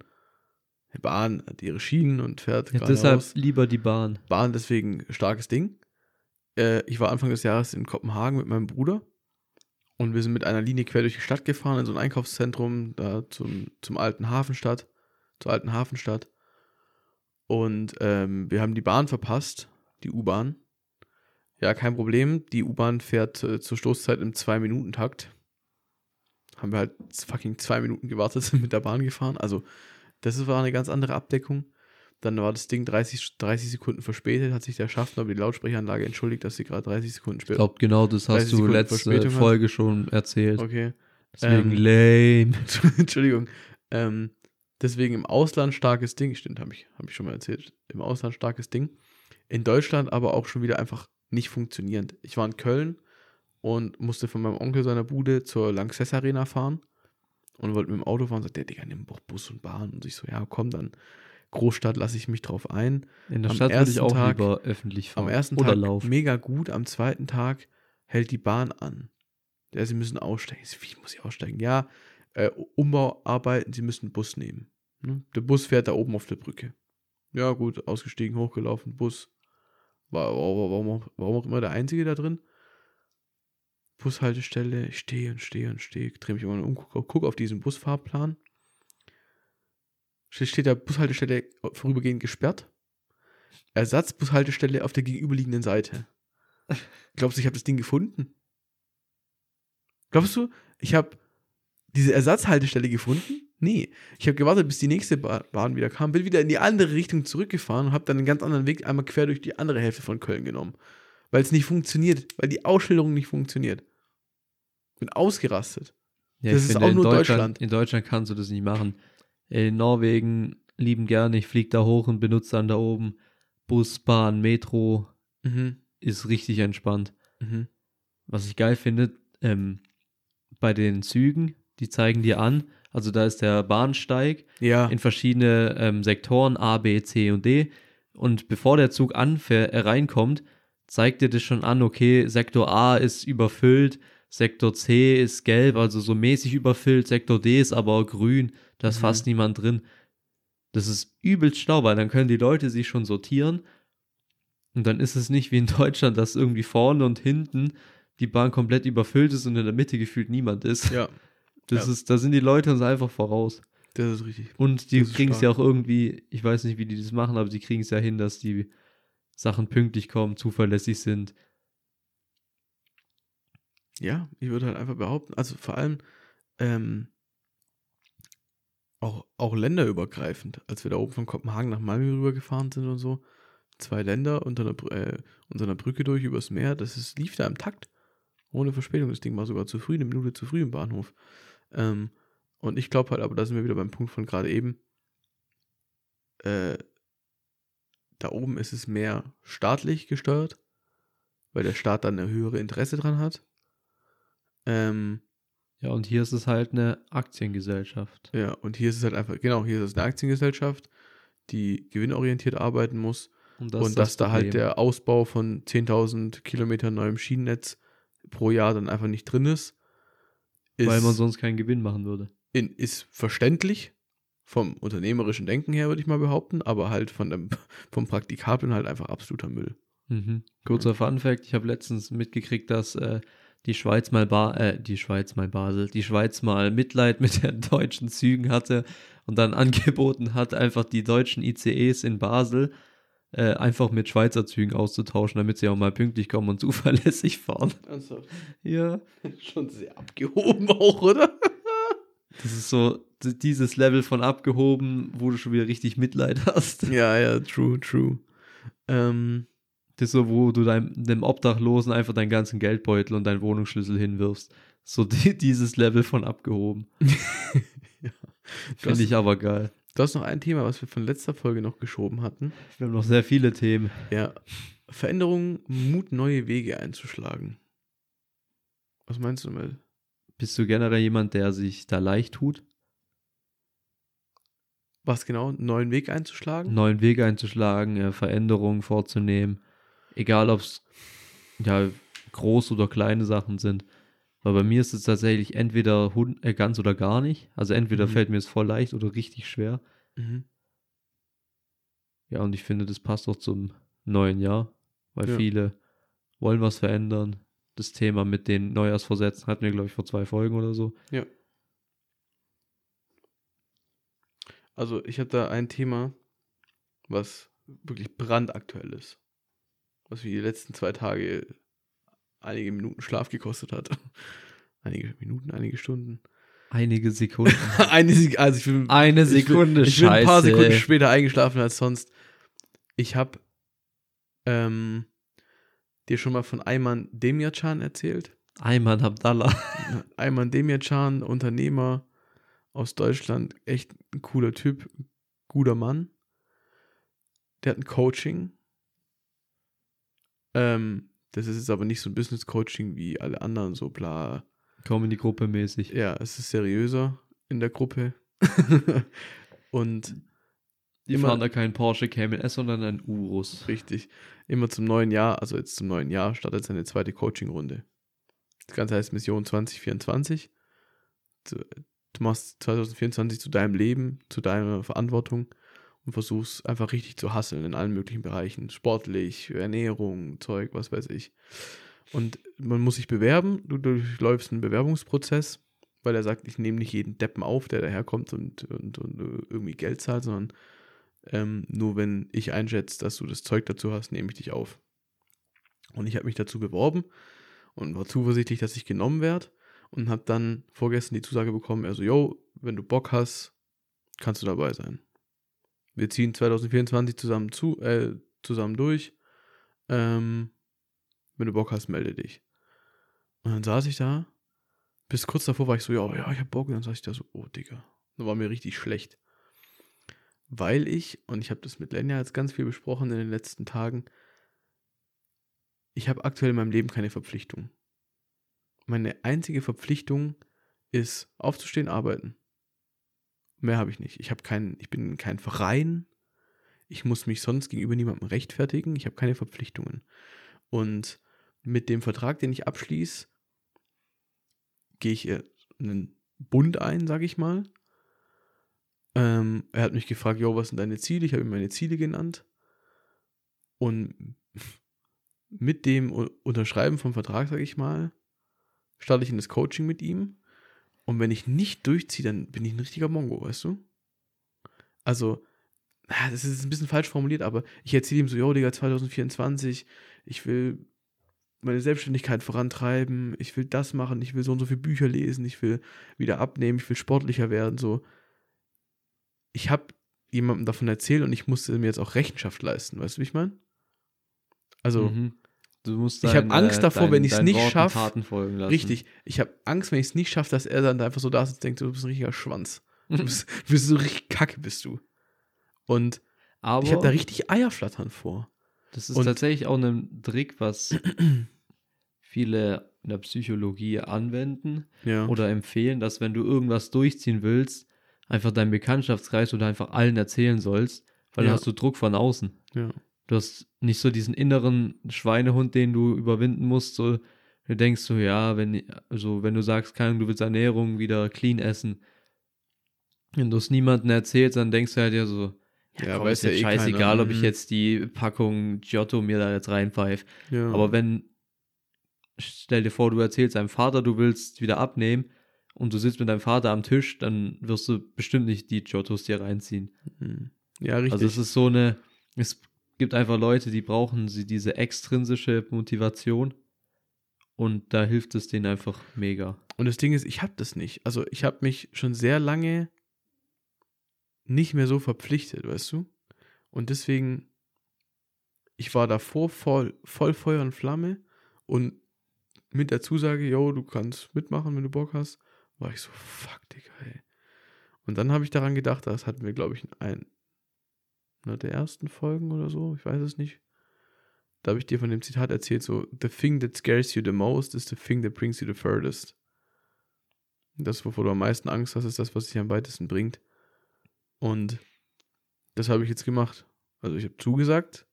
Die Bahn hat ihre Schienen und fährt Ja, deshalb lieber die Bahn. Bahn deswegen starkes Ding. Äh, ich war Anfang des Jahres in Kopenhagen mit meinem Bruder und wir sind mit einer Linie quer durch die Stadt gefahren, in so ein Einkaufszentrum, da zum, zum alten Hafenstadt, zur alten Hafenstadt. Und ähm, wir haben die Bahn verpasst, die U-Bahn. Ja, kein Problem. Die U-Bahn fährt äh, zur Stoßzeit im 2-Minuten-Takt. Haben wir halt fucking zwei Minuten gewartet, sind mit der Bahn gefahren. Also, das war eine ganz andere Abdeckung. Dann war das Ding 30, 30 Sekunden verspätet, hat sich der Schaffner über die Lautsprecheranlage entschuldigt, dass sie gerade 30 Sekunden Ich später. glaube, genau das 30 hast du Sekunden letzte Verspätung hat. Folge schon erzählt. Okay. Deswegen Ähm, lame. Entschuldigung. Ähm, deswegen im Ausland starkes Ding. Stimmt, habe ich, hab ich schon mal erzählt. Im Ausland starkes Ding. In Deutschland aber auch schon wieder einfach nicht funktionierend. Ich war in Köln und musste von meinem Onkel seiner Bude zur Lanxess Arena fahren und wollte mit dem Auto fahren und sagte, der Digga, nimm doch Bus und Bahn. Und ich so, ja, komm, dann Großstadt lasse ich mich drauf ein. In der am Stadt würde ich auch Tag- lieber öffentlich fahren. Am ersten Oder Tag laufen. mega gut, am zweiten Tag hält die Bahn an. Ja, sie müssen aussteigen. So, Wie muss ich aussteigen? Ja, äh, Umbauarbeiten, sie müssen einen Bus nehmen. Ne? Der Bus fährt da oben auf der Brücke. Ja, gut, ausgestiegen, hochgelaufen, Bus. War, war, warum, auch, warum auch immer der Einzige da drin. Bushaltestelle, ich stehe und stehe und stehe, drehe mich immer um, gucke guck auf diesen Busfahrplan. Steht da Bushaltestelle vorübergehend gesperrt. Ersatzbushaltestelle auf der gegenüberliegenden Seite. Glaubst du, ich habe das Ding gefunden? Glaubst du, ich habe diese Ersatzhaltestelle gefunden Nee, ich habe gewartet, bis die nächste Ba- Bahn wieder kam, bin wieder in die andere Richtung zurückgefahren und habe dann einen ganz anderen Weg einmal quer durch die andere Hälfte von Köln genommen. Weil es nicht funktioniert, weil die Ausschilderung nicht funktioniert. Bin ausgerastet. Ja, Das ist finde, auch in nur Deutschland, Deutschland. In Deutschland kannst du das nicht machen. In Norwegen lieben gerne, ich fliege da hoch und benutze dann da oben Bus, Bahn, Metro. Mhm. Ist richtig entspannt. Mhm. Was ich geil finde, ähm, bei den Zügen, die zeigen dir an, also da ist der Bahnsteig Ja. in verschiedene ähm, Sektoren A, B, C und D. Und bevor der Zug anfähr, äh, reinkommt, zeigt dir das schon an, okay, Sektor A ist überfüllt, Sektor C ist gelb, also so mäßig überfüllt, Sektor D ist aber grün, da ist Mhm. fast niemand drin. Das ist übelst schlau, weil dann können die Leute sich schon sortieren. Und dann ist es nicht wie in Deutschland, dass irgendwie vorne und hinten die Bahn komplett überfüllt ist und in der Mitte gefühlt niemand ist. ja, Das ja. ist, da sind die Leute uns einfach voraus. das ist richtig. Und die kriegen es ja auch irgendwie, ich weiß nicht, wie die das machen, aber sie kriegen es ja hin, dass die Sachen pünktlich kommen, zuverlässig sind. Ja, ich würde halt einfach behaupten, also vor allem ähm, auch, auch länderübergreifend, als wir da oben von Kopenhagen nach Malmö rübergefahren sind und so, zwei Länder unter einer, äh, unter einer Brücke durch übers Meer, das ist, lief da im Takt. Ohne Verspätung. Das Ding war sogar zu früh, eine Minute zu früh im Bahnhof. Ähm, und ich glaube halt, aber da sind wir wieder beim Punkt von gerade eben. Äh, da oben ist es mehr staatlich gesteuert, weil der Staat dann eine höhere Interesse dran hat. Ähm, Ja, und hier ist es halt eine Aktiengesellschaft. ja, und hier ist es halt einfach, genau, hier ist es eine Aktiengesellschaft, die gewinnorientiert arbeiten muss. Und und ist dass das da halt der Ausbau von 10.000 Kilometern neuem Schienennetz pro Jahr dann einfach nicht drin ist, ist, weil man sonst keinen Gewinn machen würde. in, ist verständlich vom unternehmerischen Denken her, würde ich mal behaupten, aber halt von dem, vom Praktikablen halt einfach absoluter Müll. Mhm. Kurzer Fun Fact, ich habe letztens mitgekriegt, dass äh, die Schweiz mal ba äh, die Schweiz mal Basel, die Schweiz mal Mitleid mit den deutschen Zügen hatte und dann angeboten hat, einfach die deutschen ICEs in Basel äh, einfach mit Schweizer Zügen auszutauschen, damit sie auch mal pünktlich kommen und zuverlässig fahren. Ernsthaft? Ja. Schon sehr abgehoben auch, oder? Das ist so dieses Level von abgehoben, wo du schon wieder richtig Mitleid hast. Ja, ja, true, true. Ähm, Das so, wo du deinem, dem Obdachlosen einfach deinen ganzen Geldbeutel und deinen Wohnungsschlüssel hinwirfst. So die, dieses Level von abgehoben. ja. Finde ich aber geil. du hast noch ein Thema, was wir von letzter Folge noch geschoben hatten. Wir haben noch sehr viele Themen. Ja, Veränderung, Mut, neue Wege einzuschlagen. Was meinst du damit? Bist du generell jemand, der sich da leicht tut, Was genau? Neuen Weg einzuschlagen? neuen Weg einzuschlagen, äh, Veränderungen vorzunehmen? Egal, ob es ja, groß oder kleine Sachen sind. Weil bei mir ist es tatsächlich entweder hun- äh, ganz oder gar nicht. Also entweder Mhm. fällt mir es voll leicht oder richtig schwer. Mhm. Ja, und ich finde, das passt auch zum neuen Jahr, weil Ja. viele wollen was verändern. Das Thema mit den Neujahrsvorsätzen hatten wir, glaube ich, vor zwei Folgen oder so. Also ich habe da ein Thema, was wirklich brandaktuell ist. Was mir die letzten zwei Tage einige Minuten Schlaf gekostet hat. Einige Minuten, einige Stunden. Einige Sekunden. eine, also ich bin, Eine ich bin, Sekunde, ich bin ein paar. Sekunden später eingeschlafen als sonst. Ich habe ähm, dir schon mal von Ayman Demircan erzählt. Ayman Abdallah. Ayman Demircan, Unternehmer aus Deutschland, echt ein cooler Typ, guter Mann. Der hat ein Coaching. Ähm, das ist jetzt aber nicht so ein Business-Coaching wie alle anderen, so bla. Komm in die Gruppe mäßig. Ja, es ist seriöser in der Gruppe. Und Die immer- fahren da keinen Porsche Cayman S, sondern einen Urus. richtig, immer zum neuen Jahr, also jetzt zum neuen Jahr, startet seine zweite Coaching-Runde. Das Ganze heißt Mission 2024. Du, du machst 2024 zu deinem Leben, zu deiner Verantwortung und versuchst einfach richtig zu hasseln in allen möglichen Bereichen. Sportlich, Ernährung, Zeug, was weiß ich. Und man muss sich bewerben, du durchläufst einen Bewerbungsprozess, weil er sagt, ich nehme nicht jeden Deppen auf, der daherkommt und, und, und irgendwie Geld zahlt, sondern ähm, nur wenn ich einschätze, dass du das Zeug dazu hast, nehme ich dich auf. Und ich habe mich dazu beworben und war zuversichtlich, dass ich genommen werde und habe dann vorgestern die Zusage bekommen, also, yo, wenn du Bock hast, kannst du dabei sein. Wir ziehen 2024 zusammen zu, äh, zusammen durch. Ähm, wenn du Bock hast, melde dich. Und dann saß ich da. Bis kurz davor war ich so, ja, ja, ich hab Bock. Und dann saß ich da so, oh, Digga. Da war mir richtig schlecht. Weil ich, und ich habe das mit Lenja jetzt ganz viel besprochen in den letzten Tagen, ich habe aktuell in meinem Leben keine Verpflichtung. Meine einzige Verpflichtung ist aufzustehen, arbeiten. Mehr habe ich nicht. Ich habe keinen, ich bin kein Verein. Ich muss mich sonst gegenüber niemandem rechtfertigen. Ich habe keine Verpflichtungen. Und mit dem Vertrag, den ich abschließe, gehe ich einen Bund ein, sage ich mal. Ähm, er hat mich gefragt, jo, was sind deine Ziele? Ich habe ihm meine Ziele genannt. Und mit dem Unterschreiben vom Vertrag, sage ich mal, starte ich in das Coaching mit ihm. Und wenn ich nicht durchziehe, dann bin ich ein richtiger Mongo, weißt du? Also, das ist ein bisschen falsch formuliert, aber ich erzähle ihm so, jo, Digga, 2024, ich will meine Selbstständigkeit vorantreiben, ich will das machen, ich will so und so viele Bücher lesen, ich will wieder abnehmen, ich will sportlicher werden, so. Ich habe jemandem davon erzählt und ich musste mir jetzt auch Rechenschaft leisten, weißt du, wie ich meine? Also, mhm. Dein, ich habe Angst davor, dein, wenn ich es nicht schaffe. Richtig, ich habe Angst, wenn ich es nicht schaffe, dass er dann einfach so da sitzt und denkt, du bist ein richtiger Schwanz. Du bist, du bist so richtig kacke, bist du. Und Aber ich habe da richtig Eierflattern vor. Das ist und, tatsächlich auch ein Trick, was viele in der Psychologie anwenden ja. oder empfehlen, dass wenn du irgendwas durchziehen willst, einfach deinen Bekanntschaftskreis oder einfach allen erzählen sollst, weil ja. dann hast du Druck von außen. Ja. Du hast nicht so diesen inneren Schweinehund, den du überwinden musst, so du denkst so, ja, wenn, also wenn du sagst, keine du willst Ernährung wieder clean essen, wenn du es niemandem erzählst, dann denkst du halt ja so, ja, ja komm, ist ja eh scheißegal, ob ich mhm. jetzt die Packung Giotto mir da jetzt reinpfeife. Ja. Aber wenn, stell dir vor, du erzählst deinem Vater, du willst wieder abnehmen und du sitzt mit deinem Vater am Tisch, dann wirst du bestimmt nicht die Giottos dir reinziehen. Mhm. Ja, richtig. Also es ist so eine, es gibt einfach Leute, die brauchen sie diese extrinsische Motivation und da hilft es denen einfach mega. Und das Ding ist, ich habe das nicht. Also ich habe mich schon sehr lange nicht mehr so verpflichtet, weißt du? Und deswegen, ich war davor voll, voll Feuer und Flamme und mit der Zusage, yo, du kannst mitmachen, wenn du Bock hast, war ich so, fuck, Digga, ey. Und dann habe ich daran gedacht, das hatten wir, glaube ich, in einer der ersten Folgen oder so, ich weiß es nicht. Da habe ich dir von dem Zitat erzählt, so, the thing that scares you the most is the thing that brings you the furthest. Das, wovor du am meisten Angst hast, ist das, was dich am weitesten bringt. Und das habe ich jetzt gemacht. Also ich habe zugesagt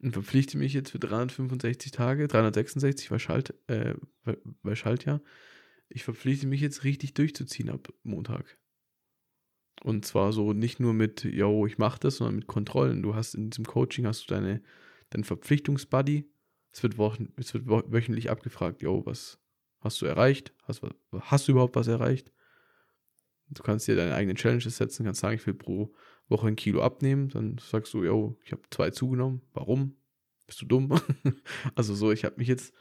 und verpflichte mich jetzt für 365 Tage, 366 bei, Schalt, äh, bei Schaltjahr. Ich verpflichte mich jetzt richtig durchzuziehen ab Montag. Und zwar so nicht nur mit, yo, ich mache das, sondern mit Kontrollen. Du hast in diesem Coaching hast du deine, deinen Verpflichtungsbuddy. Es wird, wochen, es wird wöchentlich abgefragt, yo, was hast du erreicht? Hast, hast du überhaupt was erreicht? Du kannst dir deine eigenen Challenges setzen, kannst sagen, ich will pro Woche ein Kilo abnehmen. Dann sagst du, yo, ich habe zwei zugenommen. Warum? Bist du dumm? also so, ich habe mich jetzt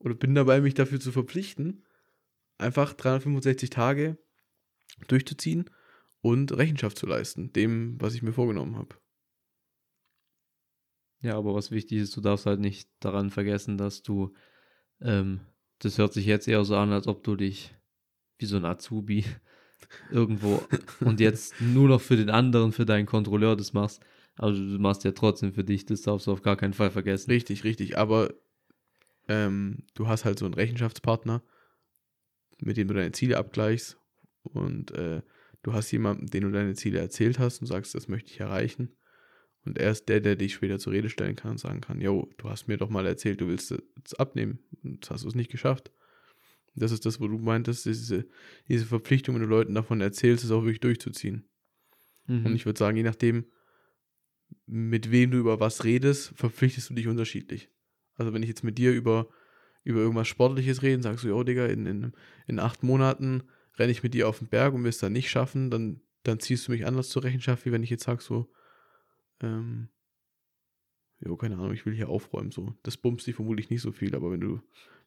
oder bin dabei, mich dafür zu verpflichten, einfach 365 Tage durchzuziehen und Rechenschaft zu leisten, dem, was ich mir vorgenommen habe. Ja, aber was wichtig ist, du darfst halt nicht daran vergessen, dass du, ähm, das hört sich jetzt eher so an, als ob du dich wie so ein Azubi irgendwo und jetzt nur noch für den anderen, für deinen Kontrolleur das machst. Also du machst ja trotzdem für dich, das darfst du auf gar keinen Fall vergessen. Richtig, richtig. Aber ähm, du hast halt so einen Rechenschaftspartner, mit dem du deine Ziele abgleichst und äh, du hast jemanden, den du deine Ziele erzählt hast und sagst, das möchte ich erreichen. Und er ist der, der dich später zur Rede stellen kann und sagen kann, yo, du hast mir doch mal erzählt, du willst es abnehmen. Und hast du es nicht geschafft. Das ist das, wo du meintest, diese, diese Verpflichtung, wenn du Leuten davon erzählst, es auch wirklich durchzuziehen. Mhm. Und ich würde sagen, je nachdem, mit wem du über was redest, verpflichtest du dich unterschiedlich. Also wenn ich jetzt mit dir über, über irgendwas Sportliches rede, sagst du, oh Digga, in, in, in acht Monaten renne ich mit dir auf den Berg und wir es dann nicht schaffen, dann, dann ziehst du mich anders zur Rechenschaft, wie wenn ich jetzt sage so, ähm, jo, keine Ahnung, ich will hier aufräumen, so. Das bummst dich vermutlich nicht so viel, aber wenn du.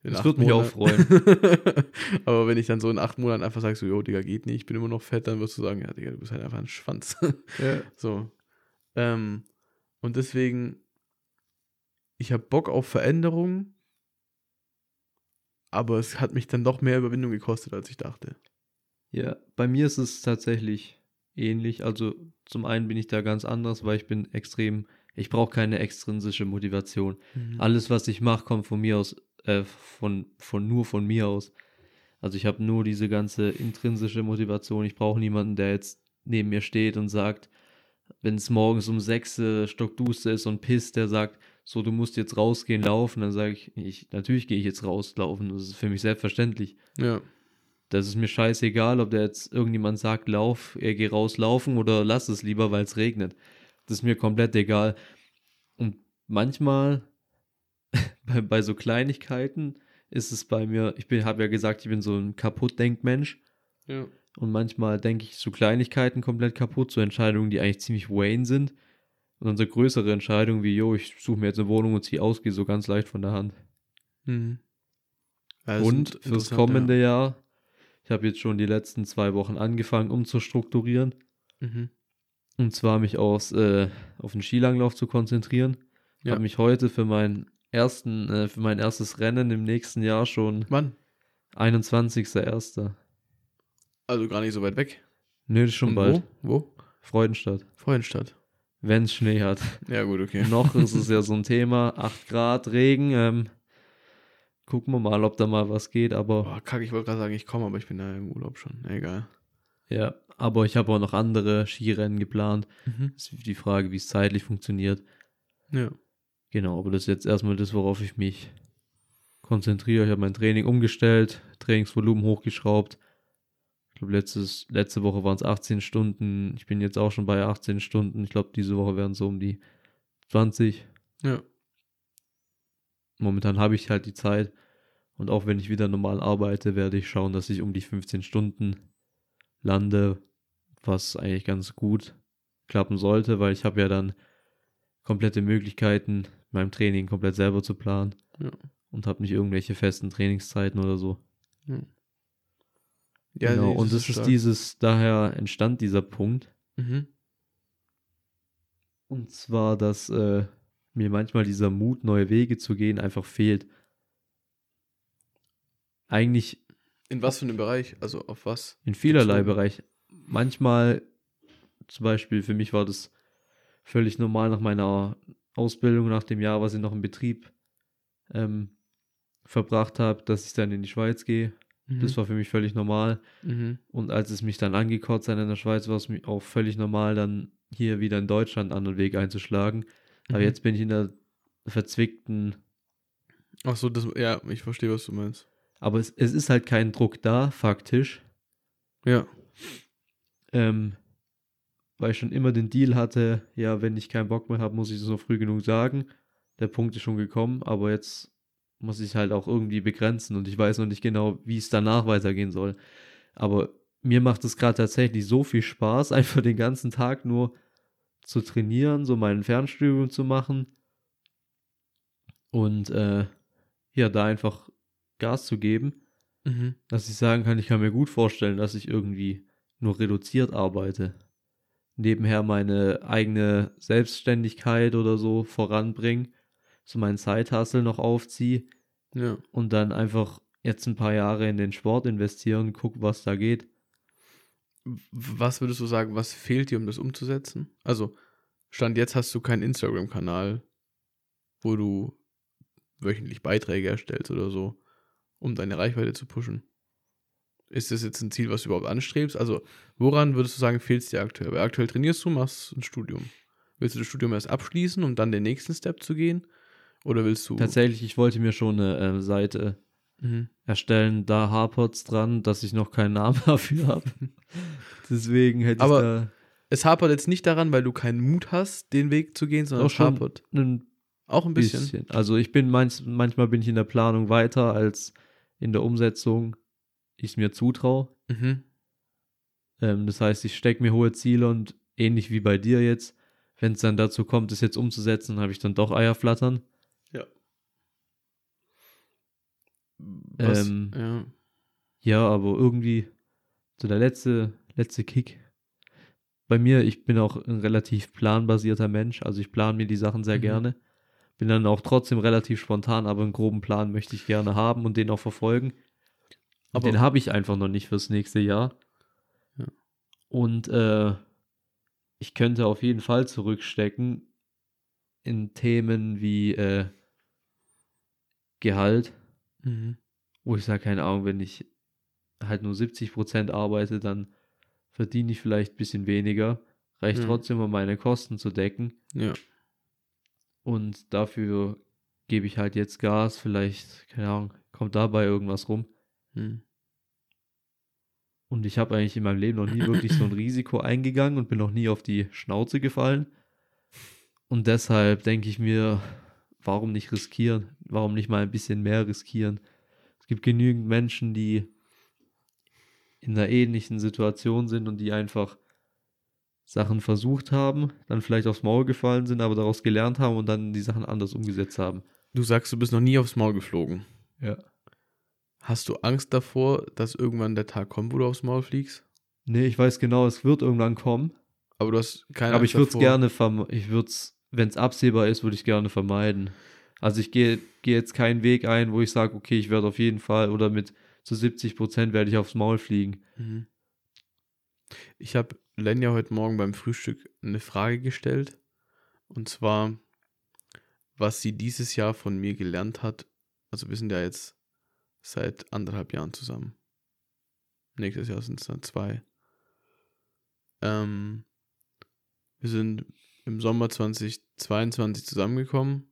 in Das wird mich Monaten- aufreuen. aber wenn ich dann so in acht Monaten einfach sage, so, jo, Digga, geht nicht, ich bin immer noch fett, dann wirst du sagen, ja, Digga, du bist halt einfach ein Schwanz. Ja. so. Ähm, und deswegen, ich habe Bock auf Veränderung, aber es hat mich dann doch mehr Überwindung gekostet, als ich dachte. Ja, bei mir ist es tatsächlich ähnlich. Also zum einen bin ich da ganz anders, weil ich bin extrem, ich brauche keine extrinsische Motivation. Alles, was ich mache, kommt von mir aus, äh, von, von nur von mir aus. Also ich habe nur diese ganze intrinsische Motivation. Ich brauche niemanden, der jetzt neben mir steht und sagt, wenn es morgens um sechs äh, stockduster ist und pisst, der sagt, so, du musst jetzt rausgehen, laufen, dann sage ich, ich, natürlich gehe ich jetzt rauslaufen. Das ist für mich selbstverständlich. Ja. Das ist mir scheißegal, ob der jetzt irgendjemand sagt, lauf, er geh rauslaufen oder lass es lieber, weil es regnet. Das ist mir komplett egal. Und manchmal bei, bei so Kleinigkeiten ist es bei mir, ich habe ja gesagt, ich bin so ein Kaputtdenkmensch Ja. und manchmal denke ich so Kleinigkeiten komplett kaputt, so Entscheidungen, die eigentlich ziemlich Wayne sind. Und dann so größere Entscheidungen wie, jo, ich suche mir jetzt eine Wohnung und ziehe aus, gehe so ganz leicht von der Hand. Mhm. Ja, Und fürs kommende Jahr, ich habe jetzt schon die letzten zwei Wochen angefangen, umzustrukturieren. Ja. Mhm. Und zwar mich aus, äh, auf den Skilanglauf zu konzentrieren. Ich Ja. habe mich heute für meinen ersten, äh, für mein erstes Rennen im nächsten Jahr schon Wann? 21.01. Also gar nicht so weit weg. Nö, das ist schon Und bald. Wo? Wo? Freudenstadt. Freudenstadt. Wenn es Schnee hat. Ja, gut, okay. Noch ist es ja so ein Thema. 8 Grad, Regen. Ähm, gucken wir mal, ob da mal was geht. Aber Boah, kack, ich wollte gerade sagen, ich komme, aber ich bin da im Urlaub schon. Egal. ja, aber ich habe auch noch andere Skirennen geplant. Mhm. Ist die Frage, wie es zeitlich funktioniert. Ja. Genau, aber das ist jetzt erstmal das, worauf ich mich konzentriere. Ich habe mein Training umgestellt, Trainingsvolumen hochgeschraubt. Ich glaube, letztes, letzte Woche waren es 18 Stunden. Ich bin jetzt auch schon bei 18 Stunden. Ich glaube, diese Woche werden es so um die 20. Ja. Momentan habe ich halt die Zeit. Und auch wenn ich wieder normal arbeite, werde ich schauen, dass ich um die 15 Stunden lande, was eigentlich ganz gut klappen sollte, weil ich habe ja dann komplette Möglichkeiten, meinem Training komplett selber zu planen. Ja. Und habe nicht irgendwelche festen Trainingszeiten oder so. Ja, genau. nee, und das ist stark. dieses, daher entstand dieser Punkt. Mhm. Und zwar, dass äh, mir manchmal dieser Mut, neue Wege zu gehen, einfach fehlt. Eigentlich In was für einem Bereich? Also auf was? in vielerlei. Bereich. Manchmal, zum Beispiel für mich war das völlig normal nach meiner Ausbildung, nach dem Jahr, was ich noch im Betrieb ähm, verbracht habe, dass ich dann in die Schweiz gehe. Das war für mich völlig normal. Mhm. Und als es mich dann angekotzt hat in der Schweiz, war es mir auch völlig normal, dann hier wieder in Deutschland einen anderen Weg einzuschlagen. Aber Mhm. jetzt bin ich in der verzwickten, Ach so, das, ja, ich verstehe, was du meinst. aber es, es ist halt kein Druck da, faktisch. Ja. Ähm, weil ich schon immer den Deal hatte, ja, wenn ich keinen Bock mehr habe, muss ich es noch früh genug sagen. Der Punkt ist schon gekommen, aber jetzt muss ich halt auch irgendwie begrenzen und ich weiß noch nicht genau, wie es danach weitergehen soll. Aber mir macht es gerade tatsächlich so viel Spaß, einfach den ganzen Tag nur zu trainieren, so meinen Fernstudium zu machen und äh, ja, da einfach Gas zu geben Mhm. dass ich sagen kann, ich kann mir gut vorstellen, dass ich irgendwie nur reduziert arbeite. Nebenher meine eigene Selbstständigkeit oder so voranbringe, so meinen Zeithassel noch aufziehe Ja. und dann einfach jetzt ein paar Jahre in den Sport investieren, guck, was da geht. Was würdest du sagen, was fehlt dir, um das umzusetzen? Also, Stand jetzt hast du keinen Instagram-Kanal, wo du wöchentlich Beiträge erstellst oder so, um deine Reichweite zu pushen. Ist das jetzt ein Ziel, was du überhaupt anstrebst? Also, woran würdest du sagen, fehlt es dir aktuell? Weil aktuell trainierst du, machst ein Studium. Willst du das Studium erst abschließen, um dann den nächsten Step zu gehen? Oder willst du. Tatsächlich, ich wollte mir schon eine äh, Seite Mhm. erstellen, da hapert's dran, dass ich noch keinen Namen dafür habe. Deswegen hätte Aber ich da Es hapert jetzt nicht daran, weil du keinen Mut hast, den Weg zu gehen, sondern Doch es hapert einen auch ein bisschen. bisschen. Also ich bin manch, manchmal bin ich in der Planung weiter als in der Umsetzung ich es mir zutraue. Mhm. Ähm, das heißt, ich stecke mir hohe Ziele und ähnlich wie bei dir jetzt, wenn es dann dazu kommt, es jetzt umzusetzen, habe ich dann doch Eier flattern. Ja. Was, Ähm, ja. Ja, aber irgendwie so der letzte, letzte Kick. Bei mir, ich bin auch ein relativ planbasierter Mensch, also ich plane mir die Sachen sehr Mhm. gerne. Bin dann auch trotzdem relativ spontan, aber einen groben Plan möchte ich gerne haben und den auch verfolgen. Aber den habe ich einfach noch nicht fürs nächste Jahr. Ja. Und äh, ich könnte auf jeden Fall zurückstecken in Themen wie äh, Gehalt, Mhm. wo ich sage, keine Ahnung, wenn ich halt nur 70% arbeite, dann verdiene ich vielleicht ein bisschen weniger, reicht Ja. trotzdem, um meine Kosten zu decken. Ja. Und dafür gebe ich halt jetzt Gas, vielleicht, keine Ahnung, kommt dabei irgendwas rum. Mhm. Und ich habe eigentlich in meinem Leben noch nie wirklich so ein Risiko eingegangen und bin noch nie auf die Schnauze gefallen. Und deshalb denke ich mir, warum nicht riskieren? Warum nicht mal ein bisschen mehr riskieren? Es gibt genügend Menschen, die in einer ähnlichen Situation sind und die einfach Sachen versucht haben, dann vielleicht aufs Maul gefallen sind, aber daraus gelernt haben und dann die Sachen anders umgesetzt haben. Du sagst, du bist noch nie aufs Maul geflogen. Ja. Hast du Angst davor, dass irgendwann der Tag kommt, wo du aufs Maul fliegst? Nee, ich weiß genau, es wird irgendwann kommen. Aber du hast keine Aber Angst ich würde es davor? gerne. Ich würde es, wenn es absehbar ist, würde ich gerne vermeiden. Also ich gehe gehe jetzt keinen Weg ein, wo ich sage, okay, ich werde auf jeden Fall oder mit zu 70 Prozent werde ich aufs Maul fliegen. Mhm. Ich habe Lenja heute Morgen beim Frühstück eine Frage gestellt. Und zwar, was sie dieses Jahr von mir gelernt hat. Also wir sind ja jetzt seit anderthalb Jahren zusammen. Nächstes Jahr sind es dann zwei. Ähm, wir sind im Sommer 2022 zusammengekommen.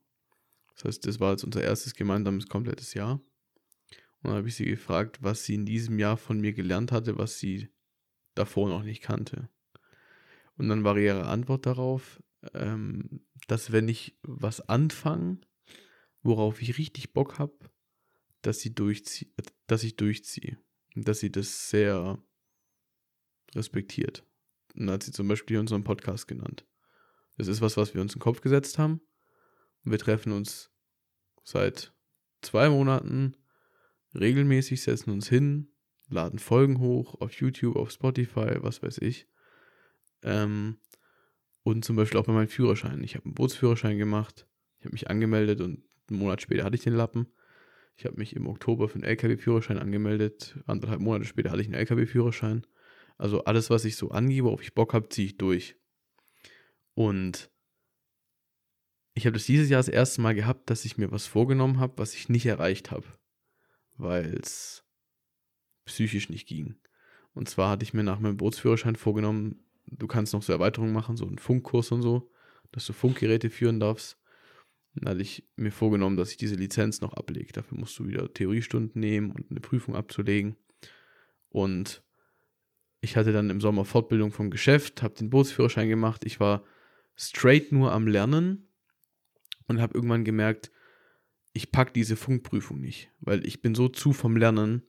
Das heißt, das war jetzt unser erstes gemeinsames komplettes Jahr. Und dann habe ich sie gefragt, was sie in diesem Jahr von mir gelernt hatte, was sie davor noch nicht kannte. Und dann war ihre Antwort darauf, ähm, dass wenn ich was anfange, worauf ich richtig Bock habe, dass sie durchzieht, dass ich durchziehe. Und dass sie das sehr respektiert. Und da hat sie zum Beispiel unseren Podcast genannt. Das ist was, was wir uns in den Kopf gesetzt haben. Und wir treffen uns seit zwei Monaten regelmäßig, setzen uns hin, laden Folgen hoch auf YouTube, auf Spotify, was weiß ich. Ähm, und zum Beispiel auch bei meinem Führerschein. Ich habe einen Bootsführerschein gemacht. Ich habe mich angemeldet und einen Monat später hatte ich den Lappen. Ich habe mich im Oktober für einen LKW-Führerschein angemeldet. Anderthalb Monate später hatte ich einen LKW-Führerschein. Also alles, was ich so angebe, worauf ich Bock habe, ziehe ich durch. Und ich habe das dieses Jahr das erste Mal gehabt, dass ich mir was vorgenommen habe, was ich nicht erreicht habe. Weil es psychisch nicht ging. Und zwar hatte ich mir nach meinem Bootsführerschein vorgenommen, du kannst noch so Erweiterungen machen, so einen Funkkurs und so, dass du Funkgeräte führen darfst. Dann hatte ich mir vorgenommen, dass ich diese Lizenz noch ablege. Dafür musst du wieder Theoriestunden nehmen und eine Prüfung abzulegen. Und ich hatte dann im Sommer Fortbildung vom Geschäft, habe den Bootsführerschein gemacht. Ich war straight nur am Lernen und habe irgendwann gemerkt, ich packe diese Funkprüfung nicht, weil ich bin so zu vom Lernen,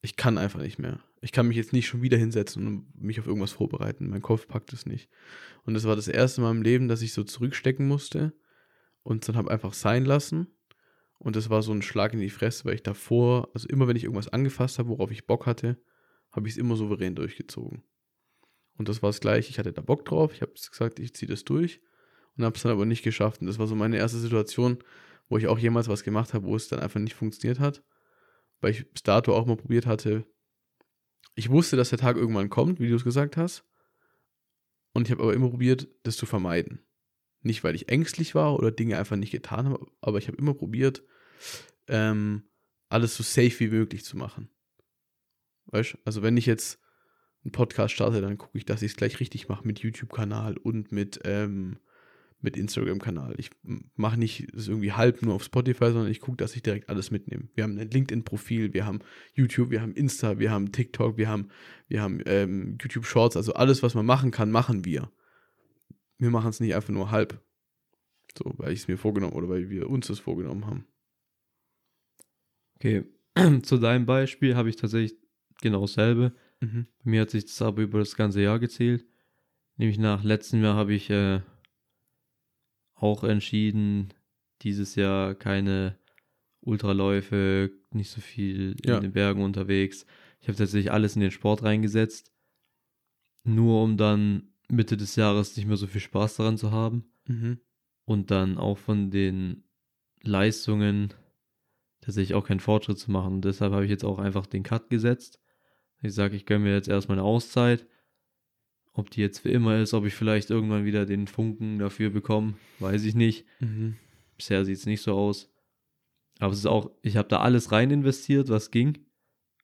ich kann einfach nicht mehr. Ich kann mich jetzt nicht schon wieder hinsetzen und mich auf irgendwas vorbereiten. Mein Kopf packt es nicht. Und das war das erste Mal im Leben, dass ich so zurückstecken musste und dann habe einfach sein lassen. Und das war so ein Schlag in die Fresse, weil ich davor, also immer wenn ich irgendwas angefasst habe, worauf ich Bock hatte, habe ich es immer souverän durchgezogen. Und das war es gleich, ich hatte da Bock drauf, ich habe gesagt, ich ziehe das durch und habe es dann aber nicht geschafft. Und das war so meine erste Situation, wo ich auch jemals was gemacht habe, wo es dann einfach nicht funktioniert hat, weil ich bis dato auch mal probiert hatte. Ich wusste, dass der Tag irgendwann kommt, wie du es gesagt hast, und ich habe aber immer probiert, das zu vermeiden. Nicht, weil ich ängstlich war oder Dinge einfach nicht getan habe, aber ich habe immer probiert, ähm, alles so safe wie möglich zu machen. Weißt du? Also, wenn ich jetzt einen Podcast starte, dann gucke ich, dass ich es gleich richtig mache mit YouTube-Kanal und mit, ähm, mit Instagram-Kanal. Ich mache nicht irgendwie halb nur auf Spotify, sondern ich gucke, dass ich direkt alles mitnehme. Wir haben ein LinkedIn-Profil, wir haben YouTube, wir haben Insta, wir haben TikTok, wir haben, wir haben ähm, YouTube Shorts, also alles, was man machen kann, machen wir. Wir machen es nicht einfach nur halb. So, weil ich es mir vorgenommen oder weil wir uns das vorgenommen haben. Okay, zu deinem Beispiel habe ich tatsächlich genau dasselbe. Mhm. Bei mir hat sich das aber über das ganze Jahr gezählt. Nämlich nach letztem Jahr habe ich äh, auch entschieden, dieses Jahr keine Ultraläufe, nicht so viel Ja. in den Bergen unterwegs. Ich habe tatsächlich alles in den Sport reingesetzt, nur um dann Mitte des Jahres nicht mehr so viel Spaß daran zu haben Mhm. und dann auch von den Leistungen tatsächlich auch keinen Fortschritt zu machen. Und deshalb habe ich jetzt auch einfach den Cut gesetzt. Ich sage, ich gönne mir jetzt erstmal eine Auszeit. Ob die jetzt für immer ist, ob ich vielleicht irgendwann wieder den Funken dafür bekomme, weiß ich nicht. Mhm. Bisher sieht es nicht so aus. Aber es ist auch, ich habe da alles rein investiert, was ging,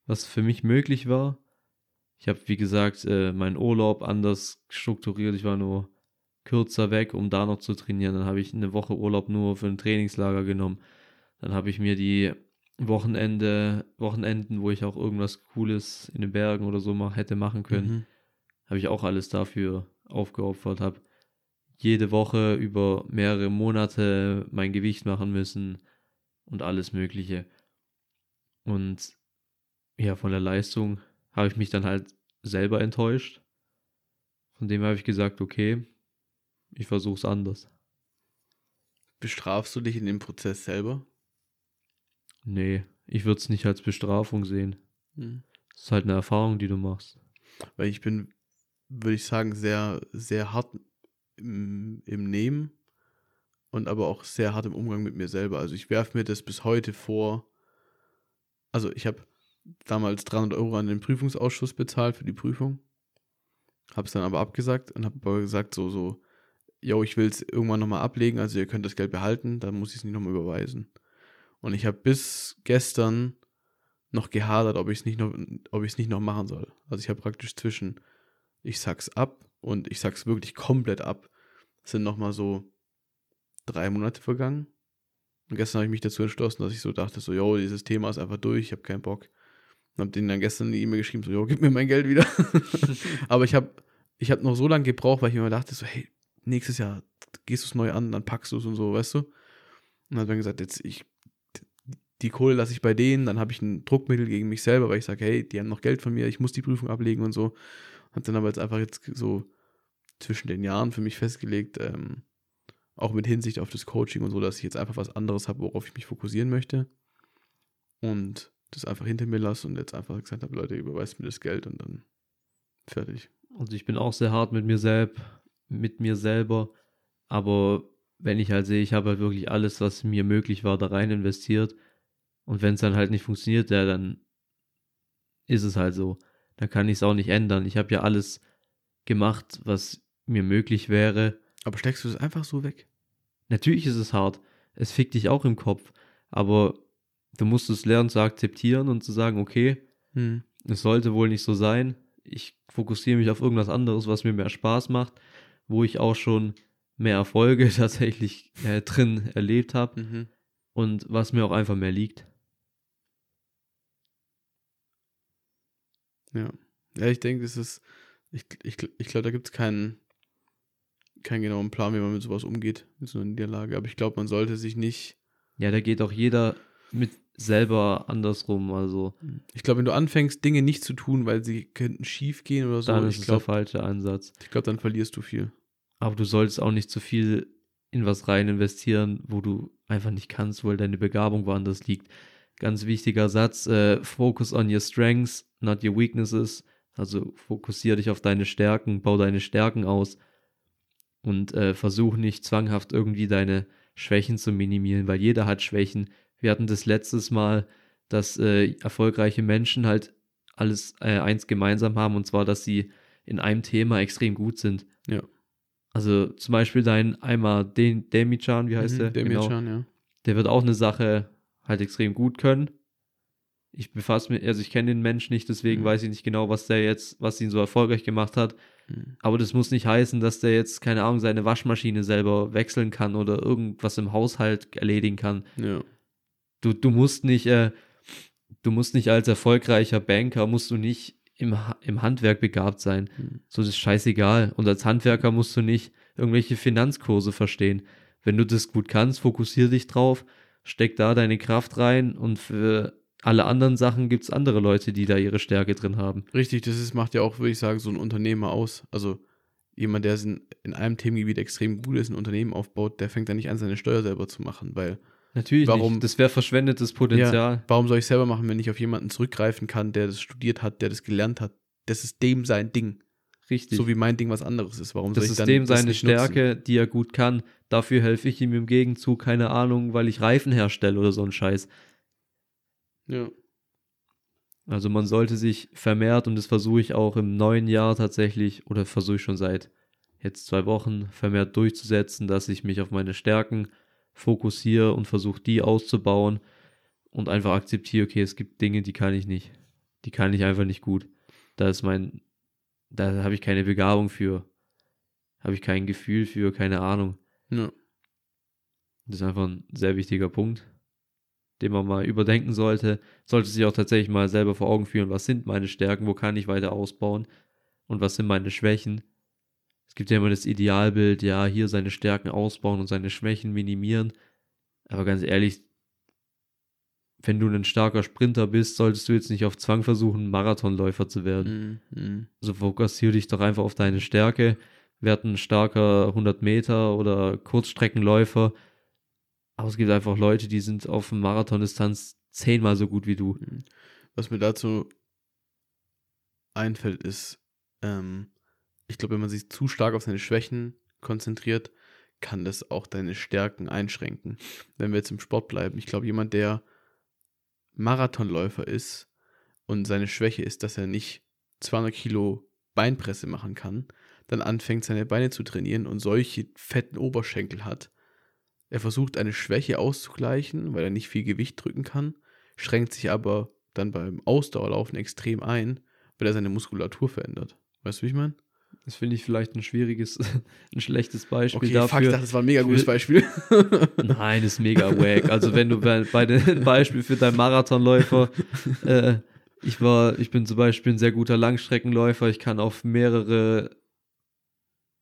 was für mich möglich war. Ich habe, wie gesagt, äh, meinen Urlaub anders strukturiert. Ich war nur kürzer weg, um da noch zu trainieren. Dann habe ich eine Woche Urlaub nur für ein Trainingslager genommen. Dann habe ich mir die Wochenende, Wochenenden, wo ich auch irgendwas Cooles in den Bergen oder so mach, hätte machen können, Mhm. habe ich auch alles dafür aufgeopfert, habe jede Woche über mehrere Monate mein Gewicht machen müssen und alles Mögliche. Und ja, von der Leistung habe ich mich dann halt selber enttäuscht. Von dem habe ich gesagt, okay, ich versuche es anders. Bestrafst du dich in dem Prozess selber? Nee, ich würde es nicht als Bestrafung sehen. Mhm. Es ist halt eine Erfahrung, die du machst. Weil ich bin, würde ich sagen, sehr, sehr hart im, im Nehmen und aber auch sehr hart im Umgang mit mir selber. Also ich werfe mir das bis heute vor. Also ich habe damals 300 Euro an den Prüfungsausschuss bezahlt für die Prüfung. Habe es dann aber abgesagt und habe aber gesagt, so, so, yo, ich will es irgendwann nochmal ablegen, also ihr könnt das Geld behalten, dann muss ich es nicht nochmal überweisen. Und ich habe bis gestern noch gehadert, ob ich es nicht noch, ob ich es nicht noch machen soll. Also ich habe praktisch zwischen, ich sag's ab und ich sag's wirklich komplett ab, sind nochmal so drei Monate vergangen. Und gestern habe ich mich dazu entschlossen, dass ich so dachte, so, yo, dieses Thema ist einfach durch, ich habe keinen Bock. Und habe denen dann gestern eine E-Mail geschrieben, so, yo, gib mir mein Geld wieder. Aber ich habe ich hab noch so lange gebraucht, weil ich mir immer dachte, so, hey, nächstes Jahr gehst du es neu an, dann packst du es und so, weißt du? Und dann hat dann gesagt, jetzt, ich, die Kohle lasse ich bei denen, dann habe ich ein Druckmittel gegen mich selber, weil ich sage, hey, die haben noch Geld von mir, ich muss die Prüfung ablegen und so. Hab dann aber jetzt einfach jetzt so zwischen den Jahren für mich festgelegt, ähm, auch mit Hinsicht auf das Coaching und so, dass ich jetzt einfach was anderes habe, worauf ich mich fokussieren möchte. Und das einfach hinter mir lasse und jetzt einfach gesagt habe, Leute, überweist mir das Geld und dann fertig. Also ich bin auch sehr hart mit mir selbst, mit mir selber. Aber wenn ich halt sehe, ich habe halt wirklich alles, was mir möglich war, da rein investiert. Und wenn es dann halt nicht funktioniert, ja, dann ist es halt so. Dann kann ich es auch nicht ändern. Ich habe ja alles gemacht, was mir möglich wäre. Aber steckst du das einfach so weg? Natürlich ist es hart. Es fickt dich auch im Kopf. Aber du musst es lernen zu akzeptieren und zu sagen, okay, Hm. es sollte wohl nicht so sein. Ich fokussiere mich auf irgendwas anderes, was mir mehr Spaß macht, wo ich auch schon mehr Erfolge tatsächlich äh, drin erlebt habe Mhm. und was mir auch einfach mehr liegt. Ja. Ja, ich denke, das ist, ich, ich, ich glaube, da gibt es keinen, keinen genauen Plan, wie man mit sowas umgeht, mit so einer Niederlage. Aber ich glaube, man sollte sich nicht, Ja, da geht auch jeder mit selber andersrum. Also ich glaube, wenn du anfängst, Dinge nicht zu tun, weil sie könnten schief gehen oder so, dann ist es der falsche Ansatz. ich glaube, dann verlierst du viel. Aber du solltest auch nicht zu viel in was rein investieren, wo du einfach nicht kannst, weil deine Begabung woanders liegt. Ganz wichtiger Satz, äh, focus on your strengths, not your weaknesses. Also fokussiere dich auf deine Stärken, bau deine Stärken aus und äh, versuch nicht zwanghaft irgendwie deine Schwächen zu minimieren, weil jeder hat Schwächen. Wir hatten das letztes Mal, dass äh, erfolgreiche Menschen halt alles äh, eins gemeinsam haben, und zwar, dass sie in einem Thema extrem gut sind. Ja. Also zum Beispiel dein einmal den Demichan, wie heißt Mhm, der? Demir Can, ja. Der wird auch eine Sache halt extrem gut können. Ich befasse mich, also ich kenne den Menschen nicht, deswegen Mhm. weiß ich nicht genau, was der jetzt, was ihn so erfolgreich gemacht hat. Mhm. Aber das muss nicht heißen, dass der jetzt, keine Ahnung, seine Waschmaschine selber wechseln kann oder irgendwas im Haushalt erledigen kann. Ja. Du, du musst nicht, äh, du musst nicht als erfolgreicher Banker, musst du nicht im, im Handwerk begabt sein. Mhm. So, das ist scheißegal. Und als Handwerker musst du nicht irgendwelche Finanzkurse verstehen. Wenn du das gut kannst, fokussier dich drauf, steck da deine Kraft rein und für alle anderen Sachen gibt es andere Leute, die da ihre Stärke drin haben. Richtig, das ist, macht ja auch, würde ich sagen, so ein Unternehmer aus. Also jemand, der in, in einem Themengebiet extrem gut ist, ein Unternehmen aufbaut, der fängt dann nicht an, seine Steuer selber zu machen, weil Natürlich Warum- nicht. Das wäre verschwendetes Potenzial. warum soll ich selber machen, wenn ich auf jemanden zurückgreifen kann, der das studiert hat, der das gelernt hat? Das ist dem sein Ding. Richtig. So wie mein Ding was anderes ist. Warum das soll ich ist dann das seine nicht nutzen? Stärke, die er gut kann. Dafür helfe ich ihm im Gegenzug, keine Ahnung, weil ich Reifen herstelle oder so ein Scheiß. Ja. Also man sollte sich vermehrt, und das versuche ich auch im neuen Jahr tatsächlich, oder versuche ich schon seit jetzt zwei Wochen vermehrt durchzusetzen, dass ich mich auf meine Stärken fokussiere und versuche, die auszubauen und einfach akzeptiere, okay, es gibt Dinge, die kann ich nicht. Die kann ich einfach nicht gut. Da ist mein, da habe ich keine Begabung für. Habe ich kein Gefühl für, keine Ahnung. ja. Das ist einfach ein sehr wichtiger Punkt, den man mal überdenken sollte. Sollte sich auch tatsächlich mal selber vor Augen führen, was sind meine Stärken, wo kann ich weiter ausbauen und was sind meine Schwächen. Es gibt ja immer das Idealbild, ja, hier seine Stärken ausbauen und seine Schwächen minimieren. Aber ganz ehrlich, wenn du ein starker Sprinter bist, solltest du jetzt nicht auf Zwang versuchen, Marathonläufer zu werden. Mhm. Mhm. Also fokussiere dich doch einfach auf deine Stärke. Werd ein starker 100 Meter oder Kurzstreckenläufer. Aber es gibt einfach Leute, die sind auf Marathondistanz zehnmal so gut wie du. Was mir dazu einfällt, ist, ähm, ich glaube, wenn man sich zu stark auf seine Schwächen konzentriert, kann das auch deine Stärken einschränken. Wenn wir jetzt im Sport bleiben, ich glaube, jemand, der Marathonläufer ist und seine Schwäche ist, dass er nicht 200 Kilo Beinpresse machen kann, dann anfängt seine Beine zu trainieren und solche fetten Oberschenkel hat. Er versucht eine Schwäche auszugleichen, weil er nicht viel Gewicht drücken kann, schränkt sich aber dann beim Ausdauerlaufen extrem ein, weil er seine Muskulatur verändert. Weißt du, wie ich meine? Das finde ich vielleicht ein schwieriges, ein schlechtes Beispiel Okay, dafür. fuck, das war ein mega gutes Beispiel. Nein, ist mega wack. Also wenn du bei, bei dem Beispiel für deinen Marathonläufer, äh, ich war, ich bin zum Beispiel ein sehr guter Langstreckenläufer. Ich kann auf mehrere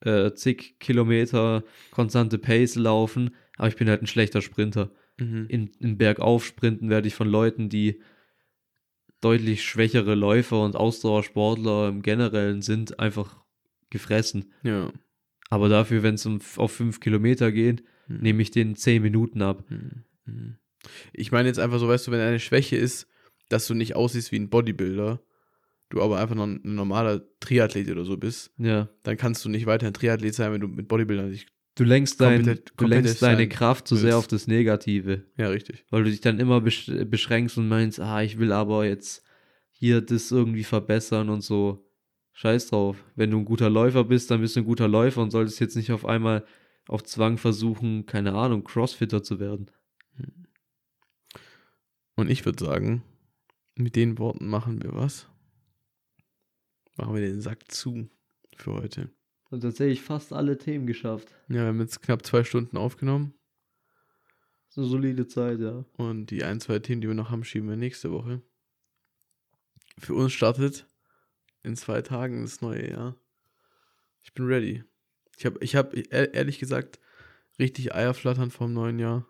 äh, zig Kilometer konstante Pace laufen, aber ich bin halt ein schlechter Sprinter. mhm. In, Im Bergaufsprinten werde ich von Leuten, die deutlich schwächere Läufer und Ausdauersportler im Generellen sind, einfach gefressen. Ja. Aber dafür, wenn es um, auf fünf Kilometer geht, Mhm. nehme ich den zehn Minuten ab. Mhm. Ich meine jetzt einfach so, weißt du, wenn eine Schwäche ist, dass du nicht aussiehst wie ein Bodybuilder, du aber einfach noch ein normaler Triathlet oder so bist, Ja. dann kannst du nicht weiterhin Triathlet sein, wenn du mit Bodybuildern nicht. Du lenkst, dein, Kompetent- du lenkst deine Kraft zu sehr willst. auf das Negative, Ja, richtig. weil du dich dann immer besch beschränkst und meinst, ah, ich will aber jetzt hier das irgendwie verbessern und so. Scheiß drauf. Wenn du ein guter Läufer bist, dann bist du ein guter Läufer und solltest jetzt nicht auf einmal auf Zwang versuchen, keine Ahnung, Crossfitter zu werden. Und ich würde sagen, mit den Worten machen wir was. Machen wir den Sack zu für heute. Und tatsächlich fast alle Themen geschafft. Ja, wir haben jetzt knapp zwei Stunden aufgenommen Das ist eine solide Zeit, ja. und die ein, zwei Themen, die wir noch haben, schieben wir nächste Woche. Für uns startet in zwei Tagen das neue Jahr. Ich bin ready. Ich habe, ich habe ehrlich gesagt richtig Eierflattern vom neuen Jahr.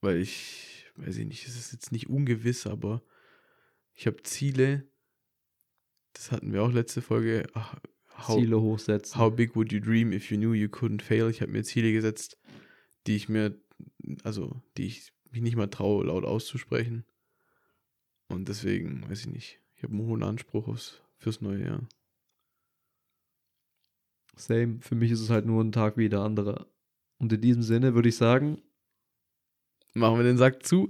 Weil ich, weiß ich nicht, es ist jetzt nicht ungewiss, aber ich habe Ziele. Das hatten wir auch letzte Folge. Ach, how, Ziele hochsetzen. How big would you dream if you knew you couldn't fail? Ich habe mir Ziele gesetzt, die ich mir, also die ich mich nicht mal traue, laut auszusprechen. Und deswegen, weiß ich nicht, ich habe einen hohen Anspruch aufs, fürs neue Jahr. Same. Für mich ist es halt nur ein Tag wie der andere. Und in diesem Sinne würde ich sagen, Machen wir den Sack zu.